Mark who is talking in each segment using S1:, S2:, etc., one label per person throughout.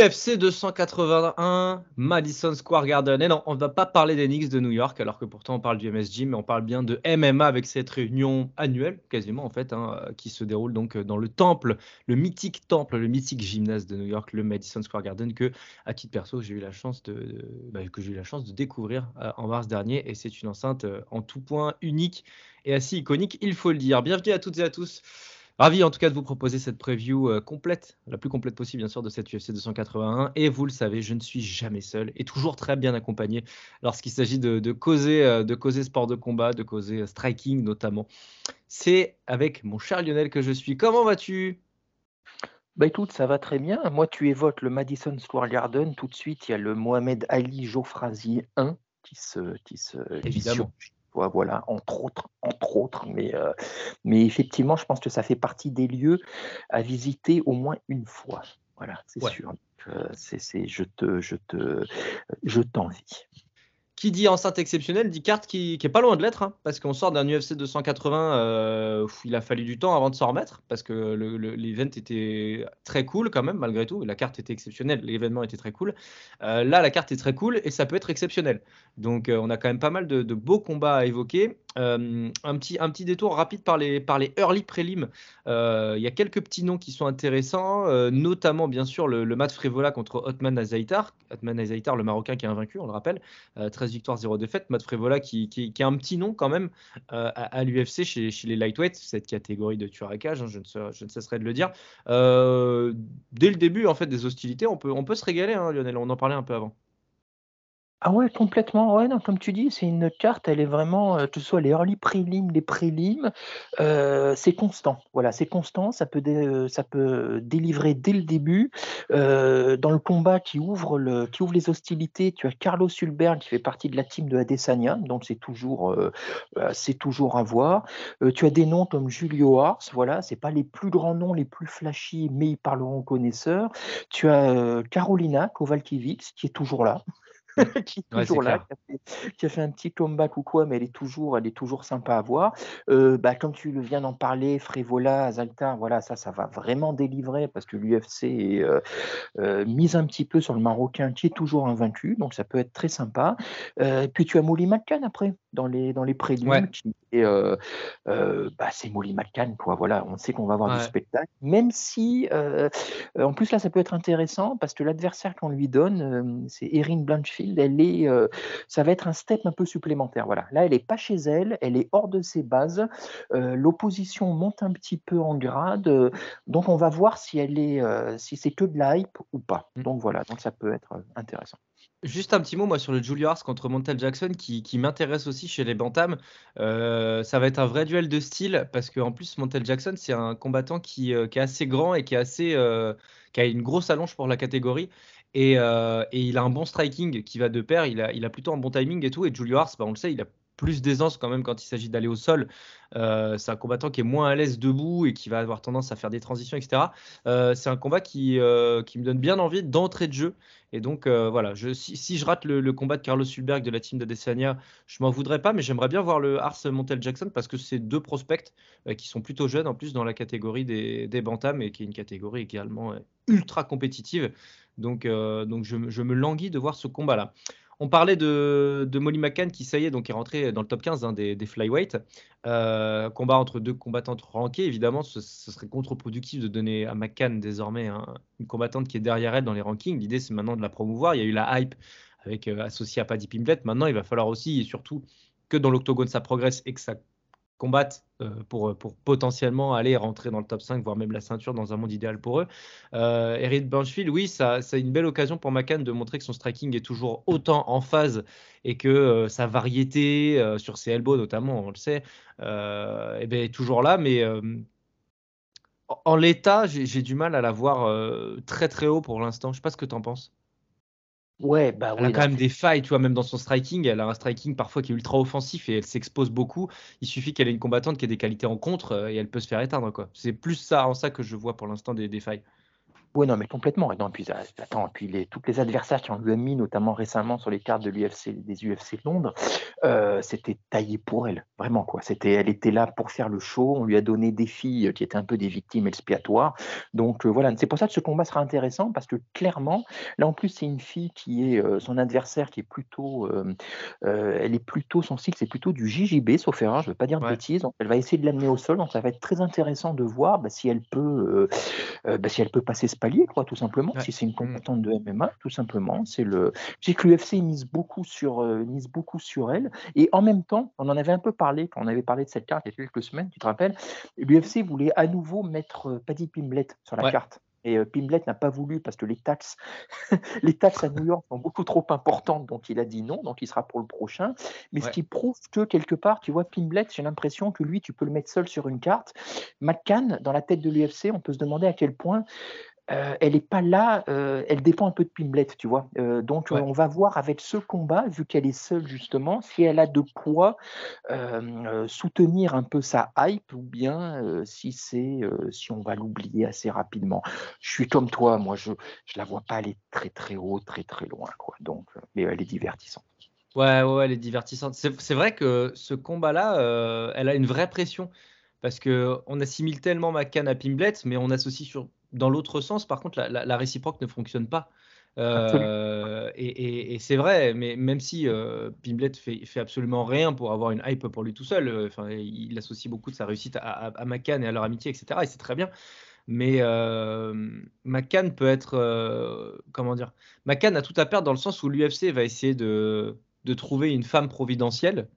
S1: UFC 281, Madison Square Garden. Et non, on ne va pas parler des Knicks de New York, alors que pourtant on parle du MSG, mais on parle bien de MMA avec cette réunion annuelle, quasiment en fait, hein, qui se déroule donc dans le temple, le mythique temple, le mythique gymnase de New York, le Madison Square Garden, que à titre perso j'ai eu la chance de, de- bah, que j'ai eu la chance de découvrir euh, en mars dernier, et c'est une enceinte euh, en tout point unique et assez iconique, il faut le dire. Bienvenue à toutes et à tous. Ravi en tout cas de vous proposer cette preview euh, complète, la plus complète possible bien sûr de cette UFC 281. Et vous le savez, je ne suis jamais seul et toujours très bien accompagné lorsqu'il s'agit de, de causer, euh, de causer sport de combat, de causer euh, striking notamment. C'est avec mon cher Lionel que je suis. Comment vas-tu?
S2: Bah écoute, ça va très bien. Moi, tu évoques le Madison Square Garden. Tout de suite, il y a le Mohamed Ali Geoffrazier 1 qui se, qui se
S1: Évidemment.
S2: Voilà, entre autres, entre autres. Mais, euh, mais effectivement, je pense que ça fait partie des lieux à visiter au moins une fois. Voilà, c'est
S1: Ouais.
S2: sûr. Euh, c'est, c'est, je te, je te, je t'envie.
S1: Qui dit enceinte exceptionnelle dit carte qui, qui est pas loin de l'être, hein, parce qu'on sort d'un UFC 280, euh, pff, il a fallu du temps avant de s'en remettre, parce que le- le- l'event était très cool quand même, malgré tout. La carte était exceptionnelle, l'événement était très cool. Euh, là, la carte est très cool et ça peut être exceptionnel. Donc, euh, on a quand même pas mal de, beaux combats à évoquer. Euh, un, petit, détour rapide par les, par les early prélims. Il y a quelques petits noms qui sont intéressants, notamment bien sûr le, le match Frévola contre Otman Azaitar. Otman Azaitar, le Marocain qui est invaincu, on le rappelle. Euh, 13 victoires, 0 défaites. Matt Frévola qui, qui, a un petit nom quand même euh, à, l'UFC chez, les lightweights, cette catégorie de tueur à cage, je, ne cesserai de le dire. Euh, dès le début en fait des hostilités, on peut, on peut se régaler, hein, Lionel, on en parlait un peu avant.
S2: Ah ouais, complètement. Ouais, non, comme tu dis, c'est une carte, elle est vraiment, euh, que ce soit les early prélims, les prélims, euh, c'est constant. Voilà, c'est constant, ça peut, euh, ça peut délivrer dès le début. Euh, dans le combat qui ouvre, le, qui ouvre les hostilités, tu as Carlos Hulberg qui fait partie de la team de Adesanya, donc c'est toujours, euh, c'est toujours à voir. Tu as des noms comme Julio Ars, voilà, c'est pas les plus grands noms, les plus flashy, mais ils parleront aux connaisseurs. Tu as Carolina Kovalkiewicz qui est toujours là. qui est
S1: Ouais,
S2: toujours là, qui a, fait, qui a fait un petit comeback ou quoi, mais elle est toujours, elle est toujours sympa à voir. Euh, bah, comme tu viens d'en parler, Frévola, Azaltar, voilà, ça, ça va vraiment délivrer parce que l'UFC est euh, euh, mise un petit peu sur le Marocain qui est toujours invaincu, donc ça peut être très sympa. Puis tu as Molly McCann après, dans les, dans les
S1: Ouais.
S2: euh, euh, bah, c'est Molly McCann, quoi. Voilà, on sait qu'on va avoir
S1: Ouais.
S2: du spectacle, même si, en plus là, ça peut être intéressant parce que l'adversaire qu'on lui donne, c'est Erin Blanchfield. Elle est, euh, ça va être un step un peu supplémentaire. Voilà, là, elle est pas chez elle, elle est hors de ses bases. Euh, L'opposition monte un petit peu en grade, euh, donc on va voir si elle est, si c'est que de la hype ou pas.
S1: Mm.
S2: Donc voilà, donc ça peut être intéressant.
S1: Juste un petit mot moi sur le Julio Ars contre Montel Jackson qui, qui m'intéresse aussi chez les Bantams. Euh, ça va être un vrai duel de style parce qu'en plus Montel Jackson c'est un combattant qui, euh, qui est assez grand et qui, est assez, euh, qui a une grosse allonge pour la catégorie. Et, euh, et il a un bon striking qui va de pair, il a, plutôt un bon timing et tout. Et Julio Ars, bah, on le sait, il a plus d'aisance quand même quand il s'agit d'aller au sol. Euh, c'est un combattant qui est moins à l'aise debout et qui va avoir tendance à faire des transitions, etc. Euh, c'est un combat qui, me donne bien envie d'entrée de jeu. Et donc voilà, si, je rate le, combat de Carlos Hulberg de la team d'Adesanya, je m'en voudrais pas, mais j'aimerais bien voir le Ars Montel Jackson parce que c'est deux prospects qui sont plutôt jeunes en plus dans la catégorie des, des Bantams et qui est une catégorie également ultra compétitive. Donc, euh, donc je, me- languis de voir ce combat-là. On parlait de, Molly McCann qui, ça y est, donc est rentrée dans le top 15 hein, des, des flyweight. Euh, combat entre deux combattantes rankées, évidemment, ce, serait contre-productif de donner à McCann désormais un- une combattante qui est derrière elle dans les rankings. L'idée, c'est maintenant de la promouvoir. Il y a eu la hype avec euh, à Paddy Pimblet. Maintenant, il va falloir aussi et surtout que dans l'octogone ça progresse et que ça combattent euh, pour, pour potentiellement aller rentrer dans le top 5, voire même la ceinture dans un monde idéal pour eux. Euh, Eric Blanchfield, oui, ça, c'est une belle occasion pour McCann de montrer que son striking est toujours autant en phase et que euh, sa variété sur ses elbows notamment, on le sait, eh ben, est toujours là, mais en l'état, j'ai du mal à la voir très très haut pour l'instant. Je sais pas ce que tu en penses.
S2: Ouais, bah
S1: elle a quand même des failles, tu vois, même dans son striking. Elle a un striking parfois qui est ultra offensif et elle s'expose beaucoup. Il suffit qu'elle ait une combattante qui ait des qualités en contre euh, et elle peut se faire éteindre, quoi. C'est plus ça en ça que je vois pour l'instant des, des failles.
S2: Oui, non, mais complètement. Et non, puis, euh, attends, puis les, toutes les adversaires qui ont lui mis, notamment récemment sur les cartes de l'UFC, des UFC Londres, euh, c'était taillé pour elle, vraiment quoi. C'était, elle était là pour faire le show. On lui a donné des filles qui étaient un peu des victimes expiatoires. Donc euh, voilà, c'est pour ça que ce combat sera intéressant parce que clairement, là en plus c'est une fille qui est son adversaire qui est plutôt, elle est plutôt son cycle, c'est plutôt du JJB, sauf erreur, je ne veux pas dire de bêtises. elle va essayer de l'amener au sol, donc ça va être très intéressant de voir bah, si elle peut, bah, si elle peut passer ce palier, quoi, tout simplement. Si c'est une mmh. combattante de MMA, tout simplement, c'est le. Je sais que l'UFC mise beaucoup sur euh, mise beaucoup sur elle. Et en même temps, on en avait un peu parlé quand on avait parlé de cette carte il y a quelques semaines. Tu te rappelles L'UFC voulait à nouveau mettre euh, Paddy Pimblet sur la carte. Et euh, Pimblet n'a pas voulu parce que les taxes, les taxes à New York sont beaucoup trop importantes, donc il a dit non, donc il sera pour le prochain. Mais ce qui prouve que quelque part, tu vois, Pimblet, j'ai l'impression que lui, tu peux le mettre seul sur une carte. McCann, dans la tête de l'UFC, on peut se demander à quel point euh, elle n'est pas là, euh, elle dépend un peu de Pimblet, tu vois. Euh, donc on va voir avec ce combat, vu qu'elle est seule justement, si elle a de quoi soutenir un peu sa hype ou bien si c'est si on va l'oublier assez rapidement. Je suis comme toi, moi je je la vois pas aller très très haut, très très loin, quoi. Donc mais elle est divertissante.
S1: Ouais, ouais, elle est divertissante. C'est vrai que ce combat-là, elle a une vraie pression parce que on assimile tellement McCann à Pimblet, mais on associe sur dans l'autre sens, par contre, la, réciproque ne fonctionne pas. Euh, et, c'est vrai, mais même si euh, Pimblet fait, fait, absolument rien pour avoir une hype pour lui tout seul, euh, il associe beaucoup de sa réussite à, McCann et à leur amitié, etc. Et c'est très bien. Mais McCann peut être, comment dire, McCann a tout à perdre dans le sens où l'UFC va essayer de, de trouver une femme providentielle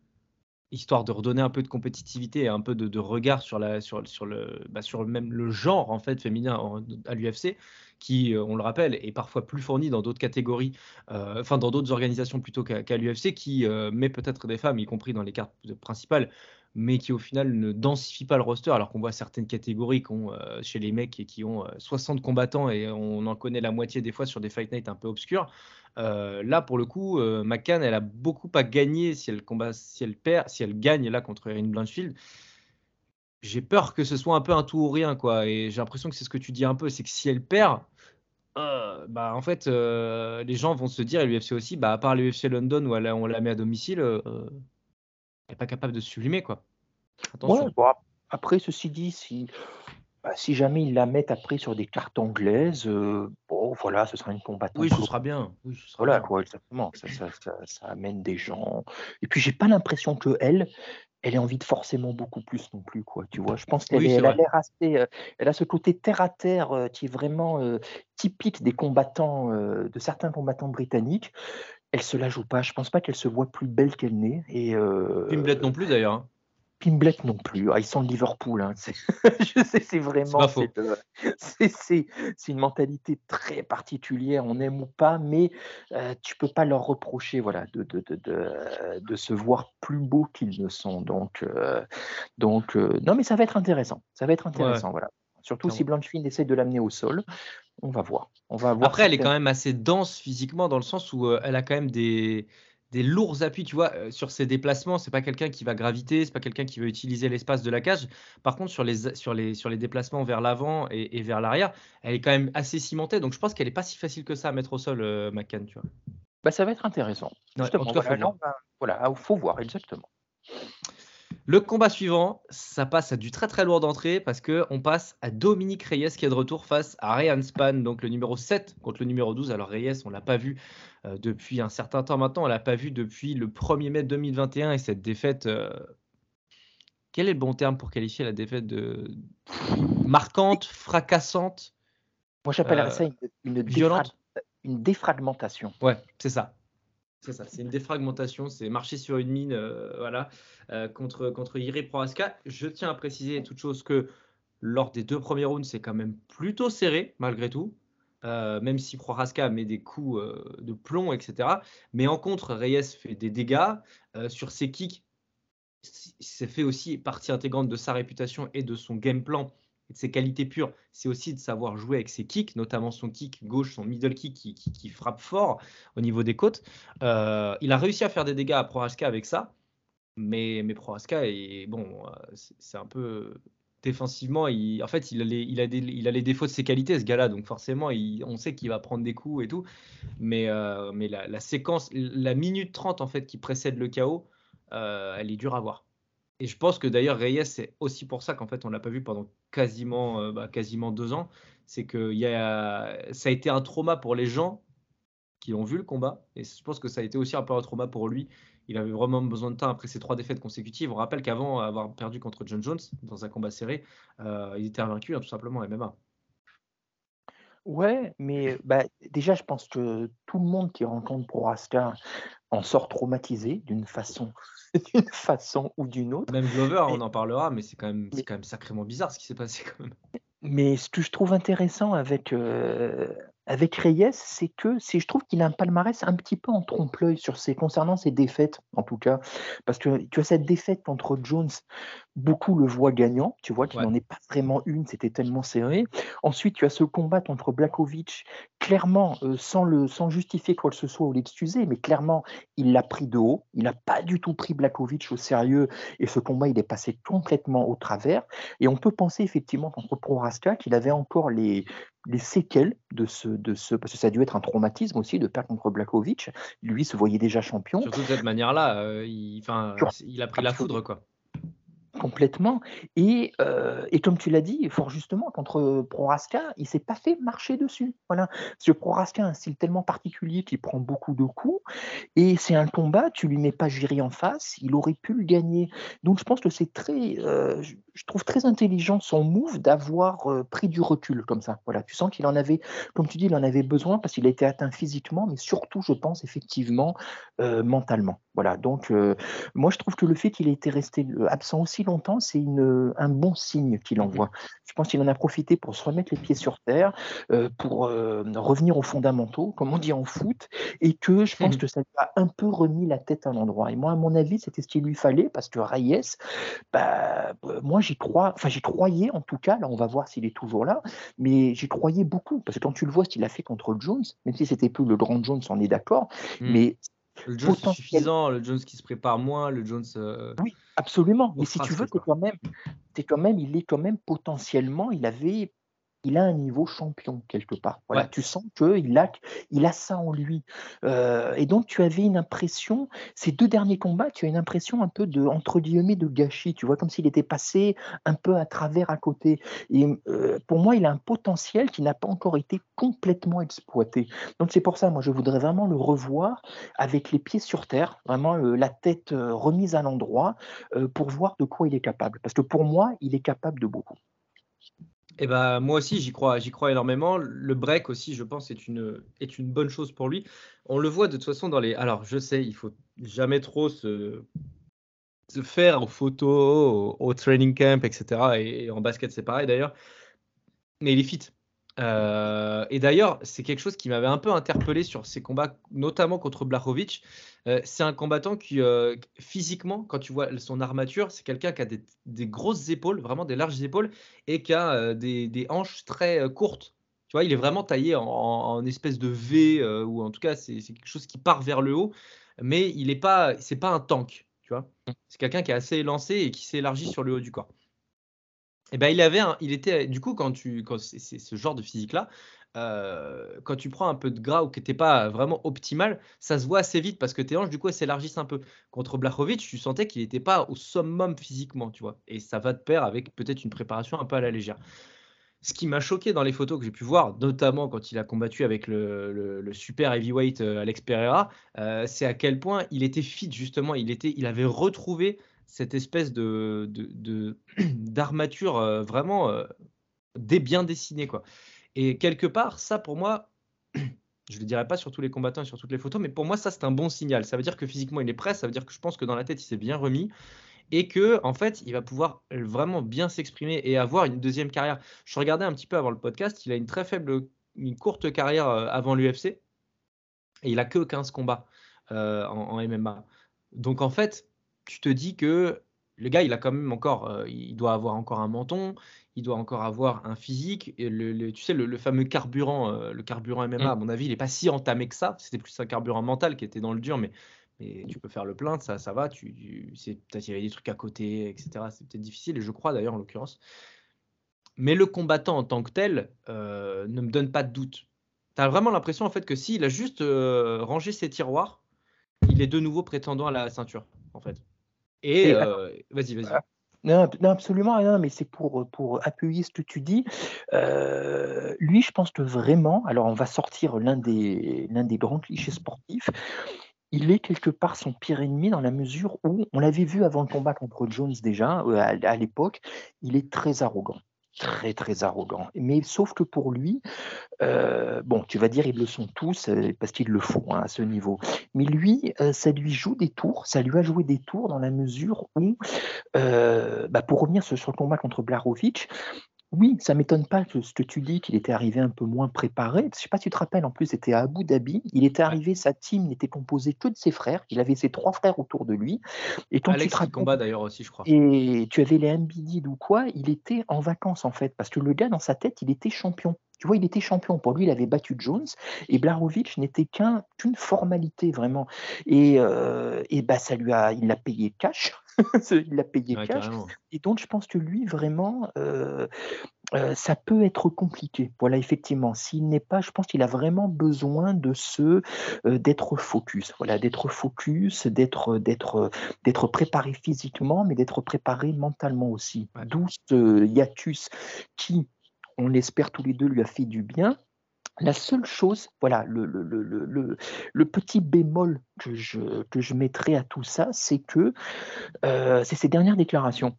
S1: histoire de redonner un peu de compétitivité et un peu de, regard sur, la, sur, le, bah, même le genre en fait féminin à l'UFC, qui, euh, on le rappelle, est parfois plus fourni dans d'autres catégories, euh, enfin dans d'autres organisations plutôt qu'à l'UFC, qui euh, met peut-être des femmes, y compris dans les cartes principales, mais qui au final ne densifie pas le roster, alors qu'on voit certaines catégories chez les mecs et qui ont 60 combattants et on en connaît la moitié des fois sur des fight nights un peu obscurs. Euh, là, pour le coup, euh, McCann, elle a beaucoup à gagner si elle combat, si elle perd, si elle gagne là contre Erin Blanchfield. J'ai peur que ce soit un peu un tout ou rien, quoi. Et j'ai l'impression que c'est ce que tu dis un peu, c'est que si elle perd, euh, bah en fait, les gens vont se dire, et l'UFC aussi, bah à part l'UFC London où on la met à domicile, pas capable de sublimer, quoi.
S2: Attention. après, ceci dit, si bah, si jamais ils la mettent après sur des cartes anglaises, euh, bon, voilà, ce sera une combattante.
S1: Oui, ce sera bien.
S2: voilà, quoi, exactement. Ça, ça, ça, amène des gens. Et puis, j'ai pas l'impression que elle, elle ait envie de forcément beaucoup plus non plus, quoi. Tu vois, je pense qu'elle elle a l'air assez. Euh, elle a ce côté terre à terre euh, qui est vraiment typique des combattants, de certains combattants britanniques. Elle se la joue pas. Je pense pas qu'elle se voit plus belle qu'elle n'est. Et.
S1: Pimblet non plus d'ailleurs. Hein.
S2: Pimblet non plus. Ah, ils sont de Liverpool. Hein. je sais, c'est vraiment. C'est une mentalité très particulière. On aime ou pas, mais euh, tu peux pas leur reprocher, voilà, de, de, de, de se voir plus beaux qu'ils ne sont. Donc, euh, donc euh, non, mais ça va être intéressant. Ça va être intéressant, voilà. Surtout si Blanchfield essaie de l'amener au sol. On va voir. On va voir.
S1: Après, elle est quand même assez dense physiquement dans le sens où elle a quand même des des lourds appuis, tu vois, euh, sur ses déplacements. C'est pas quelqu'un qui va graviter, c'est pas quelqu'un qui va utiliser l'espace de la cage. Par contre, sur les, sur les, sur les déplacements vers l'avant et, vers l'arrière, elle est quand même assez cimentée. Donc, je pense qu'elle est pas si facile que ça à mettre au sol, euh, McCann, tu vois.
S2: Bah, ça va être intéressant.
S1: en tout cas,
S2: voilà, faut, voir. voilà, ah, faut voir exactement.
S1: Le combat suivant, ça passe à du très très lourd d'entrée parce que on passe à Dominique Reyes qui est de retour face à Ryan Span, donc le numéro 7 contre le numéro 12. Alors Reyes, on l'a pas vu euh, depuis un certain temps maintenant, on l'a pas vu depuis le 1er mai 2021 et cette défaite. Euh, quel est le bon terme pour qualifier la défaite de marquante, fracassante
S2: Moi j'appellerais ça une, une,
S1: violente,
S2: une défragmentation.
S1: Ouais, c'est ça. C'est ça, c'est une défragmentation, c'est marcher sur une mine euh, voilà, euh, contre, contre Iri Prohaska. Je tiens à préciser toute chose que lors des deux premiers rounds, c'est quand même plutôt serré malgré tout. Euh, même si Prohaska met des coups de plomb, etc. Mais en contre, Reyes fait des dégâts. sur ses kicks, c'est fait aussi partie intégrante de sa réputation et de son game plan et de ses qualités pures, c'est aussi de savoir jouer avec ses kicks, notamment son kick gauche, son middle kick qui, frappe fort au niveau des côtes. Euh, il a réussi à faire des dégâts à Prohaska avec ça, mais, mais Prohaska, bon, euh, c'est un peu défensivement, il, en fait, il a, les, il a les défauts de ses qualités, ce gars-là. Donc forcément, on sait qu'il va prendre des coups et tout. Mais, euh, mais la, séquence, la minute 30 en fait qui précède le chaos, elle est dure à voir. Et je pense que d'ailleurs Reyes, c'est aussi pour ça qu'en fait on l'a pas vu pendant quasiment, euh, bah, quasiment deux ans. C'est que y a, ça a été un trauma pour les gens qui ont vu le combat. Et je pense que ça a été aussi un peu un trauma pour lui. Il avait vraiment besoin de temps après ces trois défaites consécutives. On rappelle qu'avant avoir perdu contre John Jones dans un combat serré, euh, il était invaincu hein, tout simplement MMA.
S2: Ouais, mais bah, déjà, je pense que tout le monde qui rencontre Proraska en sort traumatisé d'une façon, d'une façon ou d'une autre.
S1: Même Glover, on en parlera, mais c'est quand même, c'est quand même sacrément bizarre ce qui s'est passé quand même.
S2: Mais ce que je trouve intéressant avec, euh, avec Reyes, c'est que c'est, je trouve qu'il a un palmarès un petit peu en trompe-l'œil sur ses, concernant ses défaites, en tout cas. Parce que tu as cette défaite contre Jones, beaucoup le voient gagnant, tu vois qu'il n'en est pas vraiment une, c'était tellement serré. Ensuite, tu as ce combat contre Blakovic, clairement, euh, sans, le, sans justifier quoi que ce soit ou l'excuser, mais clairement, il l'a pris de haut. Il n'a pas du tout pris Blakovic au sérieux et ce combat, il est passé complètement au travers. Et on peut penser effectivement contre Proraska qu'il avait encore les, les séquelles de ce, de ce, parce que ça a dû être un traumatisme aussi de perdre contre Blakovic. Lui se voyait déjà champion.
S1: Surtout de cette manière-là, euh, il, il a pris la foudre, quoi
S2: complètement. Et, euh, et, comme tu l'as dit, fort justement, contre Proraska, il s'est pas fait marcher dessus. Voilà. Parce que Proraska a un style tellement particulier qu'il prend beaucoup de coups. Et c'est un combat, tu lui mets pas Jiri en face, il aurait pu le gagner. Donc je pense que c'est très, euh, je trouve très intelligent son move d'avoir euh, pris du recul comme ça. Voilà. Tu sens qu'il en avait, comme tu dis, il en avait besoin parce qu'il a été atteint physiquement, mais surtout, je pense, effectivement, mentalement. Voilà. Donc moi, je trouve que le fait qu'il ait été resté absent aussi longtemps, c'est un bon signe qu'il mmh envoie. Je pense qu'il en a profité pour se remettre les pieds sur terre, euh, pour euh, revenir aux fondamentaux, comme on dit en foot, et que je pense mmh que ça lui a un peu remis la tête à l'endroit. Et moi, à mon avis, c'était ce qu'il lui fallait, parce que Reyes, bah, euh, moi, j'y crois, enfin, j'y croyais en tout cas, là, on va voir s'il est toujours là, mais j'y croyais beaucoup, parce que quand tu le vois, ce qu'il a fait contre Jones, même si c'était plus le grand Jones, on est d'accord, mmh. mais
S1: le Jones suffisant, le Jones qui se prépare moins, le Jones. Euh,
S2: oui, absolument. Mais si tu veux que quand même, es quand même, il est quand même potentiellement, il avait il a un niveau champion quelque part. Voilà, tu sens qu'il a, il a ça en lui. Euh, et donc tu avais une impression, ces deux derniers combats, tu as une impression un peu de entre guillemets de gâchis. Tu vois comme s'il était passé un peu à travers à côté. Et euh, pour moi, il a un potentiel qui n'a pas encore été complètement exploité. Donc c'est pour ça, moi, je voudrais vraiment le revoir avec les pieds sur terre, vraiment euh, la tête remise à l'endroit pour voir de quoi il est capable. Parce que pour moi, il est capable de beaucoup.
S1: Eh ben, moi aussi, j'y crois, j'y crois énormément. Le break aussi, je pense, est une, est une bonne chose pour lui. On le voit de toute façon dans les. Alors, je sais, il faut jamais trop se, se faire aux photos, au, training camp, etc. Et, en basket, c'est pareil d'ailleurs. Mais il est fit. Euh, et d'ailleurs, c'est quelque chose qui m'avait un peu interpellé sur ses combats, notamment contre Blachowicz. Euh, c'est un combattant qui, euh, physiquement, quand tu vois son armature, c'est quelqu'un qui a des, grosses épaules, vraiment des larges épaules, et qui a des, hanches très courtes. Tu vois, il est vraiment taillé en, espèce de V, ou en tout cas, c'est quelque chose qui part vers le haut, mais il n'est pas, c'est pas un tank. Tu vois, c'est quelqu'un qui est assez élancé et qui s'élargit sur le haut du corps. Et eh ben, il avait il était du coup quand tu quand c'est ce genre de physique là, euh, quand tu prends un peu de gras ou que t'es pas vraiment optimal, ça se voit assez vite parce que tes hanches du coup s'élargissent un peu. Contre Blachowicz, tu sentais qu'il n'était pas au summum physiquement, tu vois. Et ça va de pair avec peut-être une préparation un peu à la légère. Ce qui m'a choqué dans les photos que j'ai pu voir, notamment quand il a combattu avec le, le, heavyweight euh, Alex Pereira, euh, c'est à quel point il était fit justement. Il était, il avait retrouvé cette espèce de, d'armature euh, vraiment euh, bien dessinée quoi. Et quelque part, ça pour moi, Je le dirai pas sur tous les combattants et sur toutes les photos, mais pour moi, ça, c'est un bon signal. Ça veut dire que physiquement, il est prêt. Ça veut dire que je pense que dans la tête, il s'est bien remis et que en fait, il va pouvoir vraiment bien s'exprimer et avoir une deuxième carrière. Je regardais un petit peu avant le podcast, il a une très faible, une courte carrière euh, avant l'UFC et il a que 15 combats euh, en, MMA. Donc en fait, tu te dis que le gars, il a quand même encore, euh, il doit avoir encore un menton, il doit encore avoir un physique. Et le, tu sais, le, fameux carburant, le carburant MMA, à mon avis, il n'est pas si entamé que ça. C'était plus un carburant mental qui était dans le dur, mais mais tu peux faire le plein, ça, ça va. Tu, peut-être il y avait des trucs à côté, etc. C'est peut-être difficile, et je crois d'ailleurs en l'occurrence. Mais le combattant en tant que tel euh, ne me donne pas de doute. Tu as vraiment l'impression en fait que s'il a juste euh, rangé ses tiroirs, il est de nouveau prétendant à la ceinture, en fait. Et euh, vas-y, vas-y.
S2: Non, absolument rien, mais c'est pour, pour appuyer ce que tu dis. lui, je pense que vraiment, alors on va sortir l'un des, l'un des grands clichés sportifs, il est quelque part son pire ennemi dans la mesure où, on l'avait vu avant le combat contre Jones déjà, euh, à, l'époque, il est très arrogant très très arrogant. Mais sauf que pour lui, euh, bon, tu vas dire ils le sont tous euh, parce qu'ils le font hein, à ce niveau. Mais lui, ça lui joue des tours, ça lui a joué des tours dans la mesure où, bah, pour revenir sur, le combat contre Blarovic, oui, ça m'étonne pas que ce que tu dis, qu'il était arrivé un peu moins préparé. Je ne sais pas si tu te rappelles, en plus, c'était à Abu Dhabi. Il était arrivé, sa team n'était composée que de ses frères. Il avait ses trois frères autour de lui.
S1: Et quand Alex tu combat d'ailleurs aussi, je crois.
S2: Et tu avais les MBD ou quoi, il était en vacances en fait, parce que le gars dans sa tête, il était champion. Tu vois, il était champion. Pour lui, il avait battu Jones et Blarovic n'était qu'une formalité vraiment. Et, euh, et bah, ça lui a, il l'a payé cash. il l'a payé cash. Et donc, je pense que lui, vraiment, euh, euh, ça peut être compliqué. Voilà, effectivement, s'il n'est pas, je pense qu'il a vraiment besoin de ce, d'être focus. Voilà, d'être focus, d'être, d'être, d'être préparé physiquement, mais d'être préparé mentalement aussi. D'où ce hiatus qui on l'espère tous les deux, lui a fait du bien. La seule chose, voilà, le, le, petit bémol que je, que je mettrai à tout ça, c'est que euh, c'est ses dernières déclarations.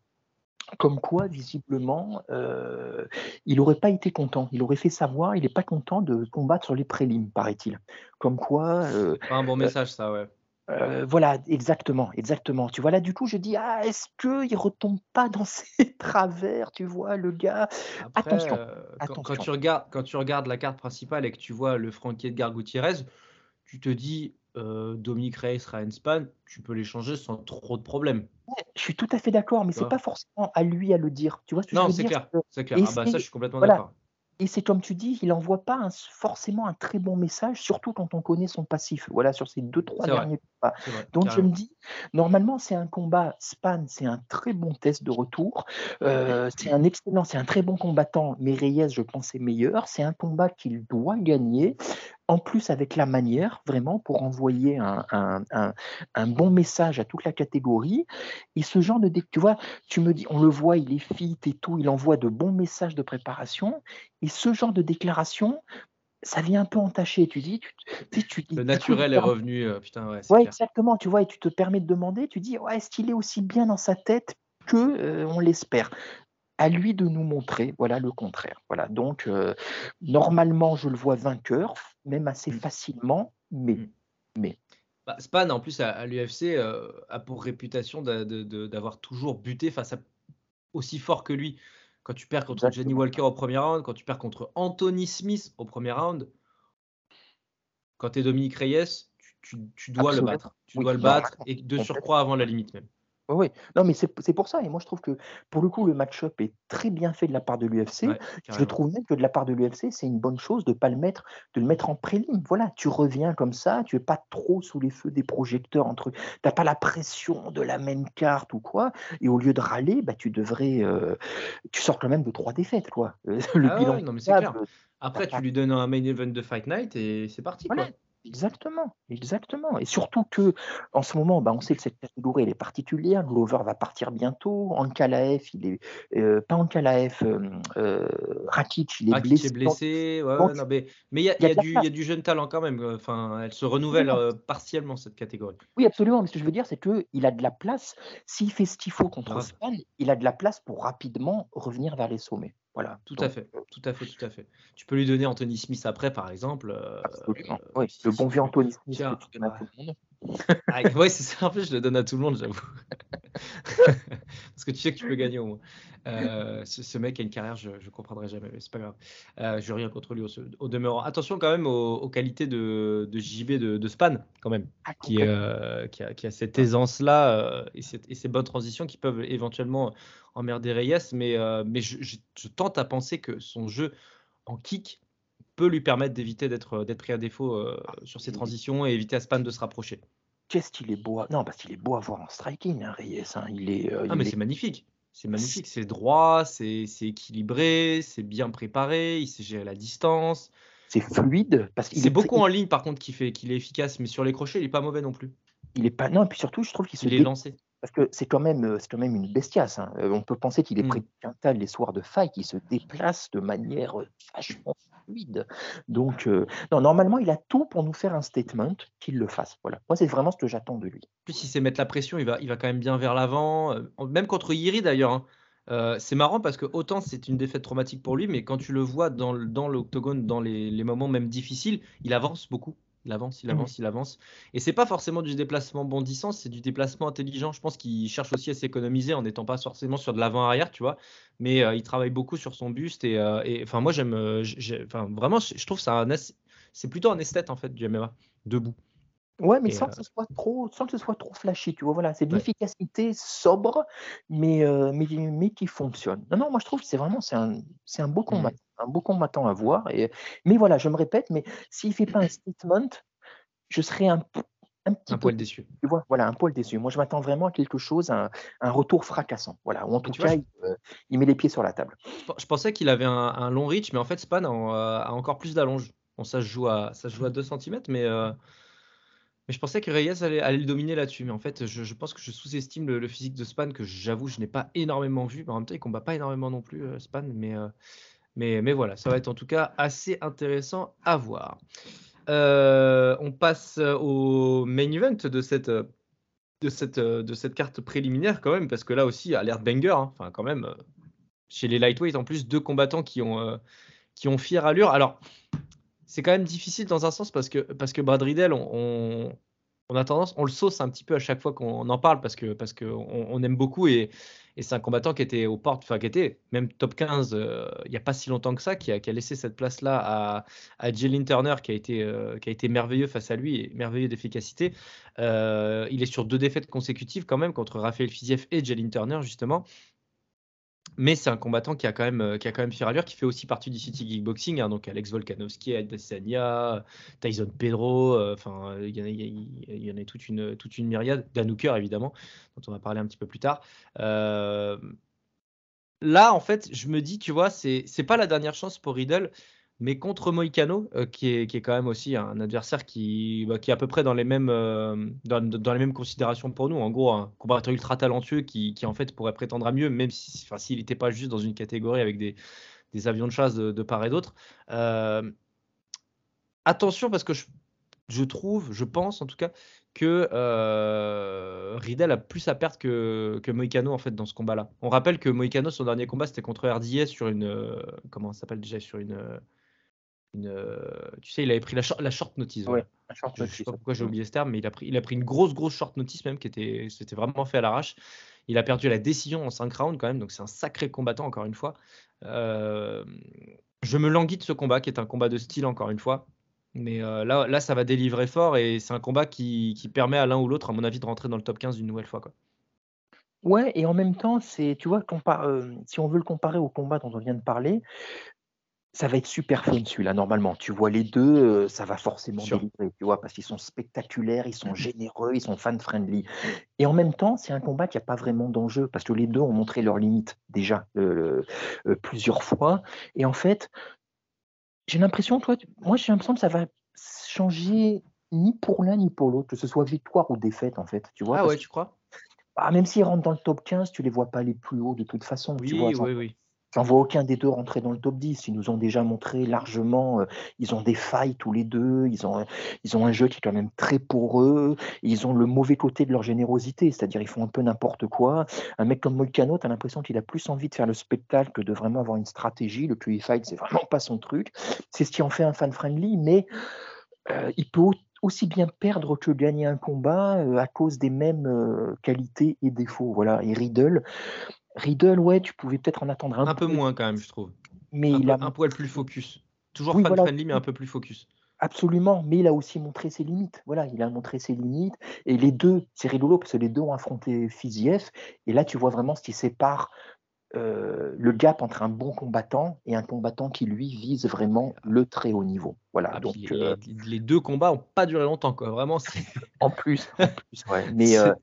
S2: Comme quoi, visiblement, euh, il n'aurait pas été content. Il aurait fait savoir, il n'est pas content de combattre sur les prélims, paraît-il. Comme quoi.
S1: Euh, un bon message, ça, ouais.
S2: Euh, voilà, exactement, exactement. Tu vois, là, du coup, je dis, ah, est-ce qu'il ne retombe pas dans ses travers, tu vois, le gars Attention, euh,
S1: quand, tu regardes, quand tu regardes la carte principale et que tu vois le Frankie Edgar Gutiérrez, tu te dis, euh, Dominique Reyes, Ryan Span, tu peux les changer sans trop de problèmes.
S2: je suis tout à fait d'accord, mais c'est pas forcément à lui à le dire. Tu vois ce que
S1: non,
S2: je veux
S1: dire? c'est clair. Ah bah, ça, je suis complètement d'accord.
S2: Et c'est comme tu dis, il n'envoie pas forcément un très bon message, surtout quand on connaît son passif. Voilà, sur ces deux, trois derniers combats. Donc je me dis, normalement, c'est un combat span, c'est un très bon test de retour. Euh, c'est un excellent, c'est un très bon combattant, mais Reyes, je pense, est meilleur. C'est un combat qu'il doit gagner en plus avec la manière, vraiment, pour envoyer un, bon message à toute la catégorie. Et ce genre de... Tu vois, tu me dis, on le voit, il est fit et tout, il envoie de bons messages de préparation. Et ce genre de déclaration, ça vient un peu entacher. Tu dis, tu, tu,
S1: le naturel est revenu, euh, putain, ouais.
S2: Ouais, exactement. Tu vois, et tu te permets de demander, tu dis, ouais, est-ce qu'il est aussi bien dans sa tête que euh, on l'espère? À lui de nous montrer voilà le contraire. Voilà, donc euh, normalement je le vois vainqueur, même assez mmh. facilement, mais mmh. mais
S1: bah, Span en plus à, l'UFC euh, a pour réputation d'avoir toujours buté face à aussi fort que lui. Quand tu perds contre Johnny Walker au premier round, quand tu perds contre Anthony Smith au premier round, quand tu es Dominique Reyes, tu, dois le battre. Tu dois le battre et de surcroît avant la limite même.
S2: Oui, non, mais c'est pour ça. Et moi, je trouve que pour le coup, le match-up est très bien fait de la part de l'UFC. je trouve même que de la part de l'UFC, c'est une bonne chose de pas le mettre, de le mettre en prélim. Voilà, tu reviens comme ça, tu es pas trop sous les feux des projecteurs entre. T'as pas la pression de la même carte ou quoi. Et au lieu de râler, bah, tu devrais, euh, tu sors quand même de trois défaites, quoi.
S1: le ah bilan. non, mais c'est clair. Après, tu lui donnes un main event de Fight Night et c'est parti, quoi.
S2: Exactement, exactement. Et surtout que en ce moment, bah, on sait que cette catégorie elle est particulière. Glover va partir bientôt. Ankalaev, il est euh, pas Ankalaev, euh, euh, Rakic, il est blessé.
S1: Est blessé. mais il y, a, du jeune talent quand même. Enfin, elle se renouvelle partiellement cette catégorie.
S2: Oui, absolument. Mais ce que je veux dire, c'est que il a de la place. S'il fait ce qu'il faut contre Span, il a de la place pour rapidement revenir vers les sommets. Voilà.
S1: Tout à fait, tout à fait, tout à fait. Tu peux lui donner Anthony Smith après, par exemple. euh,
S2: Absolument.
S1: euh,
S2: Oui,
S1: si-
S2: le bon vieux Anthony Smith
S1: Tiens,
S2: que tu donnes à tout le monde.
S1: Ah, ouais, c'est ça. En fait, je le donne à tout le monde, j'avoue. Parce que tu sais que tu peux gagner au moins. Euh, ce, ce mec a une carrière, je ne comprendrai jamais, mais c'est pas grave. Euh, je n'ai rien contre lui au, au demeurant. Attention quand même aux, aux qualités de, de JB de, de Span, quand même,
S2: Ah,
S1: qui, euh, qui, a, qui a cette aisance-là euh, et, ces bonnes transitions qui peuvent éventuellement emmerder Reyes. Mais, mais je, je- je tente à penser que son jeu en kick peut lui permettre d'éviter d'être d'être pris à défaut euh, sur ses transitions et éviter à Span de se rapprocher.
S2: Qu'est-ce qu'il est beau à... Non, parce qu'il est beau à voir en striking, hein, Reyes. hein. Il est, euh,
S1: Ah,
S2: il
S1: mais
S2: est-
S1: c'est magnifique. C'est magnifique. C'est droit, c'est c'est équilibré, c'est bien préparé, il sait gérer la distance.
S2: c'est fluide. Parce qu'il
S1: C'est
S2: est
S1: beaucoup en ligne, par contre, qui fait qu'il est efficace, mais sur les crochets, il est pas mauvais non plus.
S2: Il est pas. Non, et puis surtout, je trouve qu'il se
S1: Il est lancé.
S2: Parce que c'est quand même, euh, c'est quand même une bestiace. hein. Euh, On peut penser qu'il est
S1: Mm.
S2: près du quintal les soirs de faille, qu'il se déplace de manière euh, vachement fluide. Donc, euh, non, normalement, il a tout pour nous faire un statement, qu'il le fasse. Voilà. Moi, c'est vraiment ce que j'attends de lui.
S1: En plus, il sait mettre la pression, il va, il va quand même bien vers l'avant. Même contre Iri d'ailleurs. hein. Euh, c'est marrant parce que autant c'est une défaite traumatique pour lui, mais quand tu le vois dans, dans l'octogone, dans les, les moments même difficiles, il avance beaucoup. Il avance, il
S2: Mhm.
S1: avance, il avance. Et c'est pas forcément du déplacement bondissant, c'est du déplacement intelligent. Je pense qu'il cherche aussi à s'économiser en n'étant pas forcément sur de l'avant-arrière, tu vois. Mais euh, il travaille beaucoup sur son buste. Et, euh, enfin, moi, j'aime. euh, Enfin, vraiment, je trouve ça c'est plutôt un esthète en fait du MMA, debout.
S2: Ouais, mais
S1: Et,
S2: sans
S1: euh,
S2: que ce soit trop, sans que ce soit trop flashy, tu vois. Voilà, c'est de
S1: Ouais.
S2: l'efficacité sobre, mais, euh, mais, mais qui fonctionne. Non, non, moi je trouve que c'est vraiment c'est un, c'est un beau
S1: Mmh.
S2: combattant, un beau combattant à voir. Et, mais voilà, je me répète, mais s'il fait pas un statement, je serais un, un petit
S1: Un
S2: peu,
S1: poil déçu.
S2: tu vois, voilà, un poil déçu. Moi, je m'attends vraiment à quelque chose, un, un retour fracassant. Voilà, ou en tout
S1: vois,
S2: cas, il, euh, il met les pieds sur la table.
S1: Je pe- Je pensais qu'il avait un, long reach, mais en fait, Span a, euh, encore plus d'allonge. Bon, ça se joue à, ça se joue à 2 cm, mais, mais je pensais que Reyes allait, le dominer là-dessus. Mais en fait, je, pense que je sous-estime le, physique de Span, que j'avoue, je n'ai pas énormément vu. Mais en même temps, il combat pas énormément non plus, euh, Span. Mais, euh, mais, mais voilà, ça va être en tout cas assez intéressant à voir. Euh, on passe au main event de cette, de cette, de cette carte préliminaire quand même, parce que là aussi, alerte banger. hein. Enfin, quand même, chez les lightweight, en plus, deux combattants qui ont, qui ont fière allure. Alors, c'est quand même difficile dans un sens parce que, parce que Brad Riddell, on, a tendance, on le sauce un petit peu à chaque fois qu'on en parle parce que parce que on, aime beaucoup et, c'est un combattant qui était aux portes, enfin qui était même top 15 euh, il n'y a pas si longtemps que ça, qui a, qui a laissé cette place-là à, à Jalen Turner qui a été euh, qui a été merveilleux face à lui et merveilleux d'efficacité. Euh, il est sur deux défaites consécutives quand même contre Raphaël Fiziev et Jalen Turner justement. Mais c'est un combattant qui a quand même, euh, qui a quand même qui fait aussi partie du City Kickboxing, hein, donc Alex Volkanovski, Adesanya, Tyson Pedro, euh, enfin il y en a, il y en a toute une, toute une myriade, Dan évidemment, dont on va parler un petit peu plus tard. Euh, là en fait, je me dis, tu vois, c'est c'est pas la dernière chance pour Riddle, mais contre Moicano, euh, qui, est, qui est quand même aussi un adversaire qui, bah, qui est à peu près dans les mêmes, euh, dans, dans les mêmes considérations pour nous. En gros, un combattant ultra talentueux qui, qui en fait pourrait prétendre à mieux, même si, enfin, s'il n'était pas juste dans une catégorie avec des, des avions de chasse de, part et d'autre. Euh, attention parce que je, je trouve, je pense en tout cas, que Riddle a plus à perdre que, que Moicano en fait dans ce combat-là. On rappelle que Moicano, son dernier combat, c'était contre RDS sur une, comment ça s'appelle déjà, sur une, une euh, tu sais, il avait pris la, short- la short notice.
S2: Ouais, short
S1: Je, je sais pas pourquoi j'ai oublié ce terme, mais il a pris, il a pris une grosse, grosse short notice même, qui était, c'était vraiment fait à l'arrache. Il a perdu la décision en 5 rounds quand même, donc c'est un sacré combattant encore une fois. Euh, je me languis de ce combat, qui est un combat de style encore une fois. Mais euh, là, là, ça va délivrer fort et c'est un combat qui, qui permet à l'un ou l'autre, à mon avis, de rentrer dans le top 15 une nouvelle fois. Quoi.
S2: Ouais, et en même temps, c'est, tu vois, euh, si on veut le comparer au combat dont on vient de parler, ça va être super fun celui-là, normalement. Tu vois les deux, euh, ça va forcément
S1: Sûr.
S2: délivrer, tu vois, parce qu'ils sont spectaculaires, ils sont généreux, ils sont fan-friendly. Et en même temps, c'est un combat qui n'a pas vraiment d'enjeu, parce que les deux ont montré leurs limites déjà euh, euh, plusieurs fois. Et en fait, j'ai l'impression, toi, moi j'ai l'impression que ça va changer ni pour l'un ni pour l'autre, que ce soit victoire ou défaite, en fait. Tu vois,
S1: Ah ouais,
S2: que-
S1: tu crois?
S2: ah, même s'ils rentrent dans le top 15, tu les vois pas aller plus haut de toute façon.
S1: Oui,
S2: tu vois,
S1: oui, oui.
S2: J'en vois aucun des deux rentrer dans le top 10. Ils nous ont déjà montré largement, euh, ils ont des failles tous les deux, ils ont, ils ont un jeu qui est quand même très poreux, ils ont le mauvais côté de leur générosité, c'est-à-dire ils font un peu n'importe quoi. Un mec comme Moicano, tu as l'impression qu'il a plus envie de faire le spectacle que de vraiment avoir une stratégie. Le QE fight, c'est vraiment pas son truc. C'est ce qui en fait un fan-friendly, mais euh, il peut aussi bien perdre que gagner un combat euh, à cause des mêmes qualités et défauts. Voilà. Et Riddle, Riddle, ouais, tu pouvais peut-être en attendre un,
S1: Un peu moins quand même, je trouve.
S2: mais
S1: Un,
S2: il a
S1: un poil plus focus. Toujours
S2: Oui,
S1: fan
S2: voilà.
S1: friendly, mais un peu plus focus.
S2: absolument, mais il a aussi montré ses limites. Voilà, il a montré ses limites. Et les deux, c'est rigolo parce que les deux ont affronté Fiziev. Et là, tu vois vraiment ce qui sépare euh, le gap entre un bon combattant et un combattant qui lui vise vraiment le très haut niveau. Voilà.
S1: Ah,
S2: donc
S1: puis
S2: euh,
S1: les, les deux combats ont pas duré longtemps, quoi. Vraiment,
S2: en plus, en plus, ouais. Mais euh,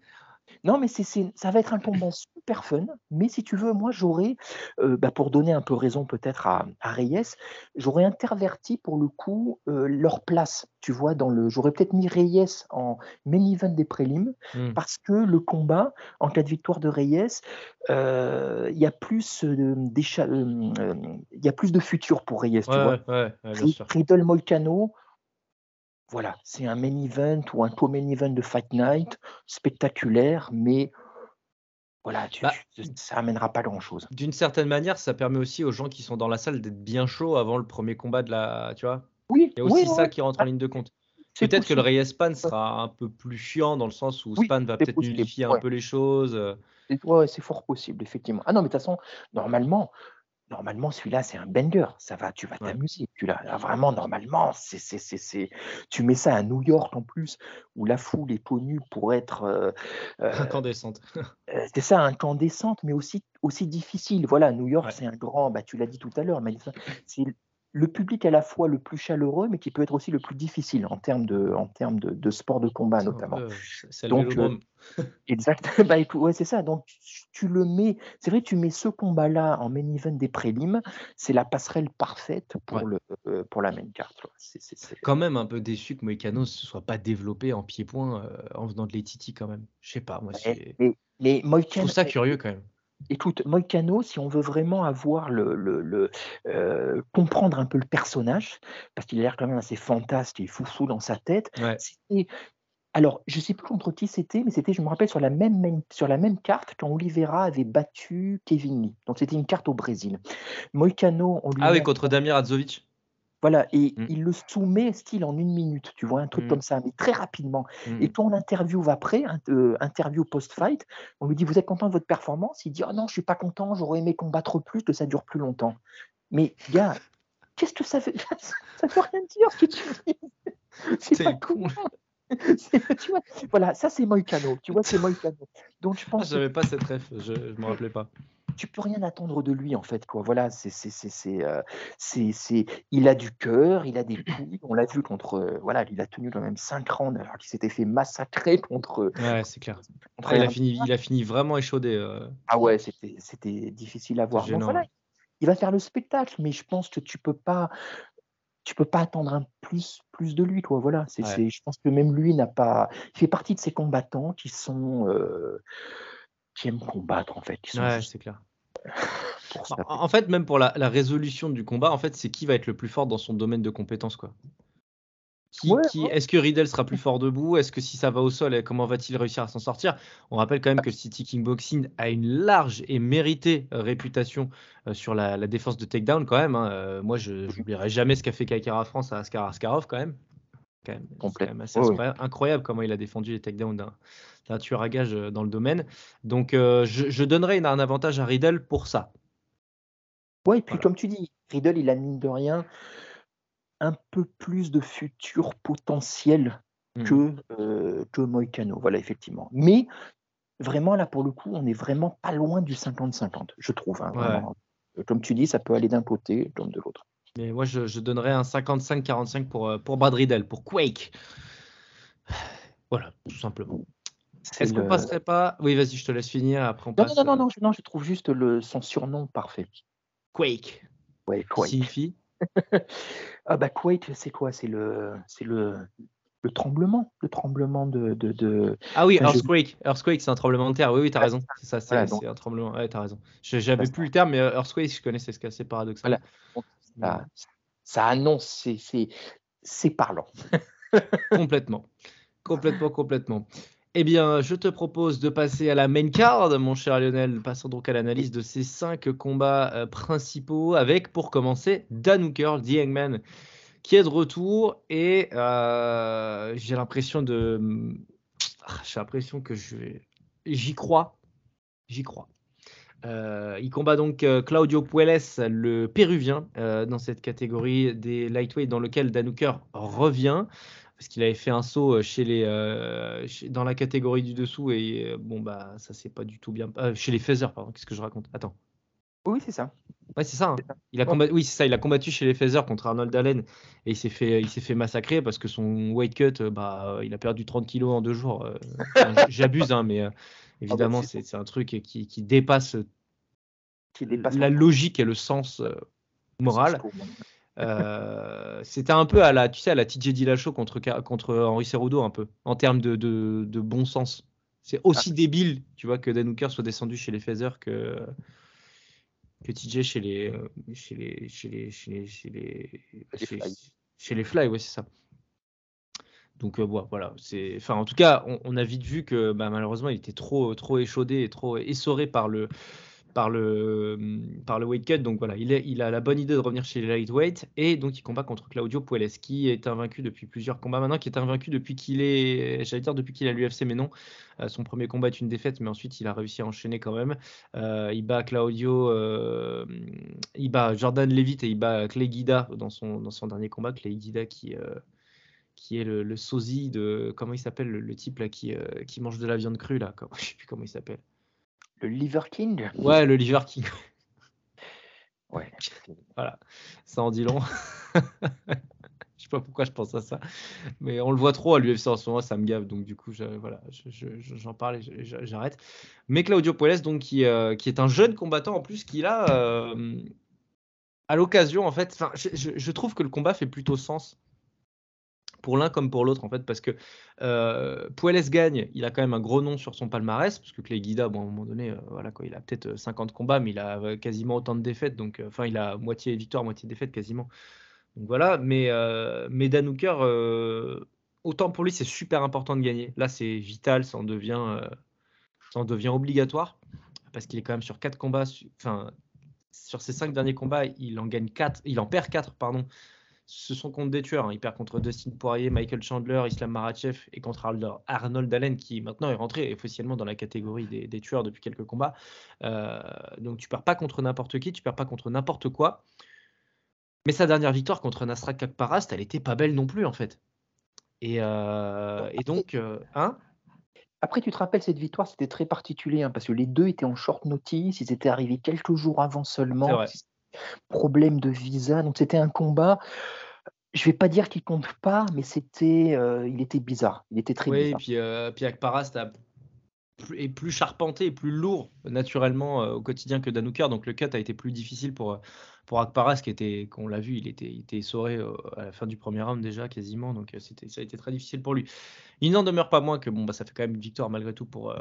S2: Non, mais c'est, c'est- ça va être un combat super fun. Mais si tu veux, moi, j'aurais, euh, bah, pour donner un peu raison peut-être à, à Reyes, j'aurais interverti pour le coup euh, leur place. Tu vois, dans le, j'aurais peut-être mis Reyes en main event des prélims
S1: Hmm.
S2: parce que le combat, en cas de victoire de Reyes, euh, il y a plus euh, euh, euh, il y a plus de futur pour Reyes. tu vois.
S1: ouais, ouais.
S2: Riddle Moicano, voilà, c'est un main event ou un co-main event de Fight Night, spectaculaire, mais voilà, tu-
S1: Bah,
S2: tu- ça amènera pas grand-chose.
S1: D'une certaine manière, ça permet aussi aux gens qui sont dans la salle d'être bien chauds avant le premier combat de la. Tu vois?
S2: Oui,
S1: Il y a aussi
S2: oui,
S1: ça qui rentre en ligne de compte. Peut-être que le. Reyes Span sera un peu plus chiant dans le sens où
S2: Oui,
S1: Span va peut-être nullifier un peu les choses.
S2: ouais, c'est fort possible, effectivement. Ah non, mais de toute façon, normalement, normalement celui-là, c'est un banger. Ça va, tu vas
S1: Ouais.
S2: t'amuser. Tu l'as, vraiment, normalement, c'est, c'est, c'est, c'est- tu mets ça à New York en plus, où la foule est connue pour être euh, euh,
S1: Incandescente.
S2: Euh, c'est ça, incandescente, mais aussi, aussi difficile. Voilà, New York,
S1: Ouais.
S2: c'est un grand, bah, tu l'as dit tout à l'heure, Mélissa, c'est le public à la fois le plus chaleureux, mais qui peut être aussi le plus difficile en termes de, en termes de, de sport de combat, notamment.
S1: le
S2: Donc, euh. Exact. Bah, écoute, ouais, c'est ça. Donc, tu, tu le mets, c'est vrai, tu mets ce combat-là en main event des prélims, c'est la passerelle parfaite pour,
S1: Ouais.
S2: le, euh, pour la main carte. C'est-
S1: Quand même un peu déçu que Moïcano ne se soit pas développé en pied-point euh, en venant de l'Etiti quand même. Je sais pas, moi,
S2: Mais, mais
S1: je
S2: Moïcano,
S1: trouve ça curieux quand même.
S2: Écoute, Moïcano, si on veut vraiment avoir le, le- le, euh, comprendre un peu le personnage, parce qu'il a l'air quand même assez fantasque et foufou dans sa tête,
S1: Ouais.
S2: c'était. Alors, je sais plus contre qui c'était, mais c'était, je me rappelle, sur la même, sur la même carte quand Oliveira avait battu Kevin Lee. Donc, c'était une carte au Brésil. Moïcano, on lui
S1: Ah oui, contre Damir Adzovic.
S2: Voilà, et
S1: Mm.
S2: il le soumet style en une minute, tu vois, un truc
S1: Mm.
S2: comme ça, mais très rapidement.
S1: Mm.
S2: Et quand on l'interviewe après, euh, interview post-fight, on lui dit Vous êtes content de votre performance? Il dit Ah non, je suis pas content, j'aurais aimé combattre plus, que ça dure plus longtemps. Mais gars, qu'est-ce que ça veut Ça veut rien dire ce que tu dis. C'est pas
S1: con.
S2: C'est- tu vois, voilà, ça c'est Moïcano, tu vois, c'est Moïcano. Donc je
S1: Ah,
S2: pense que
S1: J'avais pas cette ref, je, je me rappelais pas.
S2: Tu peux rien attendre de lui en fait quoi voilà c'est c'est c'est c'est euh, il a du cœur il a des couilles on l'a vu contre euh, voilà il a tenu quand même 5 rounds alors qu'il s'était fait massacrer contre,
S1: Ouais, c'est clair.
S2: contre
S1: il, a fini, il a fini vraiment échaudé. euh.
S2: ah ouais c'était c'était difficile à voir Donc voilà il va faire le spectacle mais je pense que tu peux pas tu peux pas attendre un plus plus de lui quoi voilà c'est
S1: Ouais.
S2: c'est je pense que même lui n'a pas il fait partie de ces combattants qui sont euh, qui aiment combattre en fait qui sont
S1: Ouais, c'est clair. En, fait, même pour la, la résolution du combat, en fait, c'est qui va être le plus fort dans son domaine de compétences, quoi. Qui,
S2: Ouais,
S1: qui- Est-ce que Riddle sera plus fort debout? Est-ce que si ça va au sol, comment va-t-il réussir à s'en sortir? On rappelle quand même que le City Kickboxing a une large et méritée euh, réputation euh, sur la, la défense de takedown quand même. hein. Euh, moi, je n'oublierai jamais ce qu'a fait Kaikara France à Askar Askarov quand même. Quand même, quand assez
S2: ouais.
S1: incroyable, incroyable comment il a défendu les takedowns d'un tueur à gage euh, dans le domaine. Donc, euh, je, je donnerais une- un avantage à Riddle pour ça.
S2: Ouais, et puis
S1: Voilà.
S2: comme tu dis, Riddle, il a mine de rien un peu plus de futur potentiel
S1: Mhm.
S2: que, euh, que Moïcano. Voilà, effectivement. Mais vraiment, là, pour le coup, on est vraiment pas loin du 50-50, je trouve. hein,
S1: Ouais.
S2: Euh, Comme tu dis, ça peut aller d'un côté comme de l'autre.
S1: Mais moi, je, je donnerais un 55-45 pour, euh, pour Brad Riddle, pour Quake. Voilà, tout simplement.
S2: C'est
S1: Est-ce qu'on
S2: le-
S1: passerait pas? Oui, vas-y, je te laisse finir. Après, on
S2: Non,
S1: passe.
S2: non, non, non, je, non, je trouve juste le, son surnom parfait.
S1: Quake.
S2: Ouais, Quake.
S1: signifie
S2: Ah bah Quake, c'est quoi? C'est le, c'est le, le tremblement, le tremblement de. de, de...
S1: Ah oui,
S2: Enfin, je-
S1: Earthquake. Earthquake, c'est un tremblement de terre. Oui, oui, t'as raison. C'est ça, c'est
S2: Voilà,
S1: c'est
S2: donc-
S1: un tremblement. Ouais, t'as raison. Je- J'avais plus le terme, mais euh, Earthquake, je connaissais, ce qui est assez paradoxal.
S2: Voilà. Donc, ça, ça annonce, c'est parlant.
S1: Complètement. Complètement, complètement. Eh bien, je te propose de passer à la main card, mon cher Lionel. Passons donc à l'analyse de ces cinq combats euh, principaux avec, pour commencer, Dan Hooker, The Hangman, qui est de retour. Et euh, j'ai l'impression de. Ah, J'ai l'impression que je vais. J'y crois. J'y crois. Euh, il combat donc euh, Claudio Puelles, le péruvien, euh, dans cette catégorie des lightweight dans lequel Dan Hooker revient parce qu'il avait fait un saut chez les, chez- dans la catégorie du dessous et bon bah ça c'est pas du tout bien. chez les feathers, pardon, qu'est-ce que je raconte? Attends.
S2: Oui, c'est ça.
S1: Ouais, c'est ça. hein.
S2: C'est ça.
S1: Il a combattu, oui, c'est ça. Il a combattu chez les feathers contre Arnold Allen et il s'est fait, il s'est fait massacrer parce que son weight cut, bah, il a perdu 30 kilos en deux jours. J'abuse, hein, mais évidemment,
S2: Ah bah, c'est-
S1: c'est un truc qui, qui dépasse
S2: Qui dépasse
S1: la logique et le sens euh, moral. Euh, c'était un peu à la, tu sais, à la TJ Dillashaw contre, Henri Cerudo un peu, en termes de, de, de bon sens. C'est aussi
S2: Ah.
S1: débile, tu vois, que Dan Hooker soit descendu chez les Feathers que, que TJ chez les, chez les, chez les, chez les, chez les,
S2: Les
S1: chez-
S2: Fly.
S1: chez les Fly, ouais, c'est ça. Donc euh, voilà, c'est, enfin, en tout cas, on, a vite vu que bah, malheureusement, il était trop, trop échaudé et trop essoré par le, par le, par le weight cut. Donc voilà, il, a la bonne idée de revenir chez les lightweight et donc il combat contre Claudio Puelles, qui est invaincu depuis plusieurs combats maintenant, qui est invaincu depuis qu'il est, j'allais dire depuis qu'il est à l'UFC, mais non. Euh, son premier combat est une défaite, mais ensuite il a réussi à enchaîner quand même. Euh, il bat Claudio, il bat Jordan Levitt et il bat Clay Guida dans son, dans son dernier combat. Clay Guida qui, qui est le, le sosie de, comment il s'appelle, le, le type là qui, euh, qui mange de la viande crue là, comment- je sais plus comment il s'appelle.
S2: Le Liver King?
S1: Ouais, le Liver King.
S2: Ouais.
S1: Voilà, ça en dit long. je sais pas pourquoi je pense à ça, mais on le voit trop à l'UFC en ce moment, ça me gave, donc du coup, je- voilà, je- je- je- j'en parle et j'arrête. Mais Claudio Puelles, donc qui, euh, qui est un jeune combattant en plus, qui là, euh, à l'occasion, en fait, je- je trouve que le combat fait plutôt sens pour l'un comme pour l'autre en fait parce que euh, gagne il a quand même un gros nom sur son palmarès parce que Clay Guida bon à un moment donné euh, voilà il a peut-être euh, 50 combats mais il a euh, quasiment autant de défaites donc euh, enfin il a moitié victoire moitié défaite quasiment. Donc voilà mais euh, mais euh, autant pour lui c'est super important de gagner. Là c'est vital ça en devient euh, ça en devient obligatoire parce qu'il est quand même sur quatre combats enfin sur ses cinq derniers combats il en gagne quatre il en perd quatre pardon ce sont contre des tueurs. hein. Il perd contre Dustin Poirier, Michael Chandler, Islam Makhachev et contre Arnold- Allen qui maintenant est rentré officiellement dans la catégorie des, des tueurs depuis quelques combats. Euh, donc tu perds pas contre n'importe qui, tu perds pas contre n'importe quoi. Mais sa dernière victoire contre Nasrat Kakparast, elle était pas belle non plus en fait. Et, euh, et donc, euh, hein?
S2: Après, tu te rappelles, cette victoire, c'était très particulier, hein, parce que les deux étaient en short notice, ils étaient arrivés quelques jours avant seulement.
S1: Vrai.
S2: Problème de visa, donc c'était un combat. Je vais pas dire qu'il compte pas, mais c'était, euh, il était bizarre. Il était très
S1: Oui, et
S2: bizarre.
S1: puis, euh, puis plus- est plus charpenté et plus lourd naturellement euh, au quotidien que Dan Hooker. Donc le cut a été plus difficile pour, euh, pour Akparas, qui était, qu'on l'a vu, il était, il était essoré euh, à la fin du premier round déjà quasiment. Donc euh, c'était, ça a été très difficile pour lui. Il n'en demeure pas moins que bon, bah, ça fait quand même une victoire malgré tout pour, euh,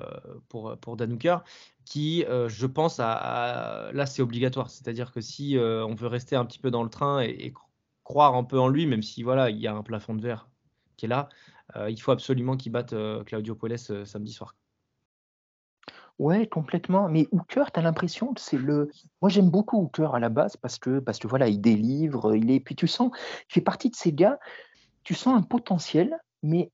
S1: pour, pour Dan Hooker, qui, euh, je pense, à, là c'est obligatoire. C'est-à-dire que si euh, on veut rester un petit peu dans le train et, et cro- croire un peu en lui, même si voilà, il y a un plafond de verre qui est là, euh, il faut absolument qu'il batte Claudio euh, samedi soir.
S2: Ouais, complètement. Mais Hooker, tu as l'impression que c'est le. Moi, j'aime beaucoup Hooker à la base parce que, parce que voilà, il délivre, il est. Puis tu sens, il fait partie de ces gars, tu sens un potentiel, mais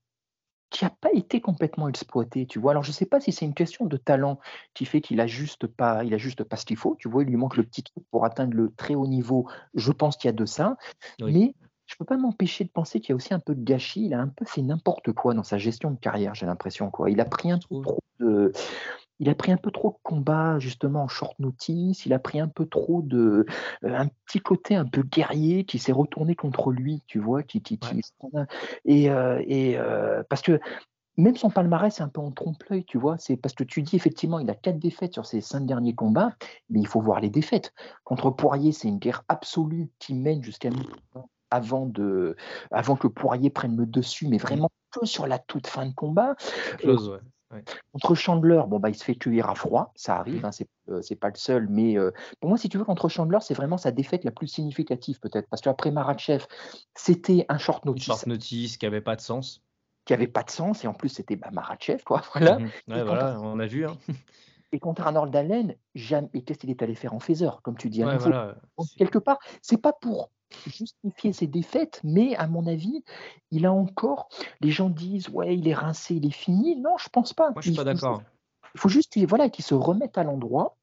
S2: qui n'a pas été complètement exploité, tu vois? Alors, je ne sais pas si c'est une question de talent qui fait qu'il a juste pas, il a juste pas ce qu'il faut, tu vois, il lui manque le petit truc pour atteindre le très haut niveau. Je pense qu'il y a de ça,
S1: Oui.
S2: mais je peux pas m'empêcher de penser qu'il y a aussi un peu de gâchis. Il a un peu fait n'importe quoi dans sa gestion de carrière, j'ai l'impression, quoi. Il a pris un
S1: trouve.
S2: trop de, il a pris un peu trop de combats justement en short notice. Il a pris un peu trop de, euh, un petit côté un peu guerrier qui s'est retourné contre lui, tu vois, qui, qui, qui- et, euh, et euh, parce que même son palmarès est un peu en trompe-l'œil, tu vois. C'est parce que tu dis effectivement, il a quatre défaites sur ses cinq derniers combats, mais il faut voir les défaites. Contre Poirier, c'est une guerre absolue qui mène jusqu'à avant de, avant que Poirier prenne le dessus, mais vraiment que sur la toute fin de combat.
S1: Close, ouais. Ouais.
S2: Contre Chandler, bon, bah, il se fait cueillir à froid, ça arrive,
S1: Mm.
S2: hein, c'est euh, c'est pas le seul, mais euh, pour moi, si tu veux, contre Chandler, c'est vraiment sa défaite la plus significative, peut-être, parce qu'après Maratchev, c'était un short notice
S1: short notice qui avait pas de sens.
S2: qui avait pas de sens, et en plus, c'était bah, Maratchev, quoi, voilà.
S1: Mhm. Ouais, voilà, on a vu. Hein.
S2: Et contre Arnold Allen, jamais, qu'est-ce qu'il est allé faire en phaser, comme tu dis, à
S1: Ouais, voilà.
S2: Donc, quelque part, c'est pas pour justifier ses défaites, mais à mon avis, il a encore. Les gens disent, ouais, il est rincé, il est fini. Non, je pense pas.
S1: Moi, je suis
S2: Il
S1: pas d'accord.
S2: Il faut juste qu'il voilà, qu'il se remette à l'endroit,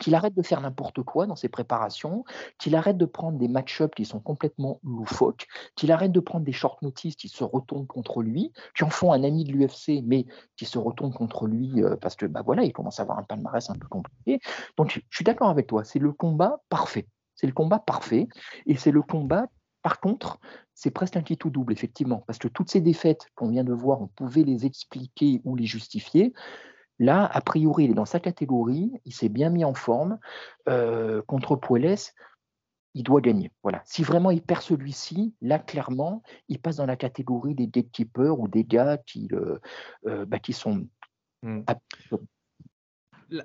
S2: qu'il arrête de faire n'importe quoi dans ses préparations, qu'il arrête de prendre des match-ups qui sont complètement loufoques, qu'il arrête de prendre des short notices qui se retournent contre lui, qui en font un ami de l'UFC, mais qui se retournent contre lui euh, parce que bah voilà, il commence à avoir un palmarès un peu compliqué. Donc je suis d'accord avec toi, c'est le combat parfait. C'est le combat parfait. Et c'est le combat, par contre, c'est presque un qui tout double, effectivement, parce que toutes ces défaites qu'on vient de voir, on pouvait les expliquer ou les justifier. Là, a priori, il est dans sa catégorie, il s'est bien mis en forme. Euh, contre Puelles, il doit gagner. Voilà. Si vraiment il perd celui-ci, là, clairement, il passe dans la catégorie des gatekeepers ou des gars qui, euh, euh, bah, qui sont.
S1: Mm.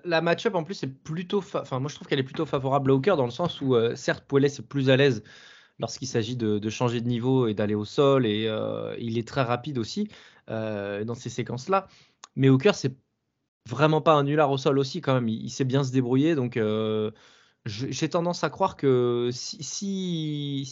S1: La, match-up en plus est plutôt, enfin moi je trouve qu'elle est plutôt favorable à Hooker dans le sens où euh, certes Poelet est plus à l'aise lorsqu'il s'agit de, changer de niveau et d'aller au sol et euh, il est très rapide aussi euh, dans ces séquences-là. Mais Hooker c'est vraiment pas un nulard au sol aussi quand même. Il, il sait bien se débrouiller donc j'ai tendance à croire que si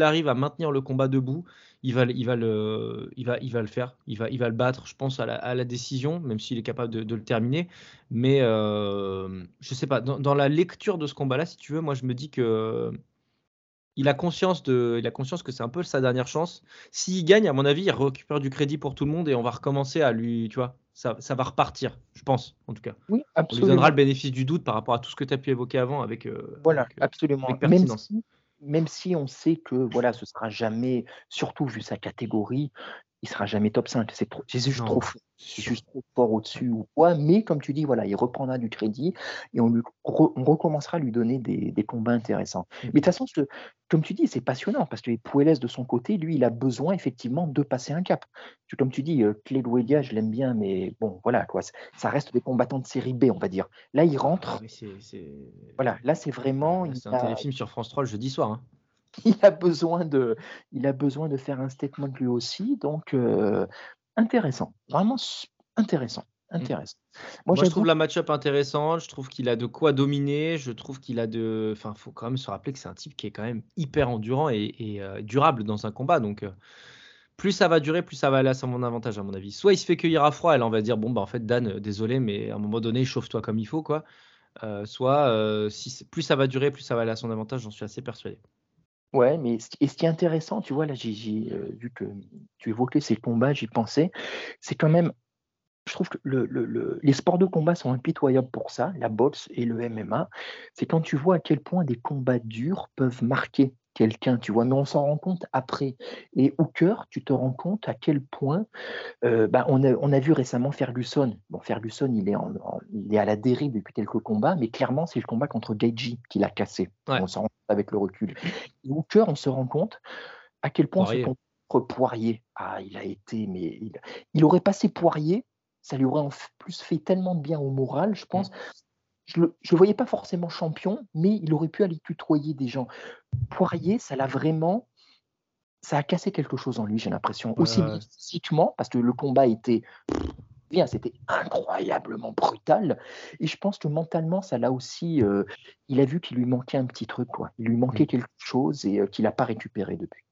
S1: arrive à maintenir le combat debout, il va, il va, le, il va, il va le faire. Il va, il va le battre, je pense, à la, à la décision, même s'il est capable de, le terminer. Mais euh, je sais pas, dans la lecture de ce combat-là, si tu veux, moi je me dis que il a conscience de, il a conscience que c'est un peu sa dernière chance. S'il gagne, à mon avis, il récupère du crédit pour tout le monde et on va recommencer à lui, tu vois, ça, ça va repartir, je pense, en tout cas.
S2: oui,
S1: On lui
S2: absolument.
S1: donnera le bénéfice du doute par rapport à tout ce que tu as pu évoquer avant avec. euh,
S2: Voilà,
S1: avec, euh,
S2: absolument.
S1: avec
S2: Même si, même si on sait que voilà, ce sera jamais, surtout vu sa catégorie, il sera jamais top 5. C'est juste
S1: Non,
S2: trop fort. C'est juste trop fort au-dessus ou quoi. Mais comme tu dis, voilà, il reprendra du crédit et on, lui, re- on recommencera à lui donner des, des combats intéressants.
S1: Mm.
S2: Mais de toute façon, ce- comme tu dis, c'est passionnant parce que Puelles, de son côté, lui, il a besoin effectivement de passer un cap. Comme tu dis, euh, Clé Wedia, je l'aime bien, mais bon, voilà, quoi. Ça reste des combattants de série B, on va dire. Là, il
S1: Ah
S2: rentre. Voilà, là, c'est vraiment.
S1: c'est un
S2: a-
S1: téléfilm sur France 3 le jeudi soir. hein.
S2: Il a besoin de, il a besoin de faire un statement lui aussi. Donc, euh, intéressant. Vraiment intéressant. Intéressant.
S1: Moi, je trouve la match-up intéressante. Je trouve qu'il a de quoi dominer. Je trouve qu'il a de. Enfin, faut quand même se rappeler que c'est un type qui est quand même hyper endurant et, et, euh, durable dans un combat. Donc, euh, plus ça va durer, plus ça va aller à son avantage, à mon avis. Soit il se fait cueillir à froid et là, on va dire bon, bah, en fait, Dan, désolé, mais à un moment donné, chauffe-toi comme il faut, quoi. Euh, soit, si plus ça va durer, plus ça va aller à son avantage. J'en suis assez persuadé.
S2: Ouais, mais ce, et ce qui est intéressant, tu vois, là, j'ai, euh, vu que tu évoquais ces combats, j'y pensais. C'est quand même, je trouve que le, le- le- les sports de combat sont impitoyables pour ça, la boxe et le MMA. C'est quand tu vois à quel point des combats durs peuvent marquer quelqu'un, tu vois, mais on s'en rend compte après. Et Hooker, tu te rends compte à quel point, euh, bah, on, a, on a vu récemment Ferguson. Bon, Ferguson, il est, en, en- il est à la dérive depuis quelques combats, mais clairement, c'est le combat contre Gaethje qui l'a cassé.
S1: Ouais.
S2: On s'en rend compte avec le recul. Et Hooker, on se rend compte à quel point
S1: Poirier.
S2: ce contre Poirier, ah, il a été, mais il, il aurait passé Poirier, ça lui aurait en plus fait tellement de bien au moral, je pense. Je ne le, voyais pas forcément champion, mais il aurait pu aller tutoyer des gens. Poirier, ça l'a vraiment, ça a cassé quelque chose en lui, j'ai l'impression.
S1: Ouais,
S2: Aussi physiquement, parce que le combat était bien, c'était incroyablement brutal. Et je pense que mentalement, ça l'a aussi. euh, il a vu qu'il lui manquait un petit truc, quoi. Il lui manquait
S1: Mm.
S2: quelque chose et euh, qu'il n'a pas récupéré depuis.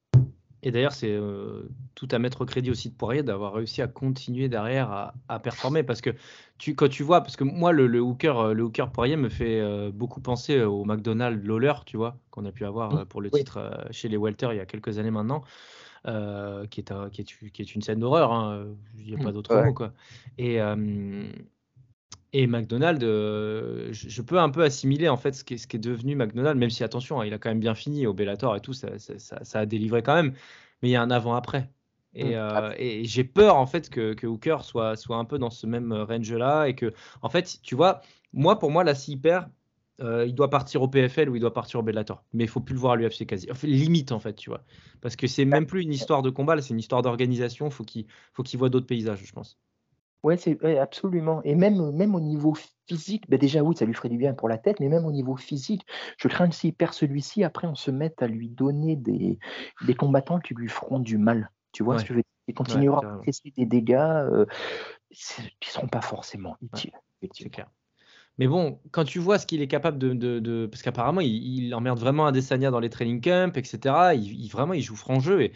S1: Et d'ailleurs, c'est euh, tout à mettre au crédit aussi de Poirier d'avoir réussi à continuer derrière à, à performer. Parce que tu, quand tu vois, parce que moi, le, le hooker, euh, le hooker Poirier me fait euh, beaucoup penser au McDonald's Lawler, tu vois, qu'on a pu avoir
S2: Mm,
S1: euh, pour le
S2: oui.
S1: titre chez les Welter il y a quelques années maintenant, qui, est un- qui, est, qui est une scène d'horreur. hein, Il n'y a pas
S2: Mm,
S1: d'autre
S2: ouais.
S1: mot, quoi. Et, et McDonald's, euh, je, je peux un peu assimiler en fait ce qui est, ce qui est devenu McDonald's, même si attention, hein, il a quand même bien fini au Bellator et tout, ça, ça- ça- ça a délivré quand même, mais il y a un avant-après. Et,
S2: Mm,
S1: euh, et j'ai peur en fait que, que Hooker soit, soit un peu dans ce même range-là et que, en fait, tu vois, moi pour moi, là, s'il perd, euh, il doit partir au PFL ou il doit partir au Bellator. Mais il faut plus le voir à l'UFC quasi. Enfin, limite en fait, tu vois. Parce que c'est même plus une histoire de combat, c'est une histoire d'organisation. Faut qu'il faut qu'il voit d'autres paysages, je pense.
S2: Ouais, c'est ouais, absolument. Et même, même au niveau physique, ben déjà oui, ça lui ferait du bien pour la tête, mais même au niveau physique, je crains que s'il perd celui-ci, après on se mette à lui donner des, des combattants qui lui feront du mal. Tu vois
S1: Ouais.
S2: ce que je veux dire? Il continuera à encaisser des dégâts euh, qui ne seront pas forcément utiles.
S1: C'est clair. Mais bon, quand tu vois ce qu'il est capable de, parce qu'apparemment il, emmerde vraiment Adesanya dans les training camps, etc. Il, vraiment il joue franc jeu et,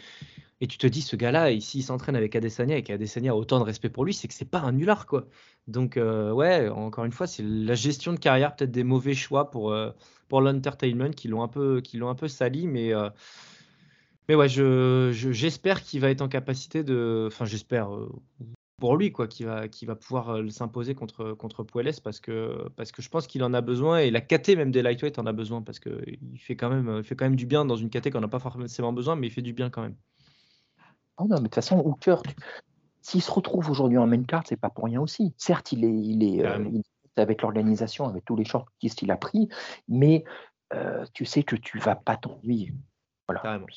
S1: et tu te dis ce gars-là, s'il s'entraîne avec Adesanya et qu'Adesanya a autant de respect pour lui, c'est que c'est pas un nulard quoi. Donc euh, ouais, encore une fois, c'est la gestion de carrière peut-être des mauvais choix pour euh, pour l'entertainment qui l'ont un peu un peu sali, mais euh, mais ouais, je je- j'espère qu'il va être en capacité de, enfin j'espère. Pour lui quoi qui va qui va pouvoir euh, s'imposer contre contre Puelles parce que parce que je pense qu'il en a besoin et la KT même des lightweight en a besoin parce que il fait quand même il fait quand même du bien dans une KT qu'on n'a pas forcément besoin mais il fait du bien quand même.
S2: Oh non, mais de toute façon, Hooker, tu- s'il se retrouve aujourd'hui en main card, c'est pas pour rien aussi. Certes, il est, il est, euh,
S1: Carrément.
S2: il est avec l'organisation, avec tous les shortlists qu'il a pris, mais euh, tu sais que tu vas pas t'ennuyer. Voilà.
S1: Carrément.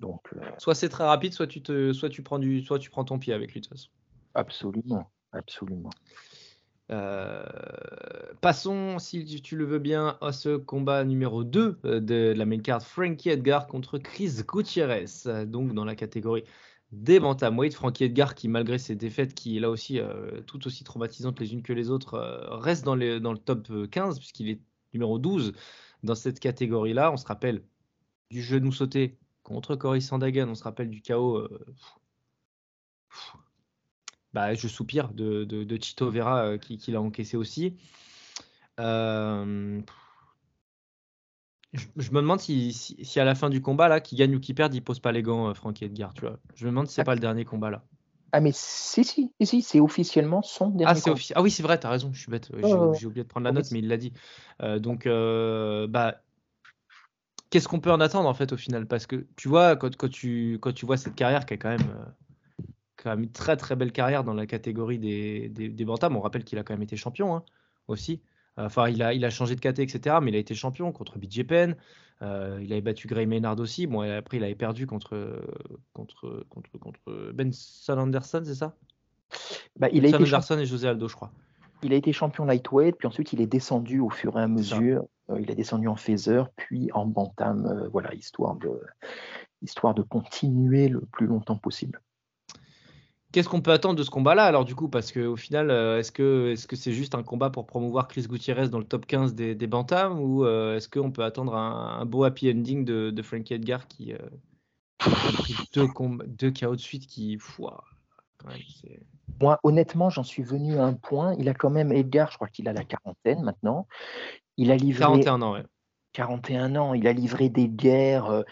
S2: Donc, euh,
S1: Soit c'est très rapide soit tu te soit tu prends du soit tu prends ton pied avec lui de toute façon.
S2: absolument, absolument.
S1: Euh, passons, si tu- le veux bien, à ce combat numéro 2 euh, de la main card Frankie Edgar contre Chris Gutierrez, donc dans la catégorie des bantamweight. Frankie Edgar, qui malgré ses défaites, qui est là aussi euh, tout aussi traumatisantes les unes que les autres, euh, reste dans, les- dans le top euh, 15 puisqu'il est numéro 12 dans cette catégorie-là. On se rappelle du genou sauté contre Cory Sandhagen, on se rappelle du chaos. euh, bah, je soupire de, de, de Chito Vera euh, qui, qui l'a encaissé aussi. Euh, je, je me demande si, si, si à la fin du combat, là, qui gagne ou qui perd, il pose pas les gants, Frankie Edgar. Tu vois. Je me demande si c'est pas le dernier combat là.
S2: Ah, mais si, si, si, c'est officiellement son dernier
S1: Ah,
S2: combat.
S1: Ah oui, c'est vrai, t'as raison, je suis bête. J'ai oublié de prendre la note, mais il l'a dit. Donc, bah, qu'est-ce qu'on peut en attendre en fait au final? Parce que tu vois, quand, quand tu, quand tu vois cette carrière qui a quand même, euh, quand même une très très belle carrière dans la catégorie des, des, des bantams, on rappelle qu'il a quand même été champion hein, aussi. Enfin, il a, il a changé de KT, etc. Mais il a été champion contre BJ Penn. Euh, il avait battu Gray Maynard aussi. Bon, et après, il avait perdu contre, contre, contre, contre Benson Anderson, c'est ça?
S2: Bah, il, a
S1: Benson
S2: été champ-
S1: Anderson et José Aldo, je crois.
S2: il a été champion lightweight, puis ensuite il est descendu au fur et à mesure. Euh, il a descendu en phaser, puis en bantam, euh, voilà, histoire de, histoire de continuer le plus longtemps possible.
S1: Qu'est-ce qu'on peut attendre de ce combat-là alors du coup? Parce qu'au final, euh, est-ce que est-ce que c'est juste un combat pour promouvoir Chris Gutierrez dans le top 15 des, des bantams ou euh, est-ce qu'on peut attendre un, un beau happy ending de, de Frankie Edgar qui euh, a pris deux, combats, deux KO de suite qui... Quand même,
S2: Moi, honnêtement, j'en suis venu à un point. Il a quand même, Edgar, je crois qu'il a la quarantaine maintenant. Il a livré
S1: 41 ans, ouais.
S2: 41 ans, il a livré des guerres. euh,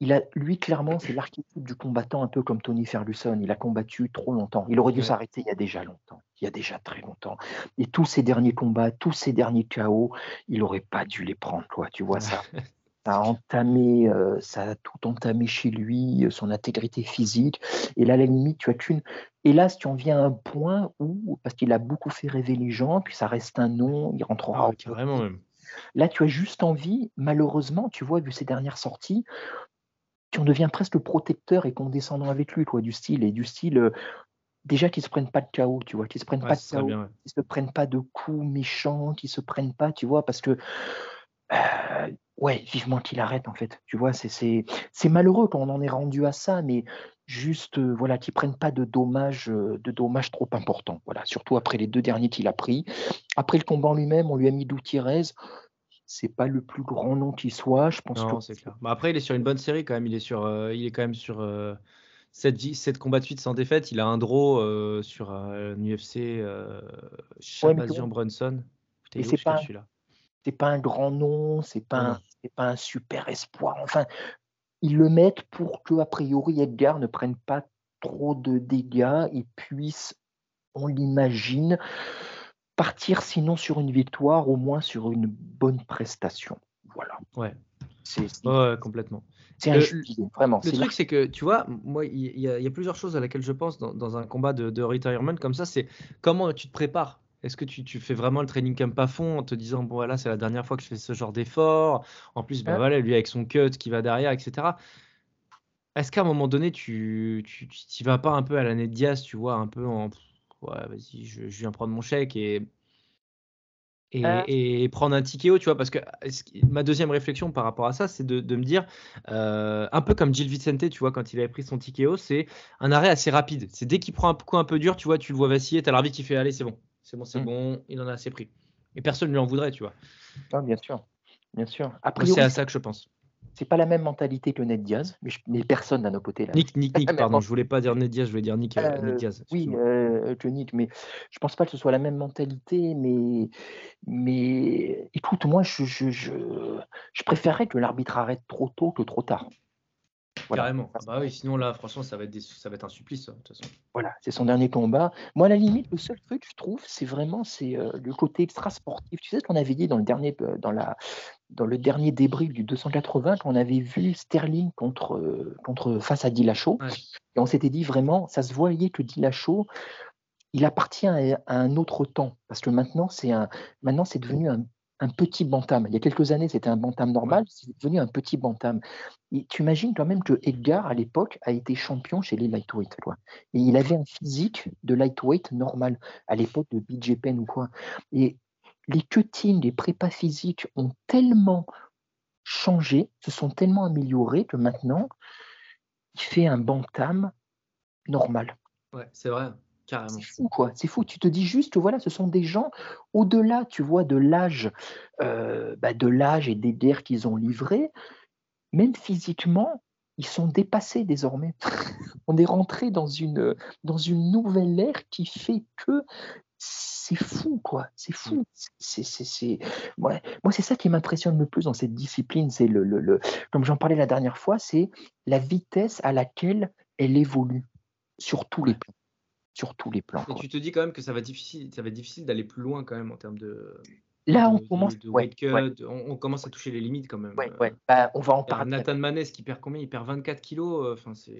S2: Il a, lui, clairement, c'est l'archétype du combattant, un peu comme Tony Ferguson. Il a combattu trop longtemps. Il aurait dû
S1: Ouais.
S2: s'arrêter il y a déjà longtemps. Il y a déjà très longtemps. Et tous ses derniers combats, tous ses derniers KO, il n'aurait pas dû les prendre. Quoi. Tu vois, ça, ça a entamé, euh, ça a tout entamé chez lui, euh, son intégrité physique. Et là, à la limite, tu as qu'une. Hélas, tu en viens à un point où, parce qu'il a beaucoup fait rêver les gens, puis ça reste un nom, il rentrera
S1: Ah, carrément même.
S2: Là, tu as juste envie, malheureusement, tu vois, vu ses dernières sorties, qu'on devient presque protecteur et condescendant avec lui, quoi, du style, et du style, euh, déjà qu'ils se prennent pas de chaos, tu vois, qu'ils se prennent
S1: Ouais,
S2: pas de chaos,
S1: ouais.
S2: qu'ils se prennent pas de coups méchants, qu'ils se prennent pas, tu vois, parce que, euh, ouais, vivement qu'il arrête, en fait, tu vois, c'est malheureux quand on en est rendu à ça, mais juste, euh, voilà, qu'ils prennent pas de dommages, euh, de dommages trop importants, voilà, surtout après les deux derniers qu'il a pris. Après le combat en lui-même, on lui a mis Gutiérrez, c'est pas le plus grand nom qui soit. Je pense
S1: Non,
S2: que
S1: c'est clair. Bah, après, il est sur une bonne série quand même. Il est, sur, euh, il est quand même sur 7, combats de suite sans défaite. Il a un draw euh, sur euh, un UFC euh, Shabazian Brunson. Putain,
S2: c'est
S1: ce
S2: pas- c'est pas un grand nom, c'est pas, un, c'est pas un super espoir. Enfin, ils le mettent pour que, a priori, Edgar ne prenne pas trop de dégâts et puisse, on l'imagine, partir sinon sur une victoire, au moins sur une bonne prestation. Voilà.
S1: Ouais.
S2: C'est,
S1: complètement.
S2: c'est un jubilé, vraiment.
S1: Le truc, c'est que, tu vois, moi, il y, a- il y a plusieurs choses à laquelle je pense dans, dans un combat de, de retirement comme ça. C'est comment tu te prépares. Est-ce que tu, tu fais vraiment le training camp à fond en te disant, bon, voilà, c'est la dernière fois que je fais ce genre d'effort. En plus, ben
S2: Ouais.
S1: voilà, lui avec son cut qui va derrière, etc. Est-ce qu'à un moment donné, tu, tu, tu t'y vas pas un peu à la Ned Diaz, tu vois, un peu en, ouais, vas-y, je, je viens prendre mon chèque et, et,
S2: Euh.
S1: et prendre un ticket haut, tu vois, parce que ma deuxième réflexion par rapport à ça, c'est de, de me dire, euh, un peu comme Gilles Vicente, tu vois, quand il avait pris son ticket haut, c'est un arrêt assez rapide. C'est dès qu'il prend un coup un peu dur, tu vois, tu le vois vaciller, t'as l'arbitre qui fait, allez, c'est bon, c'est bon, c'est
S2: Mm.
S1: bon, il en a assez pris. Et personne ne lui en voudrait, tu vois.
S2: Ah, bien sûr. Bien sûr. A
S1: Moi, c'est à ça que je pense.
S2: c'est pas la même mentalité que Ned Diaz, mais, je- mais personne n'a nos côtés là.
S1: Nick, Nick, Nick, pardon, je voulais pas dire Ned Diaz, je voulais dire Nick, euh, Nick
S2: Euh,
S1: Diaz.
S2: Oui, euh, que Nick, mais je pense pas que ce soit la même mentalité, mais, mais écoute, moi, je, je, je, je préférerais que l'arbitre arrête trop tôt que trop tard. Voilà.
S1: Carrément. Ah bah oui, sinon là, franchement, ça va être, des- ça va être un supplice, ça, de toute façon.
S2: Voilà, c'est son dernier combat. Moi, à la limite, le seul truc, je trouve, c'est vraiment c'est euh, le côté extra sportif. Tu sais ce qu'on avait dit dans le dernier, euh, dans la, dans le dernier débrief du 280, quand on avait vu Sterling contre, euh, contre face à Dillashaw,
S1: Ouais.
S2: et on s'était dit vraiment, ça se voyait que Dillashaw, il appartient à, à un autre temps, parce que maintenant, c'est un, maintenant, c'est devenu un, un petit bantam. Il y a quelques années, c'était un bantam normal, c'est devenu un petit bantam. Tu imagines quand même que Edgar, à l'époque, a été champion chez les lightweight. Quoi. Et il avait un physique de lightweight normal, à l'époque de BJ Penn ou quoi. Et les cuttings, les prépas physiques ont tellement changé, se sont tellement améliorés que maintenant, il fait un bantam normal.
S1: Ouais, c'est vrai.
S2: C'est fou, quoi. C'est fou. Tu te dis juste que voilà, ce sont des gens au-delà, tu vois, de l'âge, euh, bah, de l'âge et des guerres qu'ils ont livrées, même physiquement, ils sont dépassés désormais. On est rentré dans une, dans une nouvelle ère qui fait que c'est fou, quoi. C'est fou. C'est, c'est, c'est... Moi, moi, c'est ça qui m'impressionne le plus dans cette discipline. C'est le, le, le- comme j'en parlais la dernière fois, c'est la vitesse à laquelle elle évolue sur tous les plans. Sur tous les plans.
S1: Et tu te dis quand même que ça va, difficile, ça va être difficile d'aller plus loin quand même en termes de,
S2: Là, on commence.
S1: de, de
S2: ouais,
S1: weight cut.
S2: ouais,
S1: On, on commence à toucher les limites quand même.
S2: ouais,
S1: Euh.
S2: Bah, on va en parler.
S1: Nathan Maness qui perd combien? Il perd 24 kilos. euh, Enfin, c'est.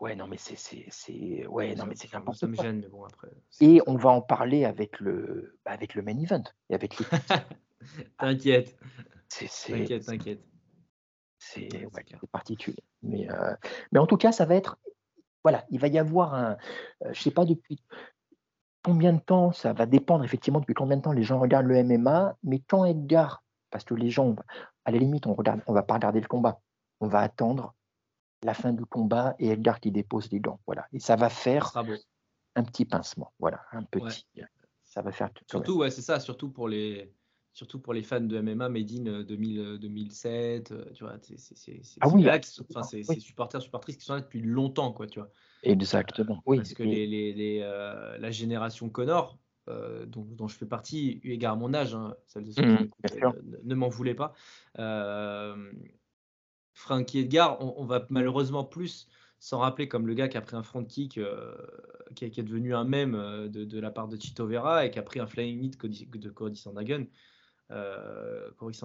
S2: Ouais, non, mais c'est, c'est. Ouais, non, mais c'est
S1: Ça me gêne, mais bon, après. c'est
S2: Et on va en parler avec le, avec le main event et avec les.
S1: T'inquiète, t'inquiète, t'inquiète.
S2: c'est particulier. Mais, euh, mais en tout cas, ça va être. Voilà, il va y avoir un. euh, je sais pas depuis combien de temps, ça va dépendre effectivement depuis combien de temps les gens regardent le MMA, mais quand Edgar, parce que les gens, à la limite, on regarde, on va pas regarder le combat, on va attendre la fin du combat et Edgar qui dépose les gants, voilà, et ça va faire un petit pincement, voilà, un petit, ça va faire tout.
S1: Surtout, ouais, c'est ça, surtout pour les. Surtout pour les fans de MMA, Made in euh, 2000, euh, 2007, euh, tu vois, c'est
S2: Ah oui,
S1: sont, enfin, c'est
S2: oui.
S1: ces supporters, supportrices qui sont là depuis longtemps, quoi, tu vois.
S2: Exactement, oui.
S1: Parce que
S2: et-
S1: les, les- les, euh, la génération Connor, euh, dont, dont je fais partie, eu égard à mon âge, hein, celles et ceux qui
S2: Mhm,
S1: euh, ne, ne m'en voulez pas. Euh, Frankie Edgar, on, on va malheureusement plus s'en rappeler comme le gars qui a pris un front kick, euh, qui, est- devenu un mème euh, de, de la part de Chito Vera et qui a pris un flying knee de Cody, de Cody Sandhagen. Euh, Cory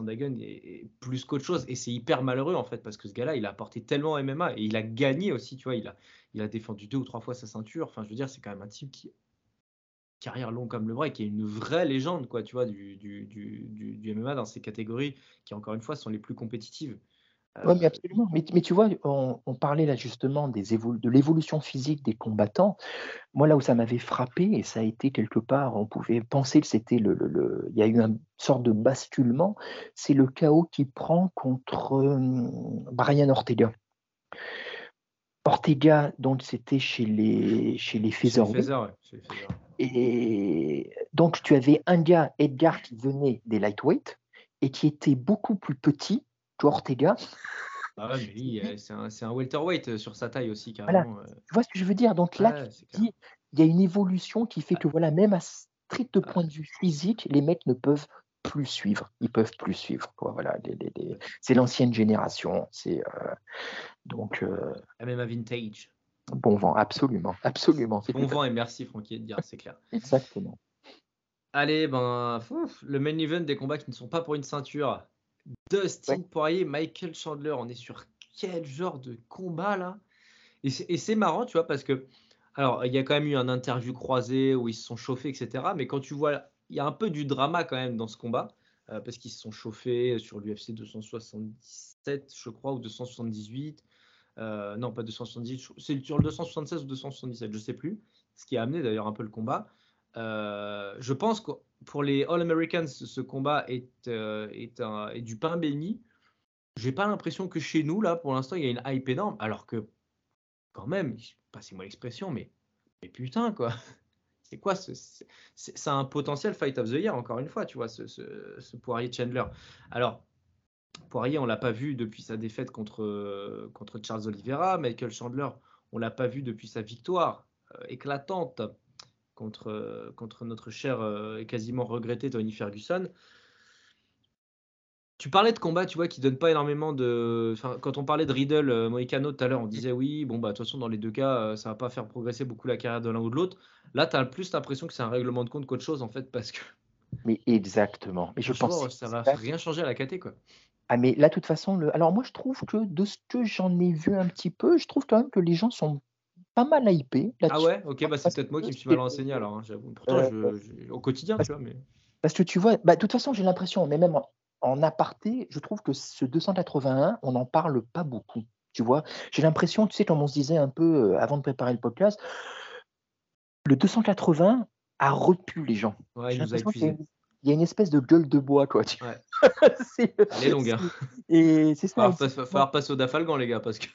S1: est, plus qu'autre chose. Et c'est hyper malheureux en fait parce que ce gars-là il a apporté tellement en MMA et il a gagné aussi tu vois. Il a, défendu deux ou trois fois sa ceinture. Enfin je veux dire c'est quand même un type qui carrière longue comme le bras et qui est une vraie légende quoi tu vois du, du MMA dans ces catégories qui encore une fois sont les plus compétitives
S2: Oui, mais
S1: Euh,
S2: absolument. Mais, mais tu vois, on, on parlait là justement des évolu- de l'évolution physique des combattants. Moi, là où ça m'avait frappé, et ça a été quelque part, on pouvait penser que c'était le, le- le- Il y a eu une sorte de basculement, c'est le chaos qu'il prend contre hum, Brian Ortega. Ortega, donc, c'était chez les, chez les
S1: chez.
S2: Et donc, tu avais un gars, Edgar, qui venait des lightweight et qui était beaucoup plus petit Ortega.
S1: Ah ouais, mais lui euh, c'est un, c'est un welterweight euh, sur sa taille aussi carrément euh.
S2: Tu vois ce que je veux dire? Donc là,
S1: Ouais,
S2: dis, il y a une évolution qui fait que voilà, même à strict point de vue physique, les mecs ne peuvent plus suivre. Ils peuvent plus suivre. Quoi. Voilà, les- les- les- C'est l'ancienne génération. C'est euh, donc euh,
S1: MMA vintage
S2: bon vent, absolument, absolument. C'est
S1: bon
S2: à-
S1: vent et merci Francky Edgar c'est clair
S2: Exactement.
S1: Allez, ben, le main event des combats qui ne sont pas pour une ceinture. Dustin
S2: Ouais.
S1: Poirier, Michael Chandler, on est sur quel genre de combat là? Et c'est et c'est marrant, tu vois, parce que, alors, il y a quand même eu un interview croisé où ils se sont chauffés, etc. Mais quand tu vois il y a un peu du drama quand même dans ce combat, euh, parce qu'ils se sont chauffés sur l'UFC 277, je crois, ou 278. Euh, non, pas 278, c'est sur le 276 ou 277, je sais plus. Ce qui a amené d'ailleurs un peu le combat. Euh, je pense que pour les All-Americans, ce combat est, est, du pain béni. J'ai pas l'impression que chez nous, là, pour l'instant, il y a une hype énorme, alors que, quand même, passez-moi l'expression, mais, putain, quoi. C'est quoi C'est un potentiel fight of the year, encore une fois, tu vois, ce, ce, Poirier Chandler. Alors, Poirier, on l'a pas vu depuis sa défaite contre, contre Charles Oliveira. Michael Chandler, on l'a pas vu depuis sa victoire euh, éclatante contre, contre notre cher euh, et quasiment regretté Tony Ferguson. Tu parlais de combat, tu vois, qui donne pas énormément de. Enfin, quand on parlait de Riddle, euh, Moïcano tout à l'heure, on disait oui, bon, bah, de toute façon, dans les deux cas, euh, ça va pas faire progresser beaucoup la carrière de l'un ou de l'autre. Là, tu as plus l'impression que c'est un règlement de compte qu'autre chose, en fait, parce que.
S2: Mais exactement. Mais je pense
S1: ça va rien changer à la KT, quoi.
S2: Ah, mais là, de toute façon, le... alors moi, je trouve que de ce que j'en ai vu un petit peu, je trouve quand même que les gens sont pas mal hypés.
S1: Ah ouais, ok, bah, c'est peut-être moi qui me suis mal renseigné alors, hein, j'avoue. Pourtant, euh, je, au quotidien, tu vois, mais.
S2: Parce que tu vois, bah, de toute façon, j'ai l'impression, mais même en aparté, je trouve que ce 281, on n'en parle pas beaucoup. Tu vois, j'ai l'impression, tu sais, comme on se disait un peu euh, avant de préparer le podcast, le 280 a repu les gens.
S1: Ouais, il nous a épuisés
S2: il y a une espèce de gueule de bois, quoi. Tu...
S1: Ouais. c'est, Elle est longue. Hein.
S2: Et c'est ça.
S1: Il va falloir, passer au Dafalgan, les gars, parce que.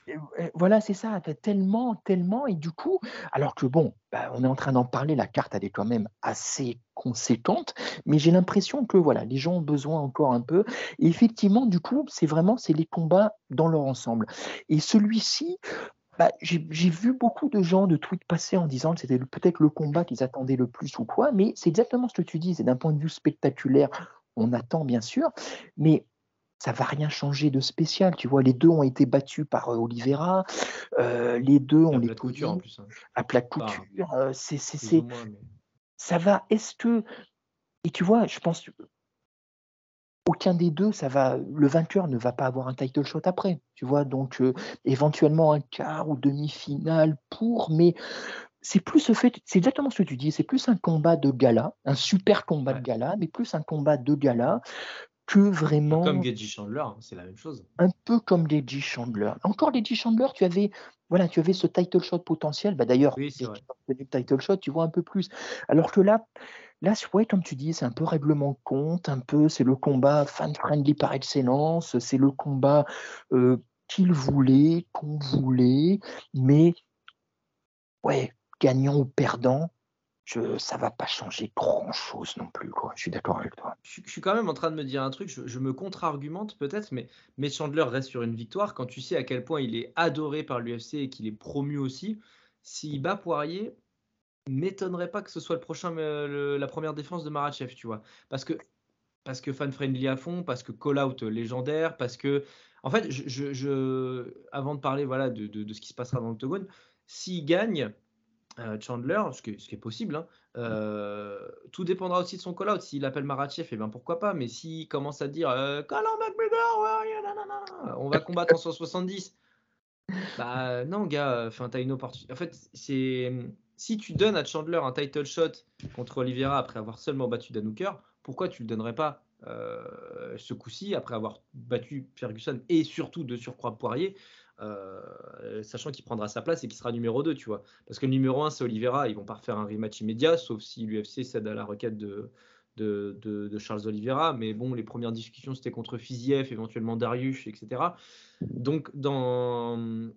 S2: voilà, c'est ça. Tellement, tellement, et du coup, alors que bon, bah, on est en train d'en parler, la carte elle est quand même assez conséquente, mais j'ai l'impression que voilà, les gens ont besoin encore un peu. Et effectivement, du coup, c'est vraiment c'est les combats dans leur ensemble. Et celui-ci, bah, j'ai vu beaucoup de gens de tweets passer en disant que c'était peut-être le combat qu'ils attendaient le plus ou quoi, mais c'est exactement ce que tu dis, c'est d'un point de vue spectaculaire, on attend bien sûr, mais ça va rien changer de spécial. Tu vois, les deux ont été battus par euh, Oliveira, euh, les deux ont les
S1: couture en plus. Hein.
S2: À plat couture, euh, c'est ça va. Est-ce que et tu vois, je pense aucun des deux, ça va. Le vainqueur ne va pas avoir un title shot après, tu vois. Donc euh, éventuellement un quart ou demi-finale pour, mais c'est plus ce fait. C'est exactement ce que tu dis. C'est plus un combat de gala, un super combat de gala, mais plus un combat de gala que vraiment.
S1: Comme Gedji Chandler, hein, c'est la même chose.
S2: Un peu comme Gedji Chandler. Encore Gedji Chandler, tu avais, voilà, tu avais ce title shot potentiel. Bah d'ailleurs,
S1: oui, c'est
S2: title shot, tu vois un peu plus. Alors que là, Là, ouais, comme tu dis, c'est un peu règlement compte, un peu, c'est le combat fan-friendly par excellence, c'est le combat euh, qu'il voulait, qu'on voulait, mais ouais, gagnant ou perdant, je, ça va pas changer grand-chose non plus. Je suis d'accord avec toi.
S1: Je, suis quand même en train de me dire un truc, je, me contre-argumente peut-être, mais, mais Chandler reste sur une victoire quand tu sais à quel point il est adoré par l'UFC et qu'il est promu aussi. S'il bat Poirier, m'étonnerait pas que ce soit le prochain, euh, la première défense de Marachev, tu vois. Parce que, parce que fan-friendly à fond, parce que call-out légendaire, parce que. En fait, je, avant de parler voilà, de, de, ce qui se passera dans l'octogone, s'il gagne euh, Chandler, ce qui, est, ce qui est possible, hein, euh, tout dépendra aussi de son call-out. S'il appelle Marachev, et eh ben pourquoi pas? Mais s'il commence à dire Conor McGregor, on va combattre en 170. Bah non, gars, enfin, t'as une opportunité. En fait, c'est si tu donnes à Chandler un title shot contre Oliveira après avoir seulement battu Dan pourquoi tu ne le donnerais pas euh, ce coup-ci après avoir battu Ferguson et surtout de surcroît Poirier, euh, sachant qu'il prendra sa place et qu'il sera numéro 2, tu vois? Parce que le numéro 1, c'est Oliveira, ils vont pas refaire un rematch immédiat, sauf si l'UFC cède à la requête de, Charles Oliveira. Mais bon, les premières discussions, c'était contre Fiziev, éventuellement Darius, etc. Donc, dans,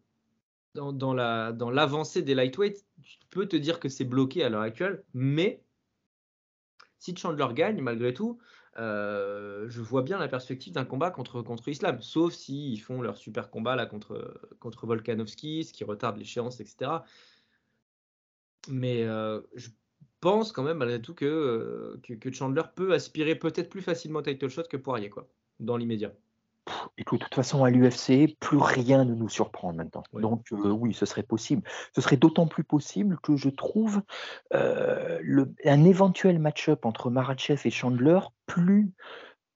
S1: dans, la, dans l'avancée des lightweights, tu peux te dire que c'est bloqué à l'heure actuelle, mais si Chandler gagne, malgré tout, euh, je vois bien la perspective d'un combat contre, contre Islam, sauf s'ils font leur super combat là contre, Volkanovski, ce qui retarde l'échéance, etc. Mais euh, je pense quand même malgré tout que, que, que Chandler peut aspirer peut-être plus facilement title shot que Poirier, quoi, dans l'immédiat.
S2: Écoute, de toute façon, à l'UFC, plus rien ne nous surprend maintenant. Donc, euh, oui, ce serait possible. Ce serait d'autant plus possible que je trouve euh, le, un éventuel match-up entre Marachev et Chandler plus.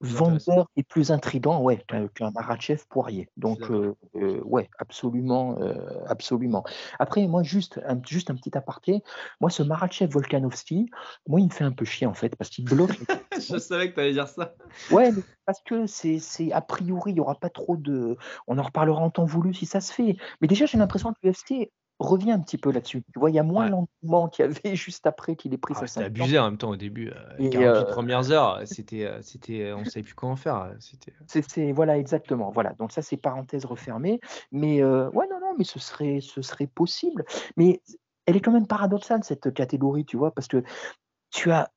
S2: Vendeur et plus intrigant, ouais, qu'un Makhachev Poirier. Donc, euh, euh, ouais, absolument, euh, absolument. Après, moi, juste un, juste un petit aparté. Moi, ce Makhachev Volkanovski, moi, il me fait un peu chier en fait, parce qu'il bloque.
S1: Je savais que tu allais dire ça.
S2: Ouais, mais parce que c'est, c'est a priori, il n'y aura pas trop de. On en reparlera en temps voulu si ça se fait. Mais déjà, j'ai l'impression que l'UFC revient un petit peu là-dessus. Tu vois, il y a moins
S1: Ouais.
S2: l'engouement qu'il y avait juste après qu'il ait pris
S1: Ah,
S2: sa
S1: c'était abusé en même temps au début. euh, Les
S2: Et,
S1: 48
S2: euh,
S1: premières heures, c'était, euh, c'était, euh, on savait plus en faire. C'était.
S2: C'est, voilà, exactement. Voilà. Donc ça, c'est parenthèse refermée. Mais euh, ouais, non, non, mais ce serait, ce serait possible. Mais elle est quand même paradoxale cette catégorie, tu vois, parce que tu as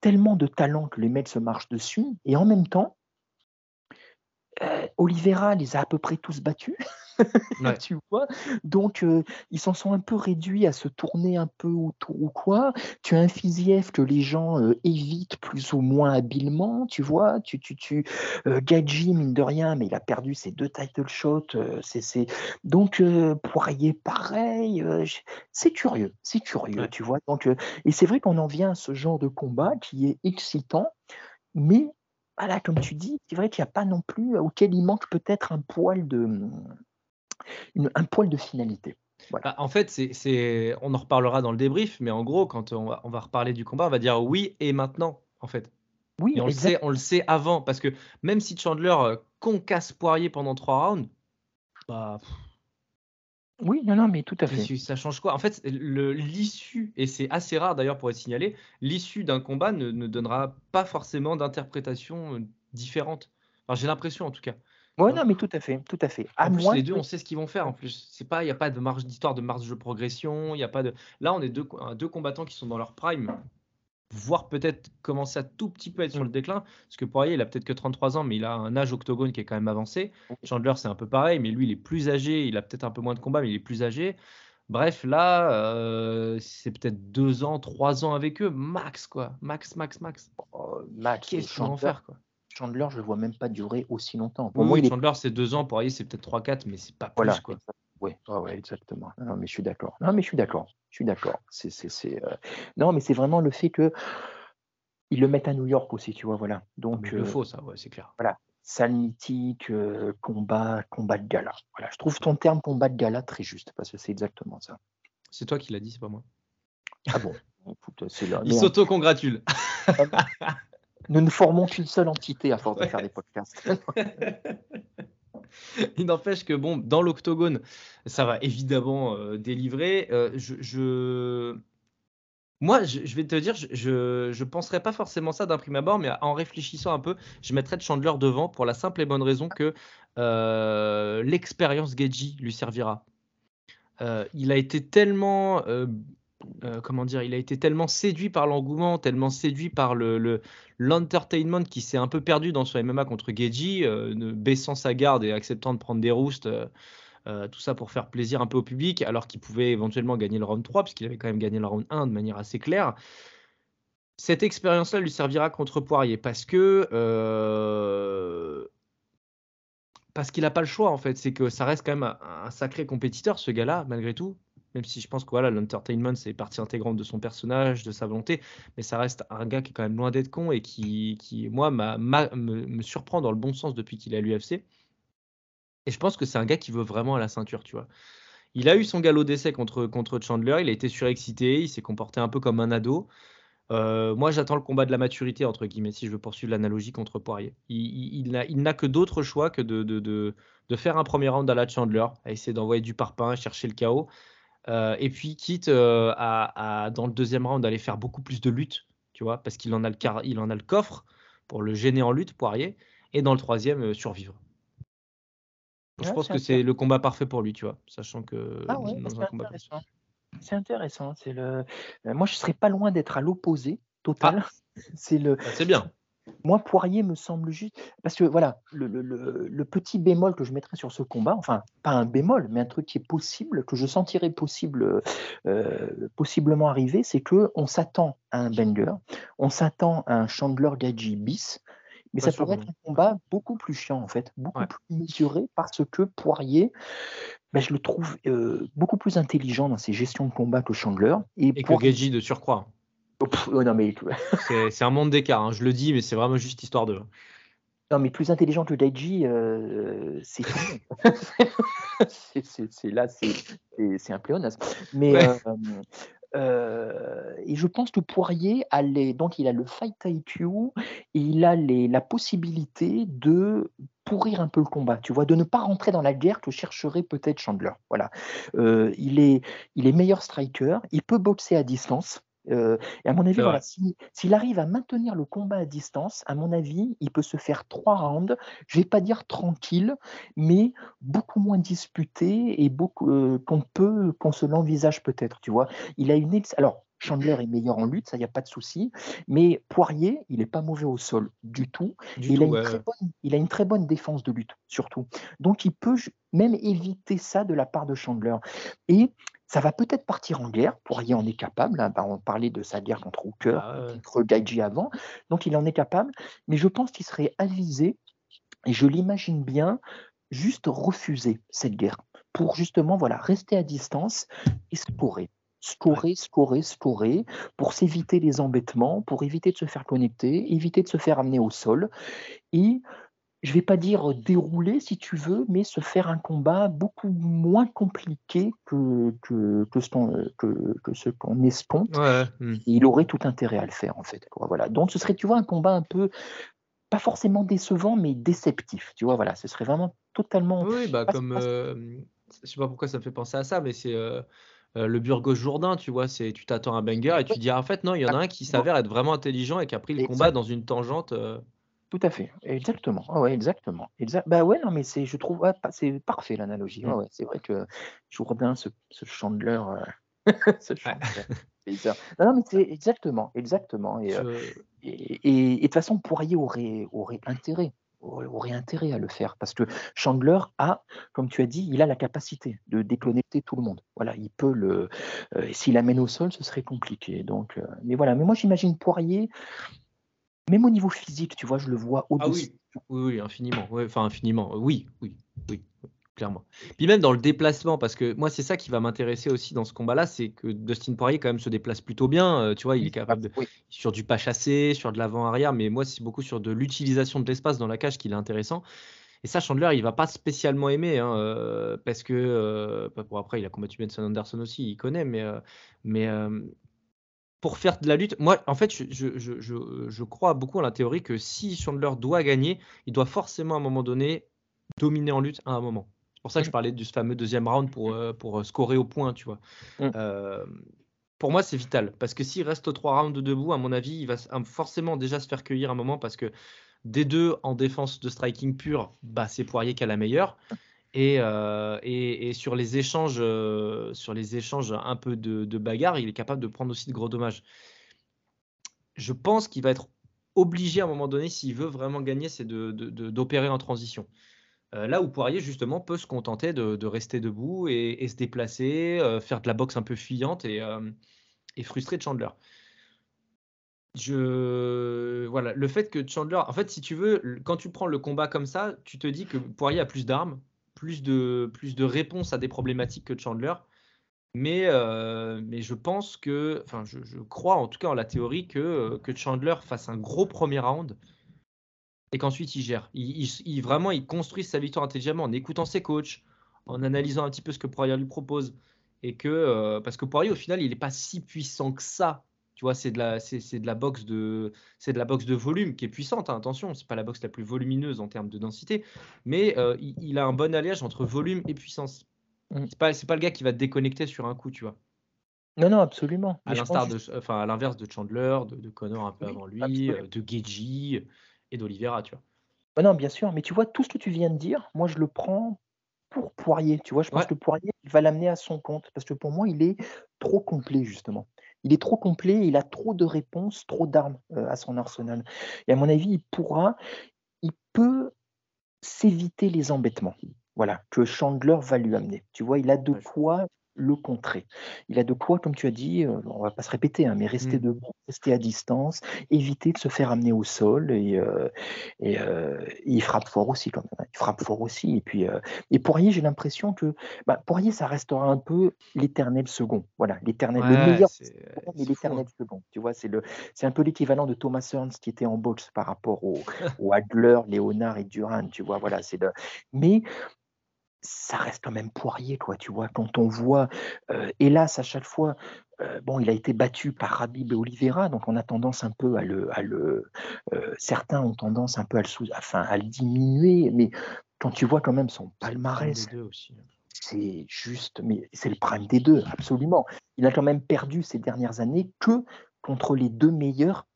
S2: tellement de talent que les mecs se marchent dessus, et en même temps, Oliveira les a à peu près tous battus.
S1: Ouais.
S2: tu vois? Donc, euh, ils s'en sont un peu réduits à se tourner un peu autour ou quoi. Tu as un Fiziev que les gens euh, évitent plus ou moins habilement, tu vois? Tu, tu, tu, euh, Gaji, mine de rien, mais il a perdu ses deux title shots. c'est. Donc, Poirier, pareil. c'est curieux, c'est curieux,
S1: Ouais.
S2: tu vois? Donc, et c'est vrai qu'on en vient à ce genre de combat qui est excitant, mais voilà, comme tu dis, c'est vrai qu'il n'y a pas non plus, auquel il manque peut-être un poil de, une- un poil de finalité.
S1: Bah, en fait, c'est, on en reparlera dans le débrief, mais en gros, quand on va, on va reparler du combat, on va dire oui et maintenant, en fait.
S2: Oui,
S1: Et on le sait, on le sait avant, parce que même si Chandler euh, concasse Poirier pendant trois rounds, bah, pff,
S2: Oui, non, non, mais tout à fait.
S1: ça change quoi? En fait, l'issue, et c'est assez rare d'ailleurs pour être signalé, l'issue d'un combat ne, ne donnera pas forcément d'interprétation euh, différente. Enfin, j'ai l'impression en tout cas.
S2: Oui, non, mais tout à fait, tout à fait. À
S1: En plus,
S2: moins
S1: les deux,
S2: que-
S1: on sait ce qu'ils vont faire. En plus, c'est pas, il n'y a pas de marge d'histoire, de marge de progression. Il y a pas de. Là, on est deux, deux combattants qui sont dans leur prime, voire peut-être commencer à tout petit peu être sur le déclin. Parce que Poirier, il a peut-être que 33 ans, mais il a un âge octogone qui est quand même avancé. Chandler, c'est un peu pareil, mais lui, il est plus âgé. Il a peut-être un peu moins de combats, mais il est plus âgé. Bref, là, euh, c'est peut-être deux ans, trois ans avec eux, max, quoi. Max, max, max.
S2: Oh, Max,
S1: Qu'est-ce qu'ils vont
S2: Chandler,
S1: faire, quoi?
S2: Chandler, je ne vois même pas durer aussi longtemps. Pour
S1: Oui,
S2: moi,
S1: oui,
S2: il est
S1: Chandler, c'est deux ans. Poirier, c'est peut-être trois, quatre, mais c'est pas plus,
S2: Voilà.
S1: quoi.
S2: Oui, ouais, ouais, exactement. Non, mais je suis d'accord. Non, mais je suis d'accord. Je suis d'accord. C'est, c'est, c'est, euh, Non, mais c'est vraiment le fait que ils le mettent à New York aussi, tu vois, voilà. Donc,
S1: il le
S2: euh,
S1: faut, ça, ouais, c'est clair.
S2: salle mythique, euh, combat, combat de gala. Voilà, je trouve ton terme combat de gala très juste parce que c'est exactement ça.
S1: C'est toi qui l'as dit, c'est pas moi.
S2: Ah bon Écoute, c'est là.
S1: Il s'auto-congratule.
S2: nous ne formons qu'une seule entité à force de faire des podcasts.
S1: Il n'empêche que bon, dans l'octogone, ça va évidemment euh, délivrer. Euh, je, je- Moi, je, je vais te dire, je, je penserais pas forcément ça d'un prime abord, mais en réfléchissant un peu, je mettrais Chandler devant pour la simple et bonne raison que euh, l'expérience Geji lui servira. Il a été tellement, euh, comment dire, il a été tellement séduit par l'engouement, tellement séduit par le, le- l'entertainment qui s'est un peu perdu dans son MMA contre Geji, euh, baissant sa garde et acceptant de prendre des roustes, euh, tout ça pour faire plaisir un peu au public, alors qu'il pouvait éventuellement gagner le round 3, puisqu'il avait quand même gagné le round 1 de manière assez claire. Cette expérience-là lui servira contre Poirier parce que parce qu'il n'a pas le choix en fait. C'est que ça reste quand même un sacré compétiteur ce gars-là malgré tout. Même si je pense que voilà, l'entertainment c'est partie intégrante de son personnage, de sa volonté, mais ça reste un gars qui est quand même loin d'être con et qui, qui moi, m'a- m'a- me, surprend dans le bon sens depuis qu'il est à l'UFC. Et je pense que c'est un gars qui veut vraiment à la ceinture, tu vois. Il a eu son galop d'essai contre, contre Chandler, il a été surexcité, il s'est comporté un peu comme un ado. Euh, moi, j'attends le combat de la maturité, entre guillemets, si je veux poursuivre l'analogie contre Poirier. Il, il- il n'a, il n'a que d'autres choix que de, de, de, de faire un premier round à la Chandler, à essayer d'envoyer du parpaing, chercher le chaos. Euh, et puis, quitte euh, à, à, dans le deuxième round, aller faire beaucoup plus de lutte, tu vois, parce qu'il en, a le car- il en a le coffre pour le gêner en lutte, Poirier. Et dans le troisième, euh, survivre. Je pense que c'est le combat parfait pour lui, tu vois, sachant que
S2: Ah ouais,
S1: dans
S2: c'est intéressant. C'est intéressant. C'est le... Moi, je serais pas loin d'être à l'opposé total. C'est le...
S1: Bah, c'est bien.
S2: Moi, Poirier me semble juste. Parce que voilà, le, le- le- le petit bémol que je mettrais sur ce combat, enfin, pas un bémol, mais un truc qui est possible, que je sentirais possible, euh, possiblement arriver, c'est que on s'attend à un banger, on s'attend à un Chandler Gaji bis, mais
S1: Pas
S2: ça pourrait être un combat beaucoup plus chiant, en fait, beaucoup
S1: Ouais.
S2: plus mesuré, parce que Poirier, ben, je le trouve euh, beaucoup plus intelligent dans ses gestions de combat que Chandler. Et,
S1: Et que de surcroît.
S2: Oh, pff, oh, non, mais
S1: C'est un monde d'écart, hein, je le dis, mais c'est vraiment juste histoire de.
S2: Non, mais plus intelligent que Daiji, euh, c'est c'est là, c'est un pléonasme. Mais
S1: Ouais.
S2: euh, euh, et je pense que Poirier a les donc il a le fight IQ et il a les la possibilité de pourrir un peu le combat, tu vois? De ne pas rentrer dans la guerre que chercherait peut-être Chandler, voilà. Il est il est meilleur striker, il peut boxer à distance, heu et à mon avis, voilà, s'il arrive à maintenir le combat à distance, à mon avis, il peut se faire 3 rounds, je vais pas dire tranquille, mais beaucoup moins disputé et beaucoup, heu, qu'on peut qu'on se l'envisage peut-être, tu vois? Il a une ex alors Chandler est meilleur en lutte, ça, il y a pas de souci, mais Poirier, il est pas mauvais au sol du tout.
S1: Du
S2: il
S1: tout,
S2: a une
S1: ouais,
S2: très bonne il a une très bonne défense de lutte, surtout. Donc il peut même éviter ça de la part de Chandler. Et ça va peut-être partir en guerre. Poirier en est capable, hein, bah, on parlait de sa guerre contre Hooker,
S1: Ah ouais,
S2: contre Gaethje avant, donc il en est capable, mais je pense qu'il serait avisé et je l'imagine bien juste refuser cette guerre pour justement, voilà, rester à distance et scorer. Scorer, scorer, scorer pour s'éviter les embêtements, pour éviter de se faire connecter, éviter de se faire amener au sol et je vais pas dire dérouler si tu veux, mais se faire un combat beaucoup moins compliqué que que que ce qu'on, que que ce qu'on escompte
S1: Ouais, ouais.
S2: Et il aurait tout intérêt à le faire, en fait, voilà. Donc ce serait, tu vois, un combat un peu pas forcément décevant, mais déceptif, tu vois? Voilà, ce serait vraiment totalement
S1: Oui, bah,
S2: pas
S1: comme,
S2: pas
S1: je sais pas pourquoi ça me fait penser à ça, mais c'est, heu heu, le Burgos Jourdain, tu vois? C'est tu t'attends à un banger et tu dis: «Ah, en fait, non, il y en a un qui s'avère être vraiment intelligent et qui a pris le combat dans une tangente», heu
S2: tout à fait, exactement, ouais, ouais, exactement, exa bah, ouais, non, mais c'est je trouve, pa c'est parfait l'analogie,
S1: Mmh.
S2: ouais, c'est vrai que Jourdain, ce ce Chandler, ce. Chandler, bizarre. Non, non, mais c'est exactement, exactement et heu
S1: Je
S2: et et et de toute façon, Poirier aurait aurait intérêt aurait intérêt à le faire parce que Chandler a, comme tu as dit, il a la capacité de déconnecter tout le monde. Voilà, il peut le et s'il l'amène au sol, ce serait compliqué donc mais voilà, mais moi j'imagine Poirier, même au niveau physique, tu vois, je le vois
S1: Ah
S2: au-dessus.
S1: oui, oui, oui, infiniment, ouais, enfin infiniment, oui, oui, oui, oui, clairement. Puis même dans le déplacement, parce que moi, c'est ça qui va m'intéresser aussi dans ce combat-là, c'est que Dustin Poirier quand même se déplace plutôt bien, heu, tu vois? Il est
S2: ah,
S1: capable de
S2: oui,
S1: sur du pas chassé, sur de l'avant-arrière, mais moi, c'est beaucoup sur de l'utilisation de l'espace dans la cage qu'il est intéressant et ça, Chandler, il va pas spécialement aimer, hein, heu, parce que, heu, bah, bon après il a combattu Benson Anderson aussi, il connaît, mais, mais, pour faire de la lutte, moi, en fait, je je je je crois beaucoup à la théorie que si Chandler doit gagner, il doit forcément à un moment donné dominer en lutte à un moment. C'est pour ça que je
S2: mmh,
S1: parlais de ce fameux deuxième round pour, heu, pour, heu, scorer au point, tu vois?
S2: mmh,
S1: Hem, pour moi, c'est vital. Parce que s'il reste 3 rounds debout, à mon avis, il va am forcément déjà se faire cueillir un moment parce que des 2 en défense de striking pur, bah, c'est Poirier qui a la meilleure et heu et sur les échanges, heu, sur les échanges un peu de bagarre, il est capable de prendre aussi de gros dommages. Je pense qu'il va être obligé à un moment donné, s'il veut vraiment gagner, c'est d'opérer en transition. Heu, là où Poirier justement peut se contenter de rester debout et se déplacer, faire de la boxe un peu fuyante et frustrer Chandler. Je voilà, le fait que Chandler en fait, si tu veux, quand tu prends le combat comme ça, tu te dis que Poirier a plus d'armes, plus de plus de réponses à des problématiques que Chandler. Mais heu, mais je pense que enfin, je crois en tout cas en la théorie que, Chandler fasse un gros premier round et qu'ensuite il gère. Il il vraiment, il construit sa victoire intelligemment en écoutant ses coachs, en analysant un petit peu ce que Poirier lui propose et que, heu, parce que Poirier au final, il est pas si puissant que ça. Tu vois? C'est de la c'est de la boxe de c'est de la boxe de volume qui est puissante, hein, attention, c'est pas la boxe la plus volumineuse en termes de densité, mais heu, il il a un bon alliage entre volume et puissance.
S2: mmh.
S1: C'est pas c'est pas le gars qui va te déconnecter sur un coup, tu vois?
S2: Non, non, absolument,
S1: À
S2: mais je pense
S1: l'instar
S2: juste
S1: de enfin, à l'inverse de Chandler, de de Conor un peu
S2: oui,
S1: avant lui,
S2: absolument.
S1: heu, de Gaethje et d'Oliveira, tu vois?
S2: Bah, non, bien sûr, mais tu vois, tout ce que tu viens de dire, moi je le prends pour Poirier, tu vois? Je pense
S1: Ouais,
S2: que Poirier, il va l'amener à son compte parce que pour moi, il est trop complet justement. Il est trop complet, il a trop de réponses, trop d'armes, heu, à son arsenal et à mon avis, il pourra il peut s'éviter les embêtements, voilà, que Chandler va lui amener. Tu vois? Il a de quoi le contrer. Il a de quoi, comme tu as dit, euh, on va pas se répéter, hein, mais rester
S1: Mm.
S2: debout, rester à distance, éviter de se faire amener au sol et, euh, et, euh, il frappe fort aussi quand même. hein. Il frappe fort aussi. Et puis euh, et Poirier, j'ai l'impression que bah, Poirier, ça restera un peu l'éternel second. Voilà, l'éternel, le meilleur mais
S1: hein.
S2: l'éternel second. Tu vois, c'est le, c'est un peu l'équivalent de Thomas Hearns qui était en boxe par rapport au, au Adler, Léonard et Duran. Tu vois, voilà, c'est le. Mais ça reste quand même Poirier, quoi, tu vois. Quand on voit, euh, hélas, à chaque fois, euh, bon, il a été battu par Habib et Oliveira, donc on a tendance un peu à le, à le euh, certains ont tendance un peu à le, sous, enfin, à le diminuer, mais quand tu vois quand même son palmarès,
S1: hein.
S2: c'est juste, mais c'est le prime des deux, absolument. Il a quand même perdu ces dernières années que contre les deux meilleurs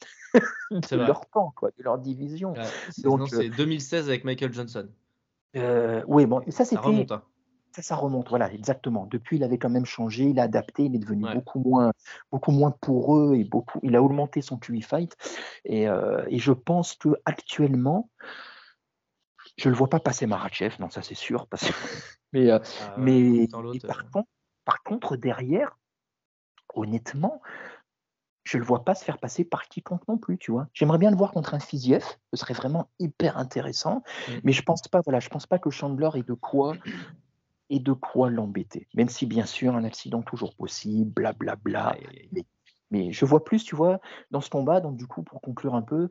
S2: de leur temps, quoi, de leur division.
S1: Ouais,
S2: Donc,
S1: non, c'est 2016 avec Michael Johnson.
S2: Euh, oui, bon, ça
S1: Ça
S2: c'était.
S1: remonte. hein.
S2: Ça, ça remonte, voilà, exactement. Depuis, il avait quand même changé, il a adapté, il est devenu
S1: Ouais.
S2: beaucoup moins, beaucoup moins poreux et beaucoup, il a augmenté son QI fight. Et, euh, et je pense que actuellement, je le vois pas passer Marachev, non, ça c'est sûr. Parce... mais, euh,
S1: Ah
S2: mais
S1: l'autre,
S2: par contre, par contre, derrière, honnêtement, je le vois pas se faire passer par quiconque non plus, tu vois. J'aimerais bien le voir contre un Fiziev, ce serait vraiment hyper intéressant,
S1: Mm.
S2: mais je pense pas, voilà, je pense pas que Chandler ait de quoi et de quoi l'embêter. Même si, bien sûr, un accident toujours possible, blablabla.
S1: aïe, aïe.
S2: Mais je vois plus, tu vois, dans ce combat, donc du coup, pour conclure un peu,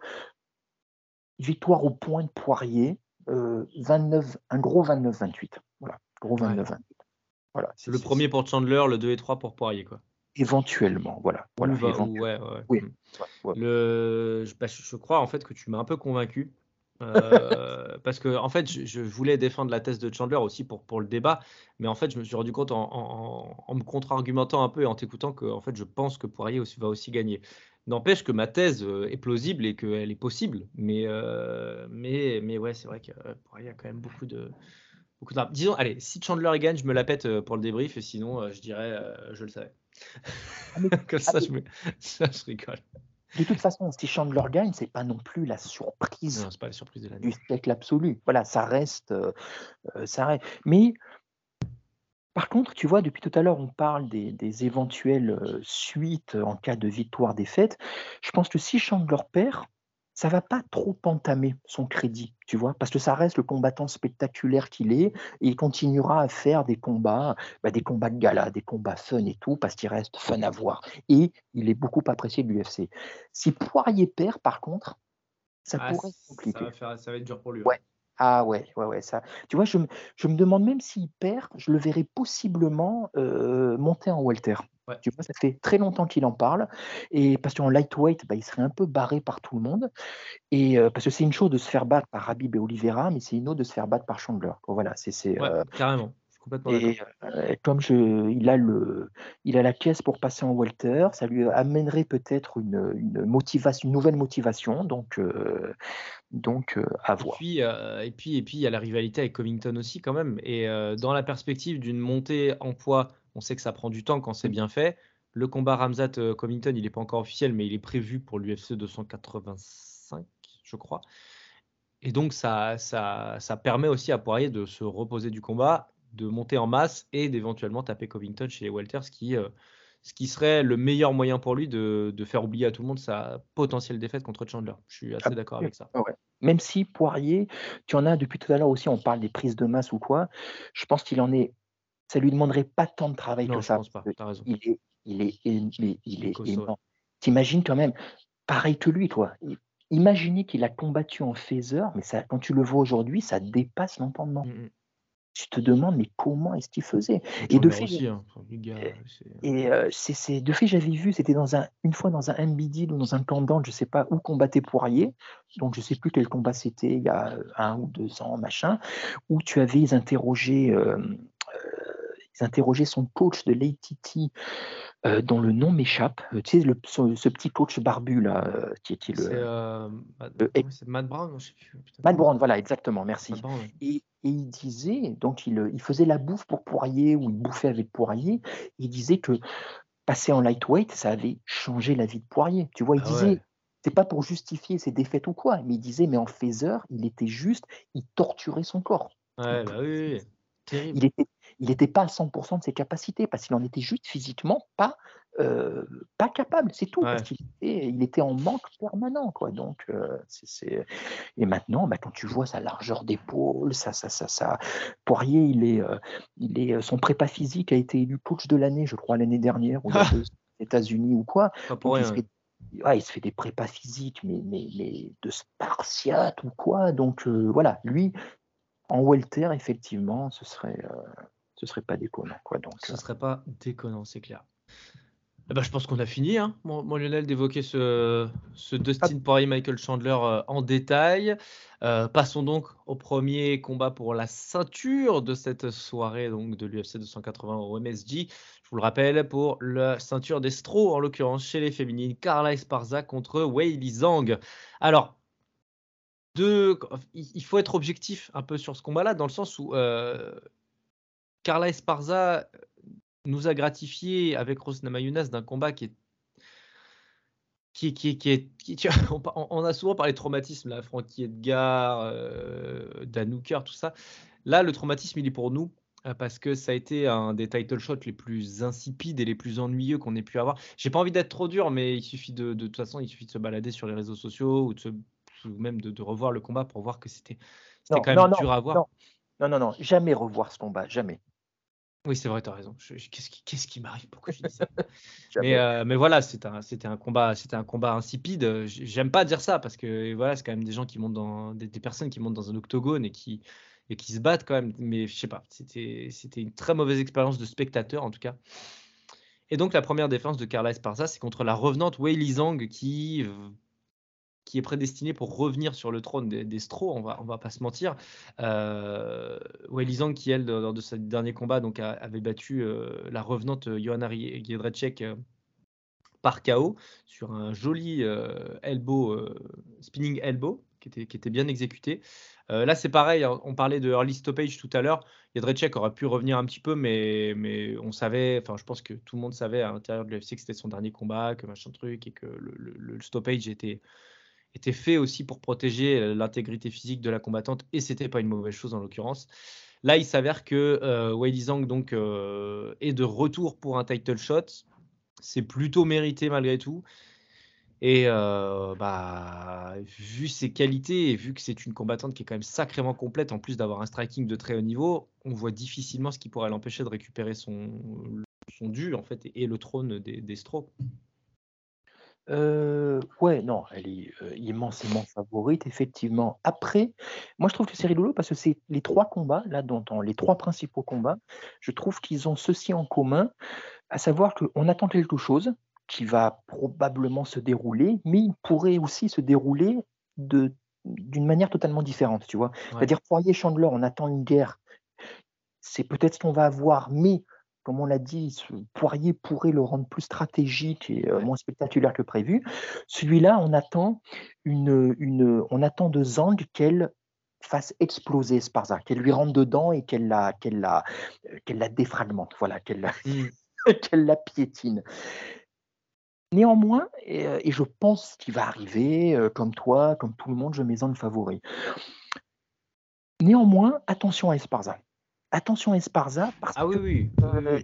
S2: victoire au point de Poirier, euh, 29, un gros 29-28. Voilà, gros
S1: Ouais.
S2: 29-28. Voilà, c'est
S1: Le premier pour Chandler, le 2 et 3 pour Poirier. Quoi.
S2: Éventuellement, voilà.
S1: ouais, ouais.
S2: Oui. Ouais.
S1: Le, je, bah, je- crois en fait que tu m'as un peu convaincu. Euh, parce que en fait, je, je voulais défendre la thèse de Chandler aussi pour, pour le débat, mais en fait, je me suis rendu compte en, en- me contre-argumentant un peu et en t'écoutant que en fait, je pense que Poirier aussi, va aussi gagner. N'empêche que ma thèse euh, est plausible et qu'elle est possible, mais, euh, mais, mais ouais, c'est vrai que Poirier a quand même beaucoup de. Beaucoup d'armes. Disons, allez, si Chandler gagne, je me la pète pour le débrief, et sinon, je dirais, je le savais.
S2: Ah,
S1: Comme
S2: ah,
S1: ça, je, me... ça, je rigole.
S2: De toute façon, si Chandler gagne, c'est pas non plus la surprise
S1: Non, pas la surprise de
S2: du siècle absolu. Voilà, ça reste, euh, euh, ça reste. Mais par contre, tu vois, depuis tout à l'heure, on parle des, des éventuelles euh, suites en cas de victoire-défaite. Je pense que si Chandler perd, ça va pas trop entamer son crédit, tu vois, parce que ça reste le combattant spectaculaire qu'il est, et il continuera à faire des combats, bah, des combats de gala, des combats fun et tout, parce qu'il reste fun à voir. Et il est beaucoup apprécié de l'UFC. Si Poirier perd, par contre, ça
S1: Ah,
S2: pourrait être
S1: ça,
S2: compliqué.
S1: va faire, ça va être dur pour lui.
S2: Ouais. Ah ouais, ouais, ouais, ça. Tu vois, je, me- je me demande même s'il perd, je le verrais possiblement euh, monter en welter.
S1: Ouais.
S2: Tu vois, ça fait très longtemps qu'il en parle. Et parce qu'en lightweight, bah, il serait un peu barré par tout le monde. Et euh, parce que c'est une chose de se faire battre par Habib et Oliveira, mais c'est une autre de se faire battre par Chandler. Voilà, c'est
S1: Ouais,
S2: euh,
S1: carrément. Je suis complètement d'accord.
S2: et euh, comme je, il a le, il a la caisse pour passer en welter, ça lui amènerait peut-être une, une motivation, une nouvelle motivation. Donc, donc à
S1: Et
S2: voir.
S1: puis, et puis, et puis, il y a la rivalité avec Covington aussi quand même. Et dans la perspective d'une montée en poids, on sait que ça prend du temps quand c'est bien fait. Le combat Ramzat Covington, il n'est pas encore officiel, mais il est prévu pour l'UFC 285, je crois. Et donc, ça, ça, ça permet aussi à Poirier de se reposer du combat, de monter en masse et d'éventuellement taper Covington chez les welters, ce qui, euh, ce qui serait le meilleur moyen pour lui de, de faire oublier à tout le monde sa potentielle défaite contre Chandler. Je suis assez d'accord avec ça.
S2: Ah ouais. Même si Poirier, tu en as depuis tout à l'heure aussi, on parle des prises de masse ou quoi, je pense qu'il en est. Ça lui demanderait pas tant de travail
S1: Non,
S2: que
S1: je
S2: ça.
S1: pense pas, t'as raison.
S2: Il est, il est, il est, il
S1: Il est
S2: est
S1: costaud,
S2: énorme. T'imagines quand même, pareil que lui, toi. Imaginez qu'il a combattu en phaser, mais ça, quand tu le vois aujourd'hui, ça dépasse l'entendement.
S1: Mm, mm.
S2: Tu te demandes, mais comment est-ce qu'il faisait?
S1: Et
S2: de fait,
S1: aussi, hein. Enfin, les gars,
S2: Et-
S1: c'est-
S2: Et euh, c'est, c'est- de fait, j'avais vu, c'était dans un, une fois dans un NBD ou dans un camp d'Anse, je sais pas où combattait Poirier, donc je sais plus quel combat c'était, il y a euh, un ou deux ans, machin, où tu avais interrogé, euh, ils interrogeaient son coach de l'ATT, euh, dont le nom m'échappe, Euh, tu sais, le, ce, ce petit coach barbu là, euh, qui était
S1: c'est
S2: le.
S1: euh, Matt, c'est Brown, je sais plus.
S2: Matt Brown, voilà, exactement, merci.
S1: Matt Brown, ouais.
S2: Et, et il disait, donc il, il faisait la bouffe pour Poirier, ou il bouffait avec Poirier, il disait que passer en lightweight, ça avait changé la vie de Poirier. Tu vois, il
S1: Ah
S2: disait,
S1: ouais.
S2: c'est pas pour justifier ses défaites ou quoi, mais il disait, mais en phaser, il était juste, il torturait son corps.
S1: Ouais, bah oui. Terrible.
S2: Il était, il n'était pas à 100% de ses capacités parce qu'il en était juste physiquement pas, euh, pas capable, c'est tout. Parce qu'il était, il était en manque permanent. Quoi. Donc, euh, c'est, Et maintenant, bah, quand tu vois sa largeur d'épaule, ça, ça, ça, ça, Poirier, il est, euh, il est, son prépa physique a été élu coach de l'année, je crois, l'année dernière, aux États-Unis ou quoi. il, se fait, il, se fait, des prépas physiques, mais, mais, mais de spartiate ou quoi. Donc, voilà, lui, en welter, effectivement, ce serait, ce serait pas déconnant. Quoi. Donc,
S1: ce serait pas déconnant, c'est clair. Eh ben, je pense qu'on a fini, hein, mon, Lionel, d'évoquer ce, ce Dustin Poirier Michael Chandler euh, en détail. Euh, passons donc au premier combat pour la ceinture de cette soirée donc de l'UFC 280 au MSG. Je vous le rappelle, pour la ceinture d'Estro, en l'occurrence chez les féminines, Carla Esparza contre Wei Zhang. Alors, deux, il faut être objectif un peu sur ce combat-là, dans le sens où euh, Carla Esparza nous a gratifié avec Rosna Mayunas d'un combat qui est qui, qui, qui est, qui, on, a souvent parlé de traumatisme, là, Frankie Edgar, euh, tout ça. Là, le traumatisme, il est pour nous euh, parce que ça a été un des title shots les plus insipides et les plus ennuyeux qu'on ait pu avoir. J'ai pas envie d'être trop dur, mais il suffit de, de, toute façon, il suffit de se balader sur les réseaux sociaux ou, de même de, revoir le combat pour voir que c'était quand même dur à voir.
S2: non, non, non, jamais revoir ce combat, jamais.
S1: Oui, c'est vrai, tu as raison. Qu'est-ce qui, m'arrive? Pourquoi je dis ça? Mais, euh, mais voilà, c'était un, combat, c'était un combat insipide. J'aime pas dire ça parce que voilà, c'est quand même des gens qui montent dans des, personnes qui montent dans un octogone et qui et qui se battent quand même. Mais je sais pas, c'était c'était une très mauvaise expérience de spectateur en tout cas. Et donc la première défense de Carla Esparza, c'est contre la revenante Wei Zhang qui qui est prédestiné pour revenir sur le trône des, des on va, va pas se mentir. Euh, qui elle, lors de ce dernier combat, donc, avait battu euh, la revenante euh, Johanna Giedrecek euh, par KO sur un joli elbow, spinning elbow qui était, bien exécuté. là, c'est pareil, hein, on parlait de early stoppage tout à l'heure. Jedrzejczyk aurait pu revenir un petit peu, mais, on savait, enfin, je pense que tout le monde savait à l'intérieur de l'UFC que c'était son dernier combat, que machin truc, et que le, le stoppage était, était fait aussi pour protéger euh, l'intégrité physique de la combattante et c'était pas une mauvaise chose en l'occurrence. Là, il s'avère que euh, Wei Zhang donc euh, est de retour pour un title shot. C'est plutôt mérité malgré tout. Et euh, bah, vu ses qualités et vu que c'est une combattante qui est quand même sacrément complète, en plus d'avoir un striking de très haut niveau, on voit difficilement ce qui pourrait l'empêcher de récupérer son, son dû en fait et, le trône des, des.
S2: Euh, ouais, non, elle est, immensément favorite, effectivement. Après, moi, je trouve que c'est rigolo parce que c'est les trois combats, là, dont les trois principaux combats, je trouve qu'ils ont ceci en commun, à savoir qu'on attend quelque chose qui va probablement se dérouler, mais il pourrait aussi se dérouler de d'une manière totalement différente, tu vois? C'est-à-dire Poirier-Chandler, on attend une guerre, c'est peut-être ce qu'on va avoir, mais comme on l'a dit, ce Poirier pourrait le rendre plus stratégique et euh, moins spectaculaire que prévu. Celui-là, on attend une, une, on attend de Zang qu'elle fasse exploser Sparza, qu'elle lui rentre dedans et qu'elle la, qu'elle la, euh, qu'elle la défragmente, voilà, qu'elle la, mmh. qu'elle la piétine. Néanmoins, et, euh, et je pense qu'il va arriver, comme toi, comme tout le monde, je mets en favori. Néanmoins, attention à Esparza attention Esparza, parce
S1: ah oui,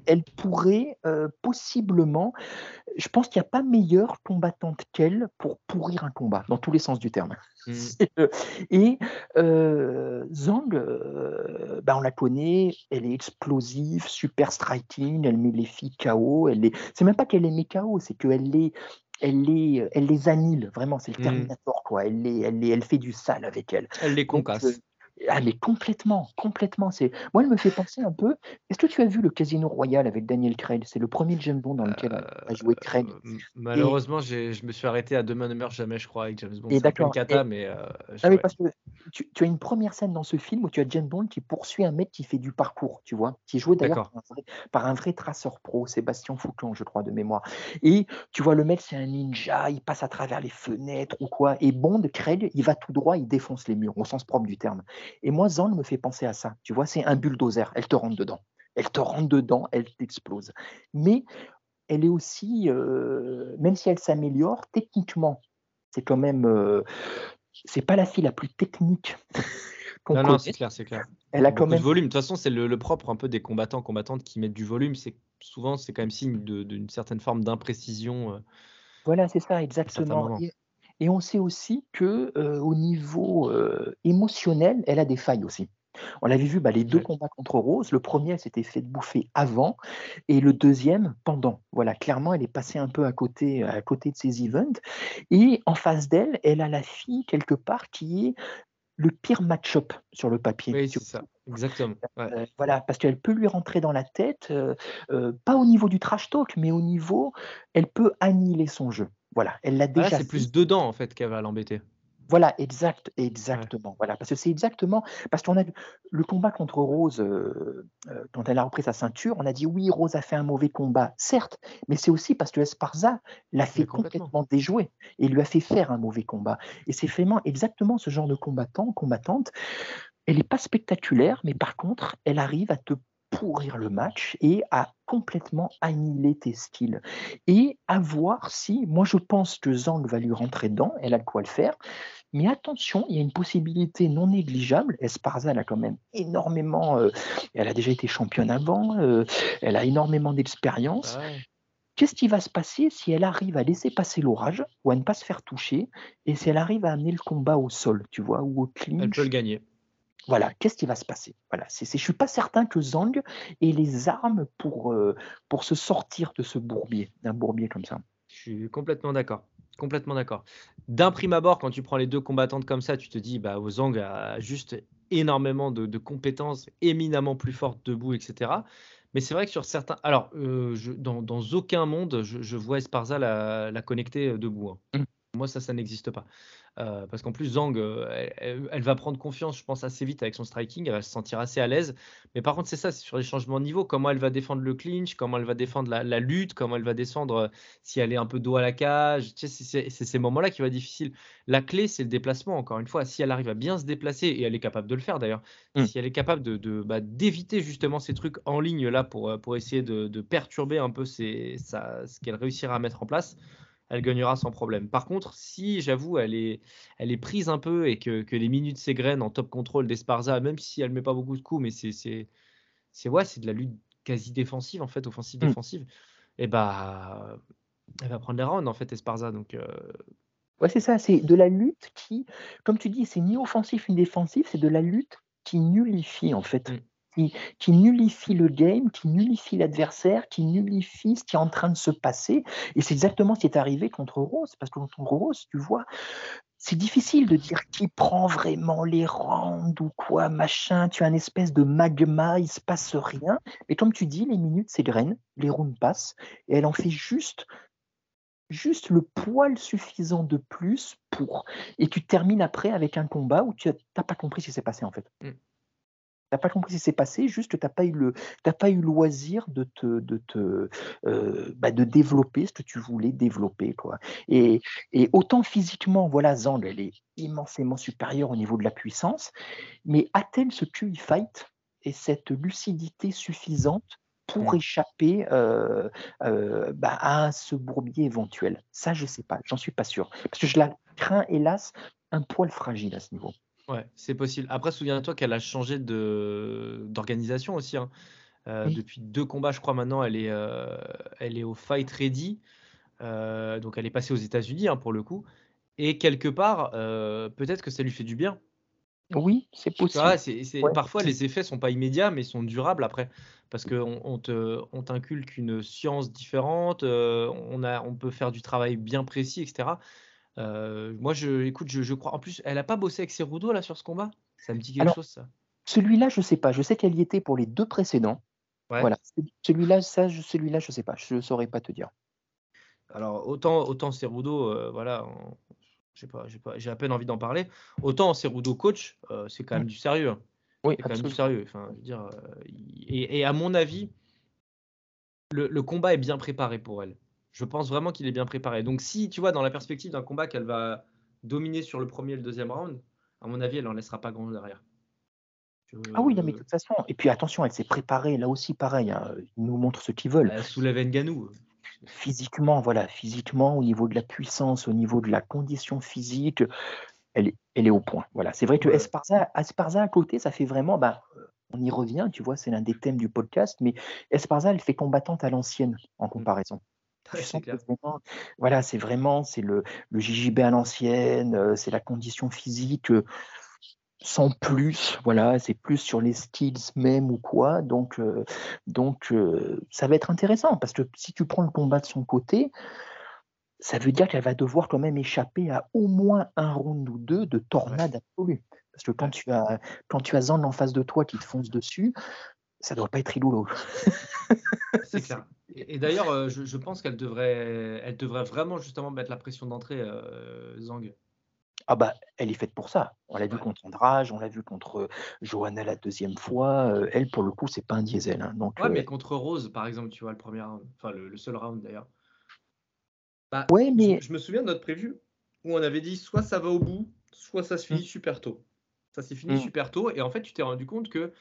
S2: qu'elle pourrait possiblement, je pense qu'il n'y a pas meilleure combattante qu'elle pour pourrir un combat, dans tous les sens du terme. Mmh. Et Zhang, bah, on la connaît, elle est explosive, super striking, elle met les filles KO, elle est... c'est même pas qu'elle les met KO, c'est qu'elle les, elle les, elle les annule, vraiment, c'est le mmh. Terminator, quoi. Elle, les, elle, les, elle fait du sale avec elle.
S1: Elle les concasse.
S2: Ah, mais complètement, complètement. C'est moi, elle me fait penser un peu. Est-ce que tu as vu le Casino Royal avec Daniel Craig? C'est le premier James Bond dans lequel a joué Craig.
S1: Euh, malheureusement, je me suis arrêté à Demain ne meurt jamais, je crois, avec James Bond. C'est un cata, mais. Euh,
S2: ah parce que tu, as une première scène dans ce film où tu as James Bond qui poursuit un mec qui fait du parcours, tu vois, qui est joué d'ailleurs par, un vrai traceur pro, Sébastien Foucan, je crois, de mémoire. Et tu vois, le mec, c'est un ninja, il passe à travers les fenêtres ou quoi. Et Bond, Craig, il va tout droit, il défonce les murs, au sens propre du terme. Et moi, Zan me fait penser à ça. Tu vois, c'est un bulldozer. Elle te rentre dedans. Elle te rentre dedans, elle t'explose. Mais elle est aussi, euh, même si elle s'améliore, techniquement, c'est quand même, euh, c'est pas la fille la plus technique qu'on
S1: Non, non,
S2: connaît.
S1: c'est clair, c'est clair.
S2: Elle a quand
S1: Beaucoup de
S2: même
S1: volume. De toute façon, c'est le, le propre un peu des combattants, combattantes qui mettent du volume. C'est souvent, c'est quand même signe d'une certaine forme d'imprécision. euh,
S2: Voilà, c'est ça, exactement. Et, et on sait aussi que euh, au niveau euh, émotionnel, elle a des failles aussi. On l'avait vu, bah, les deux combats contre Rose. Le premier, elle s'était fait bouffer avant, et le deuxième pendant. Voilà, clairement, elle est passée un peu à côté, à côté de ces events. Et en face d'elle, elle a la fille quelque part qui est le pire match-up sur le papier.
S1: Oui, c'est ça. Exactement. Ouais.
S2: euh, voilà, parce qu'elle peut lui rentrer dans la tête, euh, euh, pas au niveau du trash talk, mais au niveau, elle peut annihiler son jeu. Voilà, elle l'a
S1: Ah,
S2: déjà
S1: c'est plus dedans, en fait, qu'elle va l'embêter.
S2: Voilà, exact, exactement. Voilà, parce que c'est exactement parce qu'on a le combat contre Rose euh, euh, quand elle a repris sa ceinture, on a dit oui, Rose a fait un mauvais combat, certes, mais c'est aussi parce que Esparza l'a fait
S1: complètement
S2: déjouer et lui a fait faire un mauvais combat. Et c'est vraiment exactement ce genre de combattant, combattante. Elle n'est pas spectaculaire, mais par contre, elle arrive à te pourrir le match et à complètement annihiler tes styles. Et à voir si, moi je pense que Zhang va lui rentrer dedans, elle a de quoi le faire, mais attention, il y a une possibilité non négligeable. Esparza, elle a quand même énormément, euh, elle a déjà été championne avant, euh, elle a énormément d'expérience.
S1: Ah ouais.
S2: Qu'est-ce qui va se passer si elle arrive à laisser passer l'orage ou à ne pas se faire toucher et si elle arrive à amener le combat au sol, tu vois, ou au
S1: Elle
S2: clinch
S1: peut le gagner.
S2: Voilà, qu'est-ce qui va se passer? Voilà, c'est, je suis pas certain que Zhang ait les armes pour, euh, pour se sortir de ce bourbier, d'un bourbier comme ça.
S1: Je suis complètement d'accord. Complètement d'accord. D'un prime abord, quand tu prends les deux combattantes comme ça, tu te dis, bah, Ozang a juste énormément de, de compétences, éminemment plus fortes debout, etc. Mais c'est vrai que sur certains. Alors, euh, je- dans, dans aucun monde, je, je vois Esparza la, la connecter euh, debout. hein.
S2: Mm.
S1: Moi, ça, ça n'existe pas. Euh, parce qu'en plus, Zhang, euh, elle, va prendre confiance, je pense, assez vite avec son striking. Elle va se sentir assez à l'aise. Mais par contre, c'est ça, c'est sur les changements de niveau. Comment elle va défendre le clinch, comment elle va défendre la, la lutte, comment elle va descendre euh, si elle est un peu dos à la cage. Tu sais, c'est ces moments-là qui vont être difficiles. La clé, c'est le déplacement, encore une fois. Si elle arrive à bien se déplacer, et elle est capable de le faire d'ailleurs,
S2: Mm.
S1: si elle est capable de, de, bah, d'éviter justement ces trucs en ligne là pour, pour essayer de, de perturber un peu ses- sa- ce qu'elle réussira à mettre en place, elle gagnera sans problème. Par contre, si j'avoue, elle est, elle est prise un peu et que, que les minutes s'égrènent en top contrôle d'Esparza, même si elle met pas beaucoup de coups, mais c'est, c'est, c'est, ouais, c'est de la lutte quasi défensive en fait,
S2: Mm.
S1: offensive-défensive, et bah, elle va prendre les rounds en fait, Esparza. Donc, euh,
S2: Ouais, c'est ça, c'est de la lutte qui, comme tu dis, c'est ni offensif ni défensif, c'est de la lutte qui nullifie en fait.
S1: Mm.
S2: Qui, nullifie le game, qui nullifie l'adversaire, qui nullifie ce qui est en train de se passer. Et c'est exactement ce qui est arrivé contre Rose, parce que contre Rose, tu vois, c'est difficile de dire qui prend vraiment les rounds ou quoi, machin. Tu as une espèce de magma, il se passe rien. Mais comme tu dis, les minutes s'égrènent, les rounds passent, et elle en fait juste, juste le poil suffisant de plus pour. Et tu termines après avec un combat où tu n'as pas compris ce qui s'est passé en fait.
S1: Mm.
S2: Tu n'as pas compris ce qui s'est passé, juste que tu n'as pas eu le, pas eu loisir de te, de te, euh, bah, de développer ce que tu voulais développer, quoi. Et, et autant physiquement, voilà, Zhang, elle est immensément supérieure au niveau de la puissance, mais a-t-elle ce QI fight et cette lucidité suffisante pour échapper euh, euh, bah, à ce bourbier éventuel? Ça, je ne sais pas, j'en suis pas sûr. Parce que je la crains, hélas, un poil fragile à ce niveau.
S1: Ouais, c'est possible. Après, souviens-toi qu'elle a changé de d'organisation aussi. hein. Euh,
S2: Oui.
S1: Depuis deux combats, je crois maintenant, elle est, euh, elle est au Fight Ready. Euh, donc, elle est passée aux États-Unis hein, pour le coup. Et quelque part, euh, peut-être que ça lui fait du bien.
S2: Oui, c'est
S1: Tu
S2: possible.
S1: vois, c'est, c'est-
S2: Ouais.
S1: Parfois, les effets sont pas immédiats, mais sont durables après. Parce qu'on on te, on t'inculque une science différente, euh, on, a, on peut faire du travail bien précis, etc. Euh, moi, je, écoute, je, je crois. En plus, elle a pas bossé avec Cerudo là sur ce combat? Ça me dit quelque
S2: Alors,
S1: chose, ça.
S2: Celui-là, je ne sais pas. Je sais qu'elle y était pour les deux précédents.
S1: Ouais.
S2: Voilà. Celui-là, ça, je- celui-là, je ne sais pas. Je ne saurais pas te dire.
S1: Alors, autant, autant Cerudo, euh, voilà, on- j'ai pas, j'ai pas, j'ai à peine envie d'en parler. Autant Cerudo coach, euh, c'est quand même
S2: Mm.
S1: du sérieux. hein.
S2: Oui,
S1: C'est quand même du sérieux. Enfin, je veux dire, et, et à mon avis, le, le combat est bien préparé pour elle. Je pense vraiment qu'il est bien préparé. Donc, si tu vois, dans la perspective d'un combat qu'elle va dominer sur le premier et le deuxième round, à mon avis, elle n'en laissera pas grand derrière.
S2: Ah oui, non, mais de toute façon. Et puis attention, elle s'est préparée. Là aussi, pareil. hein, Ils nous montrent ce qu'ils veulent.
S1: Elle soulève Nganou.
S2: Physiquement, voilà. Physiquement, au niveau de la puissance, au niveau de la condition physique. elle est, elle est au point. Voilà. C'est vrai que. Esparza, Esparza à côté, ça fait vraiment. Bah, euh, on y revient, tu vois, c'est l'un des thèmes du podcast, mais Esparza, elle fait combattante à l'ancienne en comparaison.
S1: Ouais, c'est clair.
S2: vraiment, voilà, c'est vraiment, c'est le, le JJB à l'ancienne, euh, c'est la condition physique euh, sans plus, voilà, c'est plus sur les styles même ou quoi. Donc, euh, donc euh, ça va être intéressant parce que si tu prends le combat de son côté, ça veut dire qu'elle va devoir quand même échapper à au moins un round ou deux de tornade absolue. Parce que quand tu as quand tu as Zand en face de toi qui te fonce dessus, ça doit pas être rigolo.
S1: C'est clair. Et, et d'ailleurs, euh, je, je pense qu'elle devrait, elle devrait vraiment justement mettre la pression d'entrée, euh, Zhang.
S2: Ah bah, elle est faite pour ça. On l'a vu
S1: Ouais.
S2: contre Andrage, on l'a vu contre Johanna la deuxième fois. euh, elle, pour le coup, c'est pas un diesel. hein. Donc,
S1: Ouais,
S2: euh,
S1: mais contre Rose, par exemple, tu vois, le premier round, enfin le, le seul round d'ailleurs. Bah,
S2: ouais, mais
S1: je me souviens de notre prévue où on avait dit soit ça va au bout, soit ça se finit
S2: Mm.
S1: super tôt. Ça s'est fini
S2: Mm.
S1: super tôt, et en fait, tu t'es rendu compte que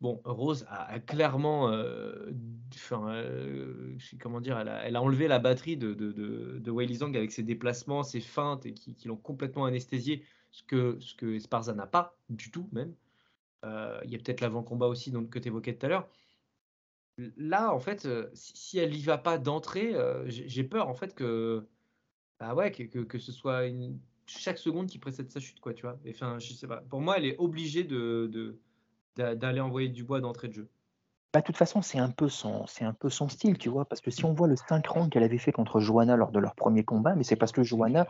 S1: Bon, Rose a, clairement, euh, euh, comment dire, elle a, enlevé la batterie de, de, de, avec ses déplacements, ses feintes et qui, l'ont complètement anesthésié, ce que, ce n'a pas du tout même. Euh, Il y a peut-être l'avant-combat aussi donc, que tu évoquais tout à l'heure. Là, en fait, euh, si, elle n'y va pas d'entrée, j'ai peur en fait que, bah ouais, que, ce soit chaque seconde qui précède sa chute, quoi, tu vois. Enfin, je sais pas. Pour moi, elle est obligée de, d'aller envoyer du bois d'entrée de jeu.
S2: bah, de toute façon, c'est un, peu son, c'est un peu son style, tu vois. Parce que si on voit le 5 rounds qu'elle avait fait contre Johanna lors de leur premier combat, mais c'est parce que Johanna,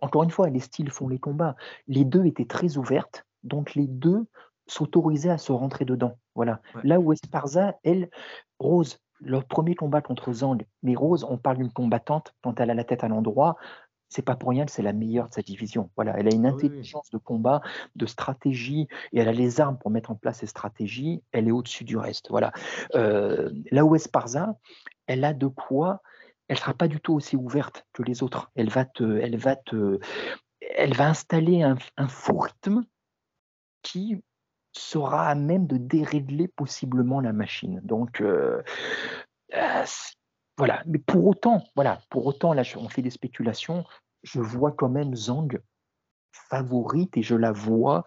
S2: encore une fois, les styles font les combats. Les deux étaient très ouvertes, donc les deux s'autorisaient à se rentrer dedans. Voilà.
S1: Ouais.
S2: Là où Esparza, elle, Rose, leur premier combat contre Zhang, mais Rose, on parle d'une combattante, quand elle a la tête à l'endroit, c'est pas pour rien que c'est la meilleure de sa division. Voilà, elle a une
S1: Ah oui,
S2: intelligence de combat, de stratégie, et elle a les armes pour mettre en place ces stratégies. Elle est au-dessus du reste. Voilà. Euh, là où Esparza, elle a de quoi. Elle sera pas du tout aussi ouverte que les autres. Elle va te, elle va te, elle va installer un, un faux rythme qui sera à même de dérégler possiblement la machine. Donc euh, euh, voilà. Mais pour autant, voilà, pour autant, là, on fait des spéculations. Je vois quand même Zhang favorite et je la vois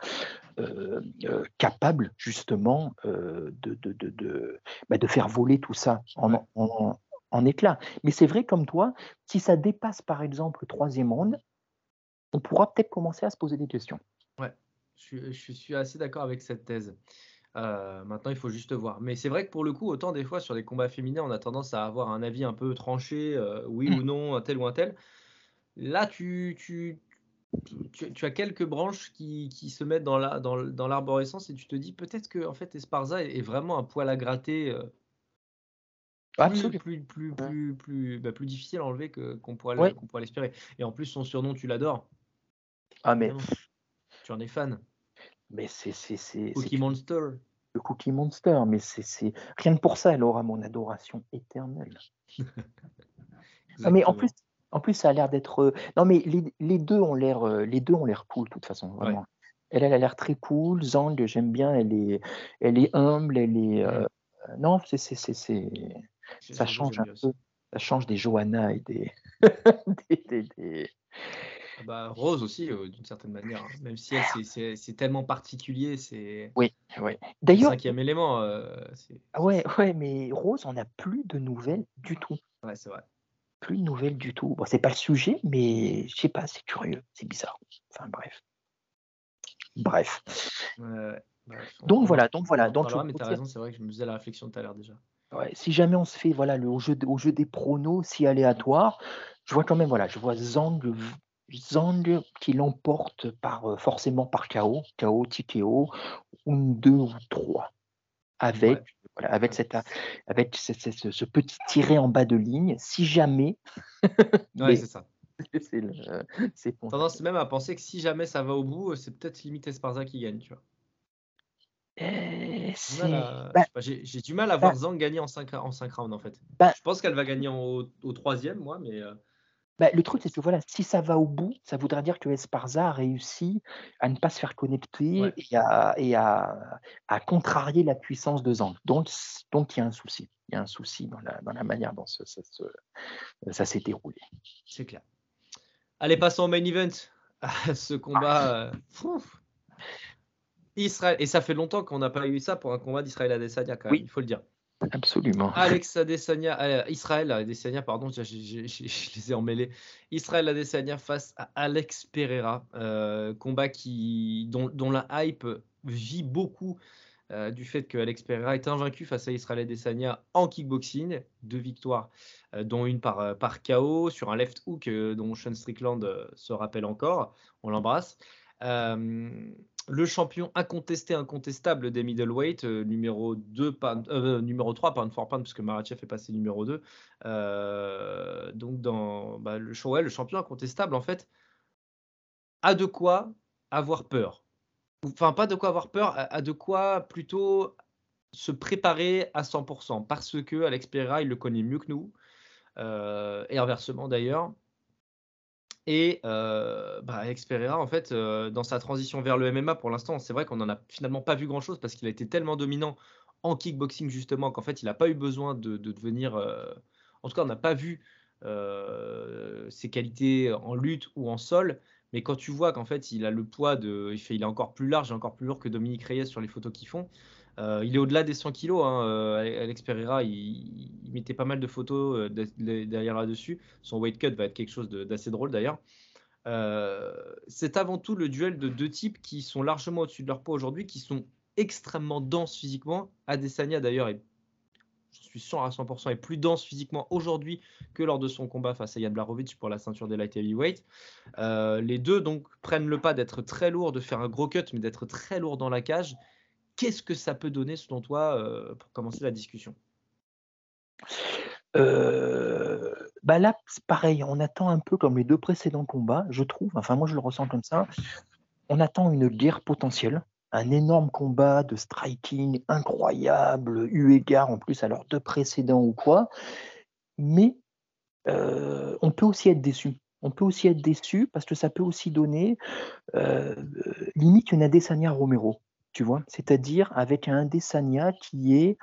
S2: euh, euh, capable justement euh, de, de, de, de, bah, de faire voler tout ça en,
S1: Ouais.
S2: en, en éclats. Mais c'est vrai comme toi, si ça dépasse par exemple le troisième round, on pourra peut-être commencer à se poser des questions.
S1: Je, suis- je suis assez d'accord avec cette thèse. Maintenant, il faut juste voir. Mais c'est vrai que pour le coup, autant des fois sur les combats féminins, on a tendance à avoir un avis un peu tranché, oui
S2: Mm.
S1: ou non, un tel ou un tel. Là, tu, tu, tu, tu as quelques branches qui, qui se mettent dans la, dans, dans l'arborescence et tu te dis peut-être que en fait, Esparza est, est vraiment un poil à gratter. euh, plus,
S2: Absolument.
S1: plus, plus, plus, plus, bah, plus difficile à enlever que, qu'on pourrait,
S2: Ouais.
S1: qu'on pourrait l'espérer. Et en plus, son surnom, tu l'adores.
S2: Ah mais.
S1: Tu en es fan.
S2: mais c'est c'est c'est c'est
S1: Cookie Monster.
S2: le Cookie Monster, mais c'est c'est rien que pour ça, elle aura mon adoration éternelle. Ah, mais en plus, en plus, ça a l'air d'être. euh, Non, mais les, les deux ont l'air, euh, les deux ont l'air cool, de toute façon, vraiment. Elle, elle a l'air très cool. Zhang, j'aime bien. Elle est, elle est humble. Elle est. euh, Non, c'est, c'est, c'est, ça change un peu. Ça change des Johanna et des. des- des- des-
S1: Ah Bah, Rose aussi, euh, d'une certaine manière. hein. Même si elle, c'est- c'est c'est tellement particulier, c'est
S2: Oui, oui.
S1: le
S2: D'ailleurs,
S1: cinquième élément. euh, c'est
S2: ah ouais, ouais, mais Rose, on n'a plus de nouvelles du tout.
S1: ouais, c'est vrai.
S2: Plus de nouvelles du tout. Bon, c'est pas le sujet, mais je sais pas, c'est curieux, c'est bizarre. Enfin bref. Bref.
S1: Ouais. Bref, on-
S2: Donc
S1: on-
S2: voilà, donc
S1: on
S2: voilà. Donc
S1: parlera,
S2: je-
S1: mais tu as raison, c'est vrai que je me faisais la réflexion tout à l'heure déjà.
S2: Ouais, si jamais on se fait voilà le au jeu, au jeu des pronos si aléatoire, je vois quand même voilà, je vois Zhang, Zhang qui l'emporte par euh, forcément par KO, KO, TKO, ou une deux ou trois, avec
S1: Ouais.
S2: Voilà, avec
S1: Ouais.
S2: cette avec ce, petit tiré en bas de ligne. Si jamais, mais
S1: c'est ça.
S2: c'est le- c'est.
S1: Tendance même à penser que si jamais ça va au bout, c'est peut-être limite Esparza qui gagne, tu vois.
S2: Eh,
S1: J'ai du mal
S2: c'est
S1: à-
S2: bah,
S1: pas, J'ai j'ai du mal à voir Zhang gagner en 5 en cinq rounds en fait.
S2: Bah-
S1: je pense qu'elle va gagner en- au, au troisième, moi, mais euh,
S2: Bah, le truc, c'est que voilà, si ça va au bout, ça voudra dire que Esparza a réussi à ne pas se faire connecter
S1: Ouais.
S2: et, à, et à, à contrarier la puissance de Zhang. Donc, donc il y a un souci. Il y a un souci dans la, dans la manière dont ça s'est déroulé.
S1: c'est clair. Allez, passons au main event ce combat. euh, Israël, et ça fait longtemps qu'on n'a pas eu ça pour un combat d'Israël Adesanya, quand même,
S2: Oui.
S1: il faut le dire.
S2: Absolument.
S1: Alex Adesanya, euh, Israël Adesanya, pardon, je les ai emmêlés. Israël Adesanya face à Alex Pereira, euh, combat qui, dont, la hype vit beaucoup euh, du fait que Alex Pereira est invaincu face à Israël Adesanya en kickboxing, deux victoires, dont une par, par KO sur un left hook dont Sean Strickland se rappelle encore, on l'embrasse. Le champion incontesté, incontestable des middleweight, euh, numéro, 2, pound- euh, numéro 3 pound for pound, puisque Marachev est passé numéro 2. Euh, donc, dans bah, le, ouais, le champion incontestable, en fait, a de quoi avoir peur. Enfin, pas de quoi avoir peur, a, de quoi plutôt se préparer à 100%, parce que Alex Pereira, il le connaît mieux que nous, et inversement d'ailleurs. Et euh, bah, en fait, euh, dans sa transition vers le MMA, pour l'instant, c'est vrai qu'on n'en a finalement pas vu grand-chose parce qu'il a été tellement dominant en kickboxing, justement, qu'en fait, il n'a pas eu besoin de, de devenir. euh, en tout cas, on n'a pas vu euh, ses qualités en lutte ou en sol. Mais quand tu vois qu'en fait, il a le poids de. Il, fait, il est encore plus large et encore plus lourd que Dominique Reyes sur les photos qu'ils font. Euh, il est au-delà des 100 kilos. Hein, euh, Alex Pereira, il, mettait pas mal de photos euh, de- de- derrière là-dessus. Son weight cut va être quelque chose d'assez drôle d'ailleurs. C'est avant tout le duel de deux types qui sont largement au-dessus de leur poids aujourd'hui, qui sont extrêmement denses physiquement. Adesanya d'ailleurs est, je suis sûr à 100%, est plus dense physiquement aujourd'hui que lors de son combat face à Jan Blachowicz pour la ceinture des light heavyweight. Euh, les deux donc prennent le pas d'être très lourds, de faire un gros cut, mais d'être très lourd dans la cage. Qu'est-ce que ça peut donner selon toi euh, pour commencer la discussion?
S2: Euh, bah là, c'est pareil, on attend un peu comme les deux précédents combats, je trouve, enfin moi je le ressens comme ça, on attend une guerre potentielle, un énorme combat de striking incroyable, eu égard en plus à leurs deux précédents ou quoi, mais euh, on peut aussi être déçu. On peut aussi être déçu parce que ça peut aussi donner limite une Adesanya Romero, tu vois, c'est-à-dire avec un Adesanya qui est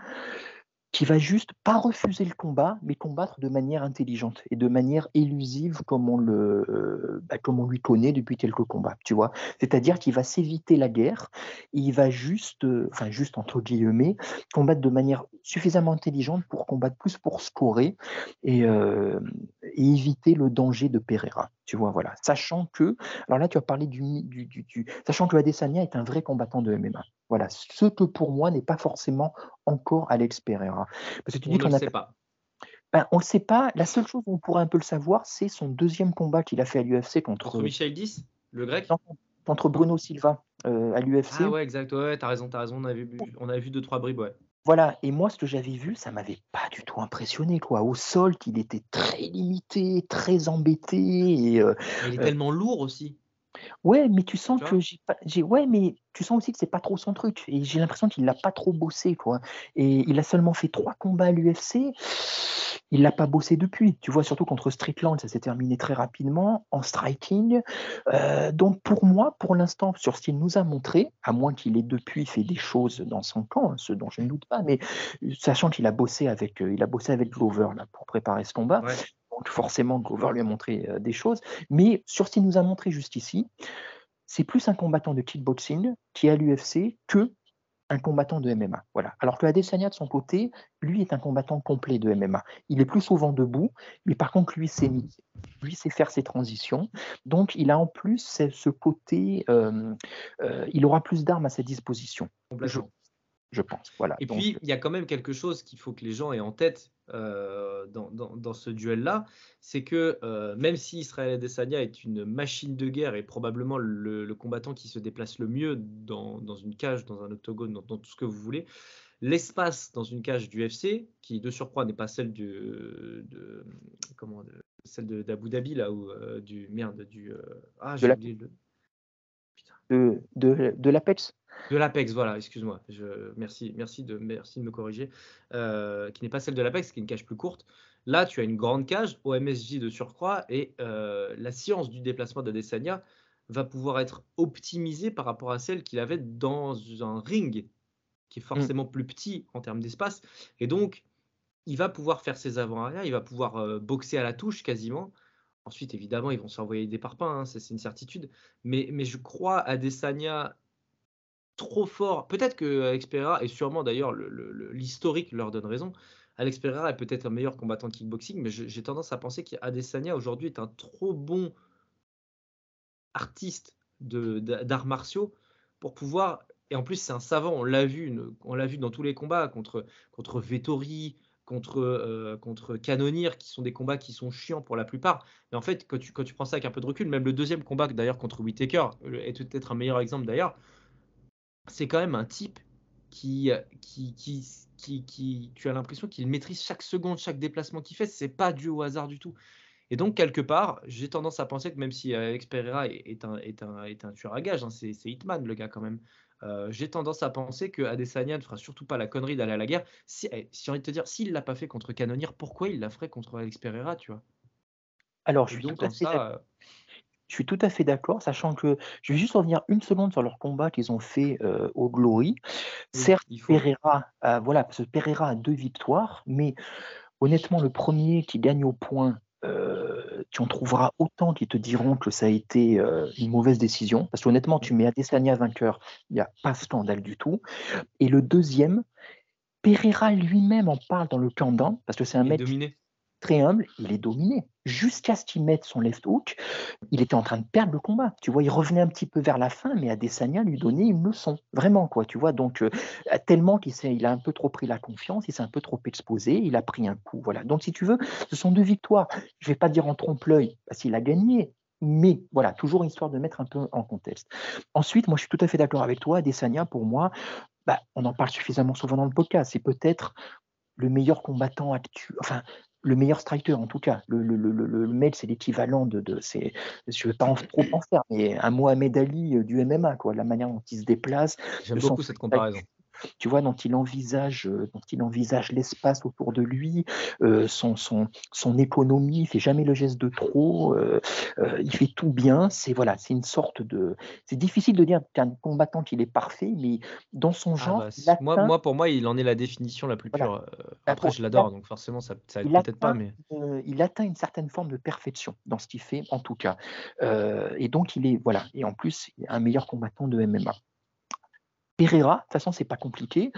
S2: qui va juste pas refuser le combat, mais combattre de manière intelligente et de manière élusive comme on le, euh, bah, comme on lui connaît depuis quelques combats, tu vois. C'est-à-dire qu'il va s'éviter la guerre, et il va juste, euh, enfin juste entre guillemets, combattre de manière suffisamment intelligente pour combattre plus pour scorer et, euh, et éviter le danger de Pereira, tu vois. Voilà, sachant que, alors là tu as parlé du, du, du, du- sachant que Adesanya est un vrai combattant de MMA. Voilà, ce que pour moi n'est pas forcément encore Alex Pereira. Parce que tu
S1: On
S2: dis
S1: ne
S2: qu'on
S1: le sait pas.
S2: ben, on ne le sait pas. La seule chose où on pourrait un peu le savoir, c'est son deuxième combat qu'il a fait à l'UFC contre,
S1: Contre Michel 10, le grec?
S2: Non, contre Bruno Silva euh, à l'UFC.
S1: Ah ouais, exact. Ouais, t'as raison, t'as raison. On avait vu, on avait vu deux trois bribes, ouais.
S2: Voilà, et moi, ce que j'avais vu, ça m'avait pas du tout impressionné. Quoi. Au sol, il était très limité, très embêté. Et, euh,
S1: il est
S2: Euh,
S1: tellement lourd aussi.
S2: Ouais, mais tu sens
S1: Tu
S2: que j'ai pas. j'ai- Ouais, mais tu sens aussi que c'est pas trop son truc. Et j'ai l'impression qu'il l'a pas trop bossé. Quoi. Et il a seulement fait trois combats à l'UFC. Il l'a pas bossé depuis. Tu vois, surtout contre Strickland, ça s'est terminé très rapidement en striking. Euh, donc pour moi, pour l'instant, sur ce qu'il nous a montré, à moins qu'il ait depuis fait des choses dans son camp, hein, ce dont je ne doute pas, mais euh, sachant qu'il a bossé avec, euh, il a bossé avec Glover là, pour préparer ce combat,
S1: Ouais.
S2: Donc forcément Glover lui a montré euh, des choses. Mais sur ce qu'il nous a montré juste ici, c'est plus un combattant de kickboxing qui est à l'UFC que un combattant de MMA. Voilà. Alors que Adesanya, de son côté, lui est un combattant complet de MMA. Il est plus souvent debout, mais par contre, lui, sait, lui sait faire ses transitions. Donc, il a en plus ce côté, euh, euh, il aura plus d'armes à sa disposition. Je pense. Voilà.
S1: Et
S2: Donc,
S1: puis, il y a quand même quelque chose qu'il faut que les gens aient en tête euh, dans, dans- dans ce duel-là, c'est que euh, même si Israël Adesanya est une machine de guerre et probablement le, le combattant qui se déplace le mieux dans, dans une cage, dans un octogone, dans, tout ce que vous voulez, l'espace dans une cage du UFC, qui de surcroît n'est pas celle du, de, comment, de- celle d'Abu Dhabi, là, ou euh, du, merde, du, euh, ah, j'ai
S2: la-
S1: oublié le,
S2: de, de, de l'Apex,
S1: de l'Apex, voilà, excuse-moi. Je, merci, merci, de, merci de me corriger. Euh, qui n'est pas celle de l'Apex, qui est une cage plus courte. Là, tu as une grande cage au MSJ de surcroît et euh, la science du déplacement d'Adesanya va pouvoir être optimisée par rapport à celle qu'il avait dans un ring qui est forcément plus petit en termes d'espace. Et donc, il va pouvoir faire ses avant-arrière, il va pouvoir euh, boxer à la touche quasiment Ensuite, évidemment, ils vont s'envoyer des parpaings, hein, c'est une certitude. Mais, mais je crois à Desania trop fort. Peut-être que Alex Pereira, et sûrement d'ailleurs l'historique leur donne raison, Alex Pereira est peut-être un meilleur combattant de kickboxing, mais j'ai tendance à penser qu'Adesanya aujourd'hui est un trop bon artiste d'arts martiaux pour pouvoir. Et en plus, c'est un savant, on l'a vu, on l'a vu dans tous les combats contre, contre Vettori, contre, euh, contre Canonir, qui sont des combats qui sont chiants pour la plupart. Mais en fait, quand tu, quand tu prends ça avec un peu de recul, même le deuxième combat d'ailleurs contre Whitaker est peut-être un meilleur exemple d'ailleurs, c'est quand même un type qui, qui, qui, qui, qui tu as l'impression qu'il maîtrise chaque seconde, chaque déplacement qu'il fait. C'est pas dû au hasard du tout. Et donc, quelque part, j'ai tendance à penser que même si Alex Pereira est, un, est, un, est un tueur à gage, hein, c'est Hitman le gars quand même, euh, j'ai tendance à penser que Adesanya ne fera surtout pas la connerie d'aller à la guerre. Si, eh, si envie de te dire, s'il l'a pas fait contre Canonir, pourquoi il la ferait contre Alex Pereira, tu vois?
S2: Alors, je suis, tout à fait euh, je suis tout à fait d'accord, sachant que je vais juste revenir une seconde sur leur combat qu'ils ont fait euh, au Glory. Certes, Pereira, voilà, parce que Pereira a deux victoires, mais honnêtement, le premier qui gagne au point euh, tu en trouveras autant qui te diront que ça a été euh, une mauvaise décision. Parce qu'honnêtement, tu mets Adesanya vainqueur, il n'y a pas scandale du tout. Et le deuxième, Pereira lui-même en parle dans le countdown, parce que c'est un mec très humble, il est dominé. Jusqu'à ce qu'il mette son left hook, il était en train de perdre le combat. Tu vois, il revenait un petit peu vers la fin, mais Adesanya lui donnait une leçon. Vraiment, quoi. Tu vois, donc, euh, tellement qu'il il a un peu trop pris la confiance, il s'est un peu trop exposé, il a pris un coup. Voilà. Donc, si tu veux, ce sont deux victoires. Je ne vais pas dire en trompe-l'œil, parce qu'il a gagné, mais voilà, toujours histoire de mettre un peu en contexte. Ensuite, moi, je suis tout à fait d'accord avec toi. Adesanya, pour moi, bah, on en parle suffisamment souvent dans le podcast. C'est peut-être le meilleur combattant actuel, enfin, le meilleur striker en tout cas. Le, le, le, le mail, c'est l'équivalent de, de je ne vais pas en, trop en faire, mais un Mohamed Ali euh, du MMA, quoi, la manière dont il se déplace.
S1: J'aime beaucoup cette comparaison
S2: tu vois, dont il envisage, euh, dont il envisage l'espace autour de lui, euh, son, son, son économie, il fait jamais le geste de trop, euh, il fait tout bien. C'est voilà, c'est une sorte de. C'est difficile de dire qu'un combattant qu'il est parfait, mais dans son ah genre.
S1: Bah, moi, moi, pour moi, il en est la définition la plus pure. Après, je l'adore, donc forcément, ça, ça peut-être pas, mais.
S2: il atteint une certaine forme de perfection dans ce qu'il fait, en tout cas. et donc, il est voilà, et en plus, un meilleur combattant de MMA. Pereira, de toute façon, c'est pas compliqué.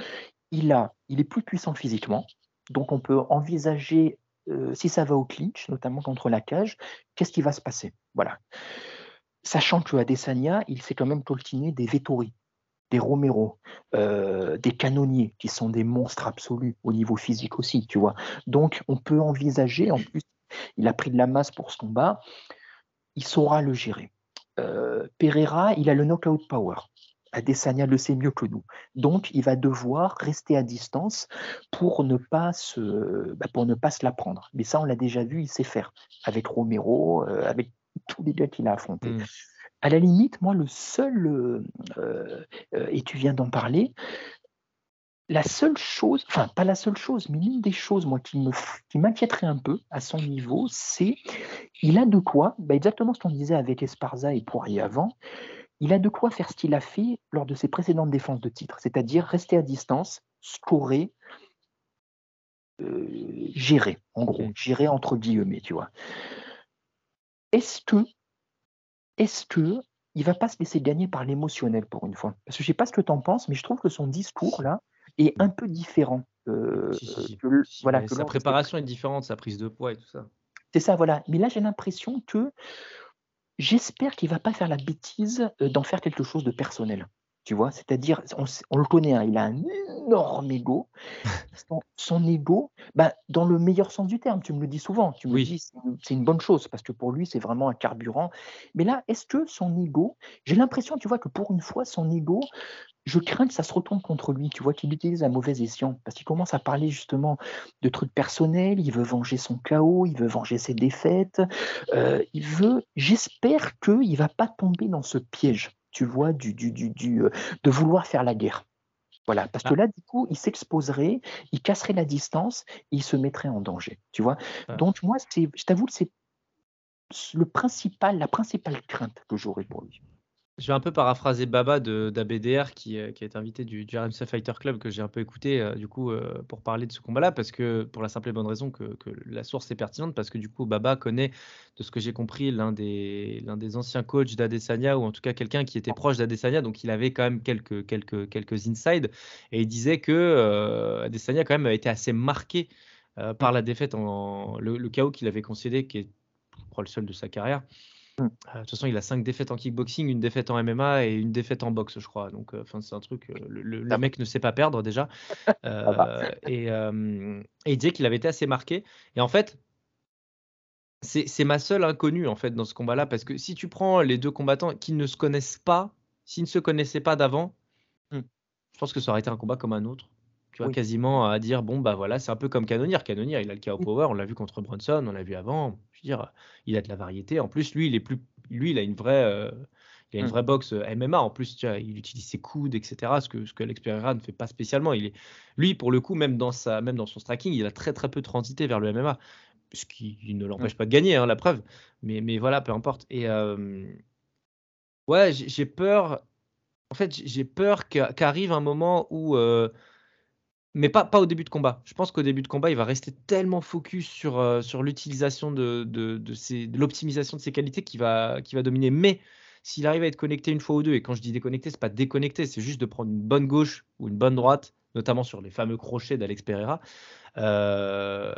S2: Il, a, est plus puissant physiquement, donc on peut envisager, euh, si ça va au clinch, notamment contre la cage, qu'est-ce qui va se passer? Voilà. Sachant que Adesanya, il s'est quand même coltiné des Vettori, des Romero, euh, des canonniers, qui sont des monstres absolus au niveau physique aussi, tu vois. Donc on peut envisager, en plus, il a pris de la masse pour ce combat, il saura le gérer. Euh, Pereira, il a le knockout power. Adesanya le sait mieux que nous. Donc, il va devoir rester à distance pour ne pas se, bah, pour ne pas se la prendre. Mais ça, on l'a déjà vu, il sait faire avec Romero, euh, avec tous les gars qu'il a affrontés. Mm. À la limite, moi, le seul, euh, euh, et tu viens d'en parler, la seule chose, enfin pas la seule chose, mais l'une des choses moi qui me qui m'inquiéterait un peu à son niveau, c'est il a de quoi, bah, exactement ce qu'on disait avec Esparza et Poirier avant, il a de quoi faire ce qu'il a fait lors de ses précédentes défenses de titre, c'est-à-dire rester à distance, scorer, euh, gérer, en gros, gérer entre guillemets, tu vois. Est-ce que, est-ce que il va pas se laisser gagner par l'émotionnel pour une fois? Parce que je sais pas ce que tu en penses, mais je trouve que son discours là est un peu différent.
S1: Euh, voilà, sa préparation est différente, sa prise de poids et tout ça.
S2: C'est ça, voilà. Mais là, j'ai l'impression que J'espère qu'il va pas faire la bêtise, d'en faire quelque chose de personnel. Tu vois? C'est-à-dire, on le connaît, hein, il a un énorme ego. Son son ego, bah, dans le meilleur sens du terme, tu me le dis souvent, tu me dis: «C'est une bonne chose» parce que pour lui, c'est vraiment un carburant. Mais là, est-ce que son ego j'ai l'impression, tu vois, que pour une fois, son ego, je crains que ça se retourne contre lui, tu vois, qu'il utilise un mauvais escient. Parce qu'il commence à parler justement de trucs personnels, il veut venger son chaos, il veut venger ses défaites, euh, il veut j'espère qu'il ne va pas tomber dans ce piège tu vois, du, du, du, euh, de vouloir faire la guerre. Voilà, parce que ah. là, du coup, il s'exposerait, il casserait la distance, il se mettrait en danger, tu vois. Ah. Donc, moi, je t'avoue que c'est le principal, la principale crainte que j'aurais pour lui.
S1: Je vais un peu paraphraser Baba d'ABDR qui, euh, qui a été invité du, du RMC Fighter Club que j'ai un peu écouté euh, du coup euh, pour parler de ce combat-là parce que pour la simple et bonne raison que, la source est pertinente parce que du coup Baba connaît de ce que j'ai compris l'un des l'un des anciens coachs d'Adesanya ou en tout cas quelqu'un qui était proche d'Adesanya. Donc il avait quand même quelques quelques quelques insides et il disait que Adesanya quand même a été assez marqué par la défaite en le, le chaos qu'il avait concédé qui est je crois le seul de sa carrière euh, de toute façon, il a cinq défaites en kickboxing, une défaite en MMA et une défaite en boxe, je crois. Donc, euh, c'est un truc. euh, Le, le- le mec ne sait pas perdre déjà. Euh, et, et il disait qu'il avait été assez marqué. Et en fait, c'est c'est ma seule inconnue en fait dans ce combat-là parce que si tu prends les deux combattants qui ne se connaissent pas, s'ils ne se connaissaient pas d'avant,
S2: Hmm.
S1: je pense que ça aurait été un combat comme un autre. Tu vois,
S2: Oui.
S1: quasiment à dire bon bah voilà, c'est un peu comme Cannonier. Cannonier, il a le KO power, on l'a vu contre Brunson, on l'a vu avant. Je veux dire, il a de la variété. En plus, lui, il est plus, lui, il a une vraie, euh, il a une
S2: Hmm.
S1: vraie boxe euh, MMA. En plus, tu vois, il utilise ses coudes, etc. Ce que ce que Alex Pereira ne fait pas spécialement. Il est, lui, pour le coup, même dans sa, même dans son striking, il a très très peu transité vers le MMA, ce qui ne l'empêche pas de gagner, hein, la preuve. Mais mais voilà, peu importe. Et euh, ouais, j'ai peur. En fait, j'ai peur qu'a- qu'arrive un moment où euh, mais pas, au début de combat. Je pense qu'au début de combat, il va rester tellement focus sur, euh, l'utilisation de, l'optimisation de ses qualités qui va dominer. Mais s'il arrive à être connecté une fois ou deux, et quand je dis déconnecté, c'est pas déconnecté, c'est juste de prendre une bonne gauche ou une bonne droite, notamment sur les fameux crochets d'Alex Pereira, euh,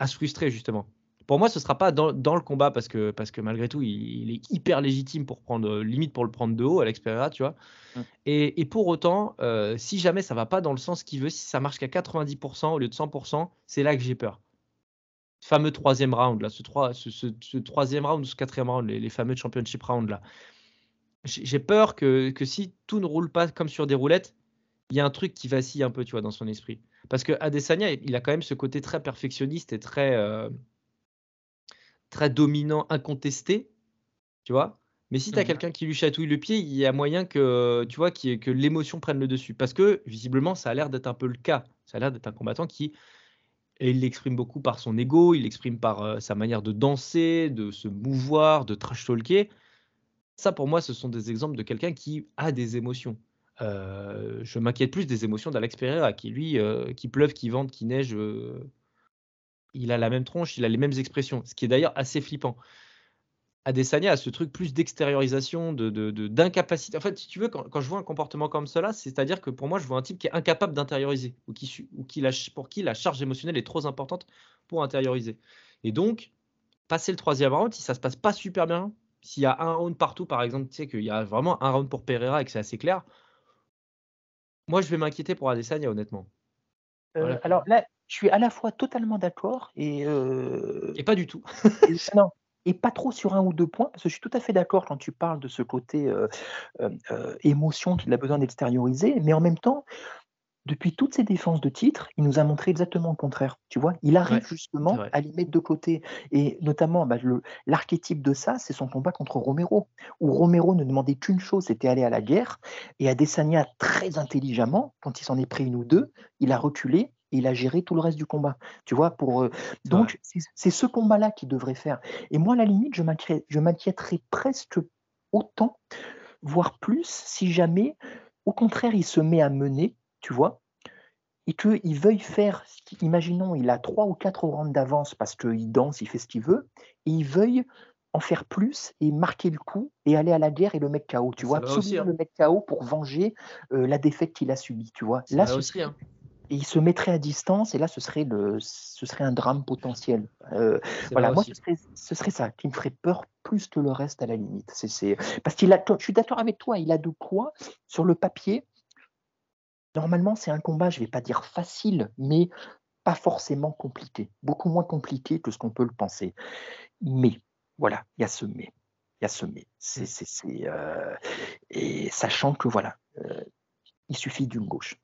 S1: à se frustrer justement. Pour moi, ce sera pas dans, dans le combat parce que, parce que malgré tout, il, il est hyper légitime pour prendre, limite pour le prendre de haut, Alex Pereira, tu vois. Et, et pour autant, euh, si jamais ça va pas dans le sens qu'il veut, si ça marche qu'à 90% au lieu de 100%, c'est là que j'ai peur. Ce fameux troisième round, là, ce, trois- ce, ce- ce troisième round ou ce quatrième round, les, les fameux championship rounds, là. J'ai j'ai peur que, que si tout ne roule pas comme sur des roulettes, il y a un truc qui vacille un peu, tu vois, dans son esprit. Parce que Adesanya, il a quand même ce côté très perfectionniste et très, euh, très dominant, incontesté, tu vois. Mais si tu as
S2: Mhm.
S1: quelqu'un qui lui chatouille le pied, il y a moyen que, tu vois, que l'émotion prenne le dessus. Parce que, visiblement, ça a l'air d'être un peu le cas. Ça a l'air d'être un combattant qui, et il l'exprime beaucoup par son ego, il l'exprime par euh, sa manière de danser, de se mouvoir, de trash talker. Ça, pour moi, ce sont des exemples de quelqu'un qui a des émotions. Euh, je m'inquiète plus des émotions d'Alex Pereira, qui lui, euh, qui pleuve, qui vente, qui neige, il a la même tronche, il a les mêmes expressions, ce qui est d'ailleurs assez flippant. Adesanya a ce truc plus d'extériorisation, de, de- de- d'incapacité. En fait, si tu veux, quand, quand je vois un comportement comme cela, c'est-à-dire que pour moi, je vois un type qui est incapable d'intérioriser, ou, qui, ou qui la- pour qui la charge émotionnelle est trop importante pour intérioriser. Et donc, passer le troisième round, si ça se passe pas super bien, s'il y a un round partout, par exemple, tu sais qu'il y a vraiment un round pour Pereira et que c'est assez clair, moi, je vais m'inquiéter pour Adesanya, honnêtement.
S2: Euh,
S1: Voilà.
S2: alors là, je suis à la fois totalement d'accord et, euh,
S1: Et pas du tout.
S2: et- non, et pas trop sur un ou deux points, parce que je suis tout à fait d'accord quand tu parles de ce côté euh, euh, émotion qu'il a besoin d'extérioriser, mais en même temps, depuis toutes ces défenses de titre, il nous a montré exactement le contraire. Tu vois, il arrive
S1: Ouais,
S2: justement à les mettre de côté. Et notamment, bah, l'archétype de ça, c'est son combat contre Romero, où Romero ne demandait qu'une chose, c'était aller à la guerre. Et Adesanya, très intelligemment, quand il s'en est pris une ou deux, il a reculé et il a géré tout le reste du combat. Tu vois, pour, euh, donc c'est ce combat-là qu'il devrait faire. Et moi, à la limite, je m'inquiéterais presque autant, voire plus, si jamais, au contraire, il se met à mener, tu vois, et qu'il veuille faire, imaginons, il a trois ou quatre rounds d'avance parce qu'il danse, il fait ce qu'il veut, et il veuille en faire plus et marquer le coup et aller à la guerre et le mettre KO, tu
S1: Ça
S2: vois, absolument
S1: aussi, hein.
S2: le mettre KO pour venger euh, la défaite qu'il a subie, tu vois.
S1: Ça
S2: Là,
S1: va aussi, hein.
S2: Et il se mettrait à distance et là, ce serait, le, ce serait un drame potentiel. Euh, voilà, moi, ce serait, ce serait ça qui me ferait peur plus que le reste à la limite. C'est. Parce qu'il a, je suis d'accord avec toi, il a de quoi sur le papier. Normalement, c'est un combat, je ne vais pas dire facile, mais pas forcément compliqué. Beaucoup moins compliqué que ce qu'on peut le penser. Mais, voilà, il y a ce mais. Il y a ce mais. C'est, c'est, c'est, euh, Et sachant que, voilà, euh, il suffit d'une gauche.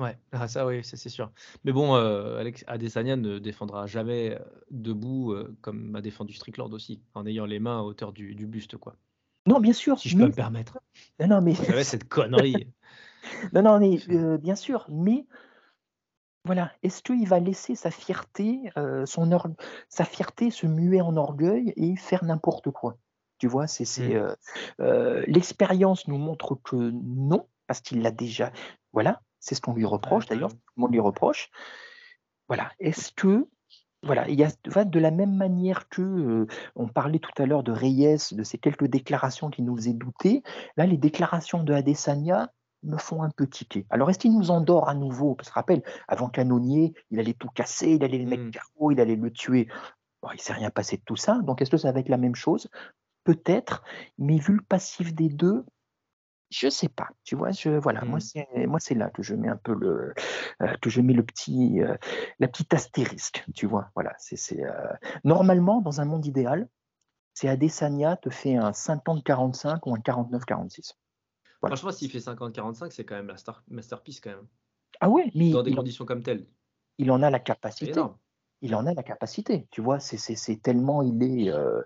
S1: Ouais, ah, ça oui, ça c'est sûr. Mais bon, euh, Alex Adesanya ne défendra jamais euh, debout euh, comme a défendu Strickland aussi, en ayant les mains à hauteur du, du buste, quoi.
S2: Non, bien sûr.
S1: Si je
S2: mais...
S1: peux me permettre.
S2: Non, non, mais...
S1: J'avais cette connerie.
S2: Non, non, mais euh, bien sûr, mais voilà, est-ce qu'il va laisser sa fierté, son or- sa fierté se muer en orgueil et faire n'importe quoi? Tu vois, c'est,
S1: Mm.
S2: euh, euh, l'expérience nous montre que non, parce qu'il l'a déjà. Voilà, c'est ce qu'on lui reproche d'ailleurs,
S1: carrément.
S2: tout le monde lui reproche. Voilà, est-ce que. Voilà, il y a va de la même manière que euh, on parlait tout à l'heure de Reyes, de ces quelques déclarations qui nous faisaient douter. Là, les déclarations de Adesanya me font un peu tiquer. Alors, est-ce qu'il nous endort à nouveau? Parce que rappelle, avant Canonnier, il allait tout casser, il allait le mettre
S1: Mm.
S2: KO, il allait le tuer. Bon, il ne s'est rien passé de tout ça. Donc, est-ce que ça va être la même chose? Peut-être, mais vu le passif des deux, je sais pas. Tu vois, je, voilà, moi
S1: Mm.
S2: c'est moi c'est là que je mets un peu le euh, que je mets le petit euh, la petite astérisque. Tu vois, voilà. C'est euh, normalement dans un monde idéal, c'est Adesanya te fait un 50-45 ou un 49-46. Voilà.
S1: Franchement, s'il fait 50-45, c'est quand même la star masterpiece quand même.
S2: Ah ouais, mais
S1: Dans des
S2: il,
S1: conditions comme telles.
S2: il en a la capacité. il en a la capacité, tu vois, c'est, tellement il est... euh,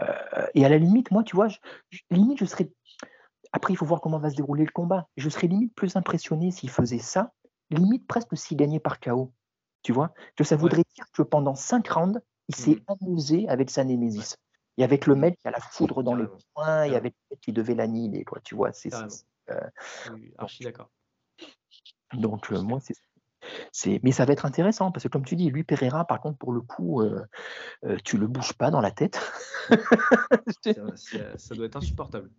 S2: euh, et à la limite, moi, tu vois, je- limite, je serais... Après, il faut voir comment va se dérouler le combat. Je serais limite plus impressionné s'il faisait ça, limite presque s'il gagnait par KO, tu vois? Que ça
S1: Ouais.
S2: voudrait dire que pendant cinq rounds, il s'est
S1: Mhm.
S2: amusé avec sa némésis. Il y avec le mec qui a la foudre dans
S1: Carrément.
S2: poings, et avec le mec qui devait l'annihiler, quoi, tu vois. C'est, euh,
S1: Oui, archi d'accord.
S2: donc, euh, moi, c'est... Mais ça va être intéressant parce que comme tu dis, lui Pereira, par contre, pour le coup, euh, euh, tu le bouges pas dans la tête.
S1: Ça doit être insupportable.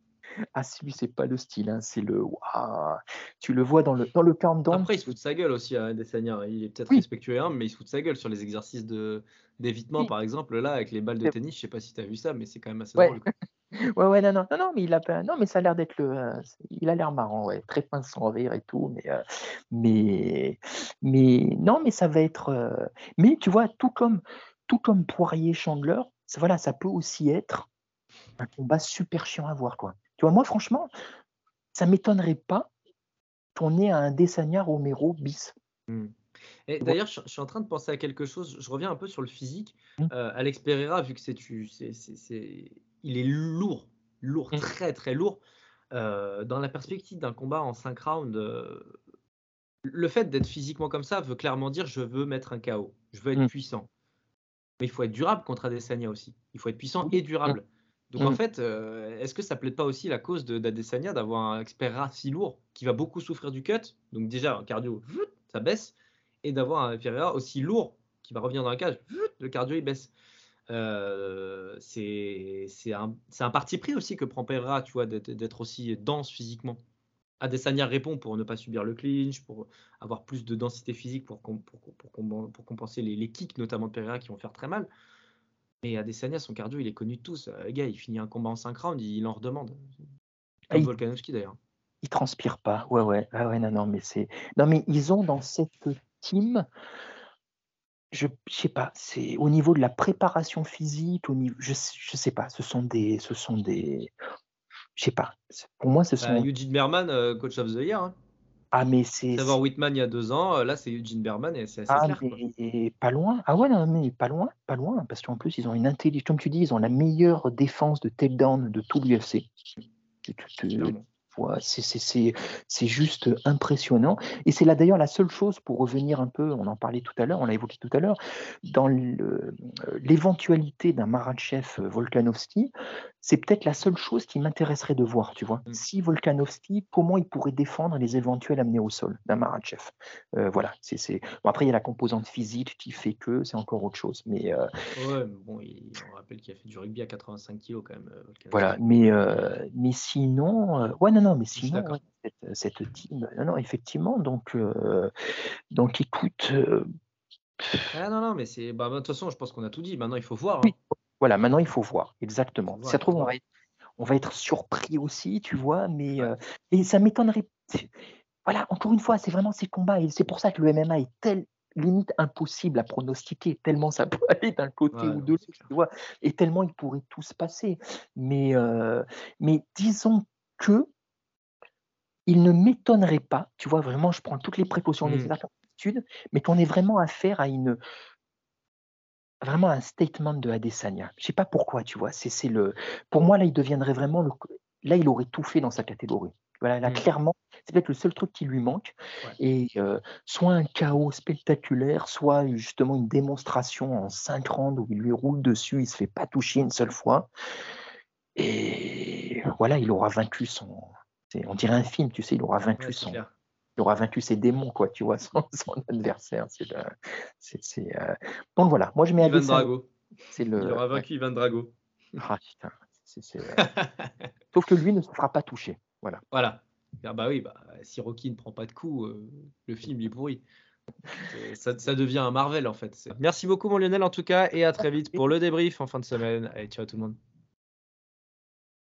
S2: Ah, si lui, c'est pas le style, hein, c'est le. Waouh Tu le vois dans le dans le countdown.
S1: Après, il se fout de sa gueule aussi à Adesanya. Il est peut-être
S2: Oui.
S1: respectueux et humble, mais il se fout de sa gueule sur les exercices de d'évitement,
S2: Oui.
S1: par exemple. Là, avec les balles de tennis, je sais pas si tu as vu ça, mais c'est quand même assez
S2: Ouais.
S1: drôle.
S2: Ouais, ouais, non, non, non, non, mais il a pas. Non, mais ça a l'air d'être le. euh, il a l'air marrant, ouais, très pince sans rire et tout, mais, euh, mais, mais non, mais ça va être. euh, Mais tu vois, tout comme, tout comme Poirier Chandler, ça, voilà, ça peut aussi être un combat super chiant à voir, quoi. Tu vois, moi, franchement, ça m'étonnerait pas qu'on ait un Desania Romero bis.
S1: Hmm. Et d'ailleurs, je, suis en train de penser à quelque chose. Je reviens un peu sur le physique.
S2: Mm.
S1: Euh, Alex Pereira, vu que c'est, il est lourd, lourd,
S2: Mm.
S1: très très lourd. Euh, dans la perspective d'un combat en 5 rounds, euh, le fait d'être physiquement comme ça veut clairement dire je veux mettre un KO, je veux être
S2: Mm.
S1: puissant. Mais il faut être durable contre Adesanya aussi. Il faut être puissant et durable. Donc en
S2: Mm.
S1: fait, euh, est-ce que ça plaide pas aussi la cause de- d'Adesanya d'avoir un expert si lourd qui va beaucoup souffrir du cut? Donc déjà, cardio, ça baisse. Et d'avoir un Pereira aussi lourd qui va revenir dans la cage, le cardio il baisse. Euh, c'est un, parti pris aussi que prend Pereira, tu vois, d'être aussi dense physiquement. Adesanya répond pour ne pas subir le clinch, pour avoir plus de densité physique pour, com- pour, pour, compen- pour compenser les, les kicks, notamment de Pereira, qui vont faire très mal. Mais Adesanya, son cardio, il est connu de tous. Euh, Le gars, il finit un combat en 5 rounds, il en redemande.
S2: Ah,
S1: Comme
S2: il-
S1: Volkanovski d'ailleurs.
S2: Ils transpirent pas. Ouais, ouais. Ah ouais, non, non, mais c'est. Non, mais ils ont dans cette team, je, je sais pas, c'est au niveau de la préparation physique, au niveau, je, je sais pas, ce sont des, ce sont des, je sais pas. Pour moi, ce
S1: Bah,
S2: sont.
S1: Eugene Berman, euh, coach of the year. Hein.
S2: Ah, mais c'est.
S1: Savoir Whitman il y a deux ans, euh, là c'est Eugene Berman et c'est assez
S2: Ah,
S1: clair.
S2: mais pas loin. Ah ouais, non, mais pas loin, pas loin, parce qu'en plus, ils ont une intelligence, comme tu dis, ils ont la meilleure défense de takedown de tout l'UFC. Tu- tu- c'est juste impressionnant. Et c'est là d'ailleurs la seule chose, pour revenir un peu, on en parlait tout à l'heure, on l'a évoqué tout à l'heure, dans euh, l'éventualité d'un Maratchev euh, Volkanovski, c'est peut-être la seule chose qui m'intéresserait de voir, tu vois.
S1: Mm.
S2: Si Volkanovski, comment il pourrait défendre les éventuels amenés au sol d'un Maratchev? Euh, voilà, c'est c'est- bon, après il y a la composante physique qui fait que c'est encore autre chose, mais euh,
S1: Ouais, mais bon, il, on rappelle qu'il a fait du rugby à 85 kg quand même. Volkanovski.
S2: voilà. Mais euh, mais sinon, ouais non non, mais sinon ouais, cette, cette team, non non effectivement, donc euh, donc écoute. euh,
S1: Ah non, non, mais c'est. Bah, de toute façon, je pense qu'on a tout dit. Maintenant, il faut voir. hein.
S2: Voilà, maintenant il faut voir, exactement.
S1: Faut
S2: ça trouve, on va, être, on va être surpris aussi, tu vois, mais
S1: Ouais.
S2: euh, et ça m'étonnerait. Voilà, encore une fois, c'est vraiment ces combats, et c'est pour ça que le MMA est tel, limite impossible à pronostiquer, tellement ça peut aller d'un côté
S1: Ouais,
S2: ou de l'autre, tu vois, et tellement il pourrait tout se passer. Mais, euh, mais disons que il ne m'étonnerait pas, tu vois, vraiment, je prends toutes les précautions
S1: Mm.
S2: nécessaires mais qu'on ait vraiment affaire à une vraiment un statement de Adesanya. Je sais pas pourquoi, tu vois. C'est le, pour moi là, il deviendrait vraiment le, là, il aurait tout fait dans sa catégorie. Voilà, là,
S1: Mm.
S2: clairement, c'est peut-être le seul truc qui lui manque.
S1: Ouais.
S2: Et euh, soit un chaos spectaculaire, soit justement une démonstration en cinq rounds où il lui roule dessus, il se fait pas toucher une seule fois. Et voilà, il aura vaincu son. On dirait un film, tu sais, il aura vaincu son. Il aura vaincu ses démons, quoi, tu vois, son, adversaire. C'est euh, Donc voilà, moi je mets
S1: Ivan Drago.
S2: Le...
S1: Il aura vaincu Ivan Drago.
S2: Ah putain. Euh, sauf que lui ne se fera pas toucher. Voilà.
S1: Voilà. Ah bah oui, bah, si Rocky ne prend pas de coups, euh, le film est pourri. Ça, ça, devient un Marvel en fait. Merci beaucoup mon Lionel en tout cas et à très vite pour le débrief en fin de semaine. Allez, ciao tout le monde.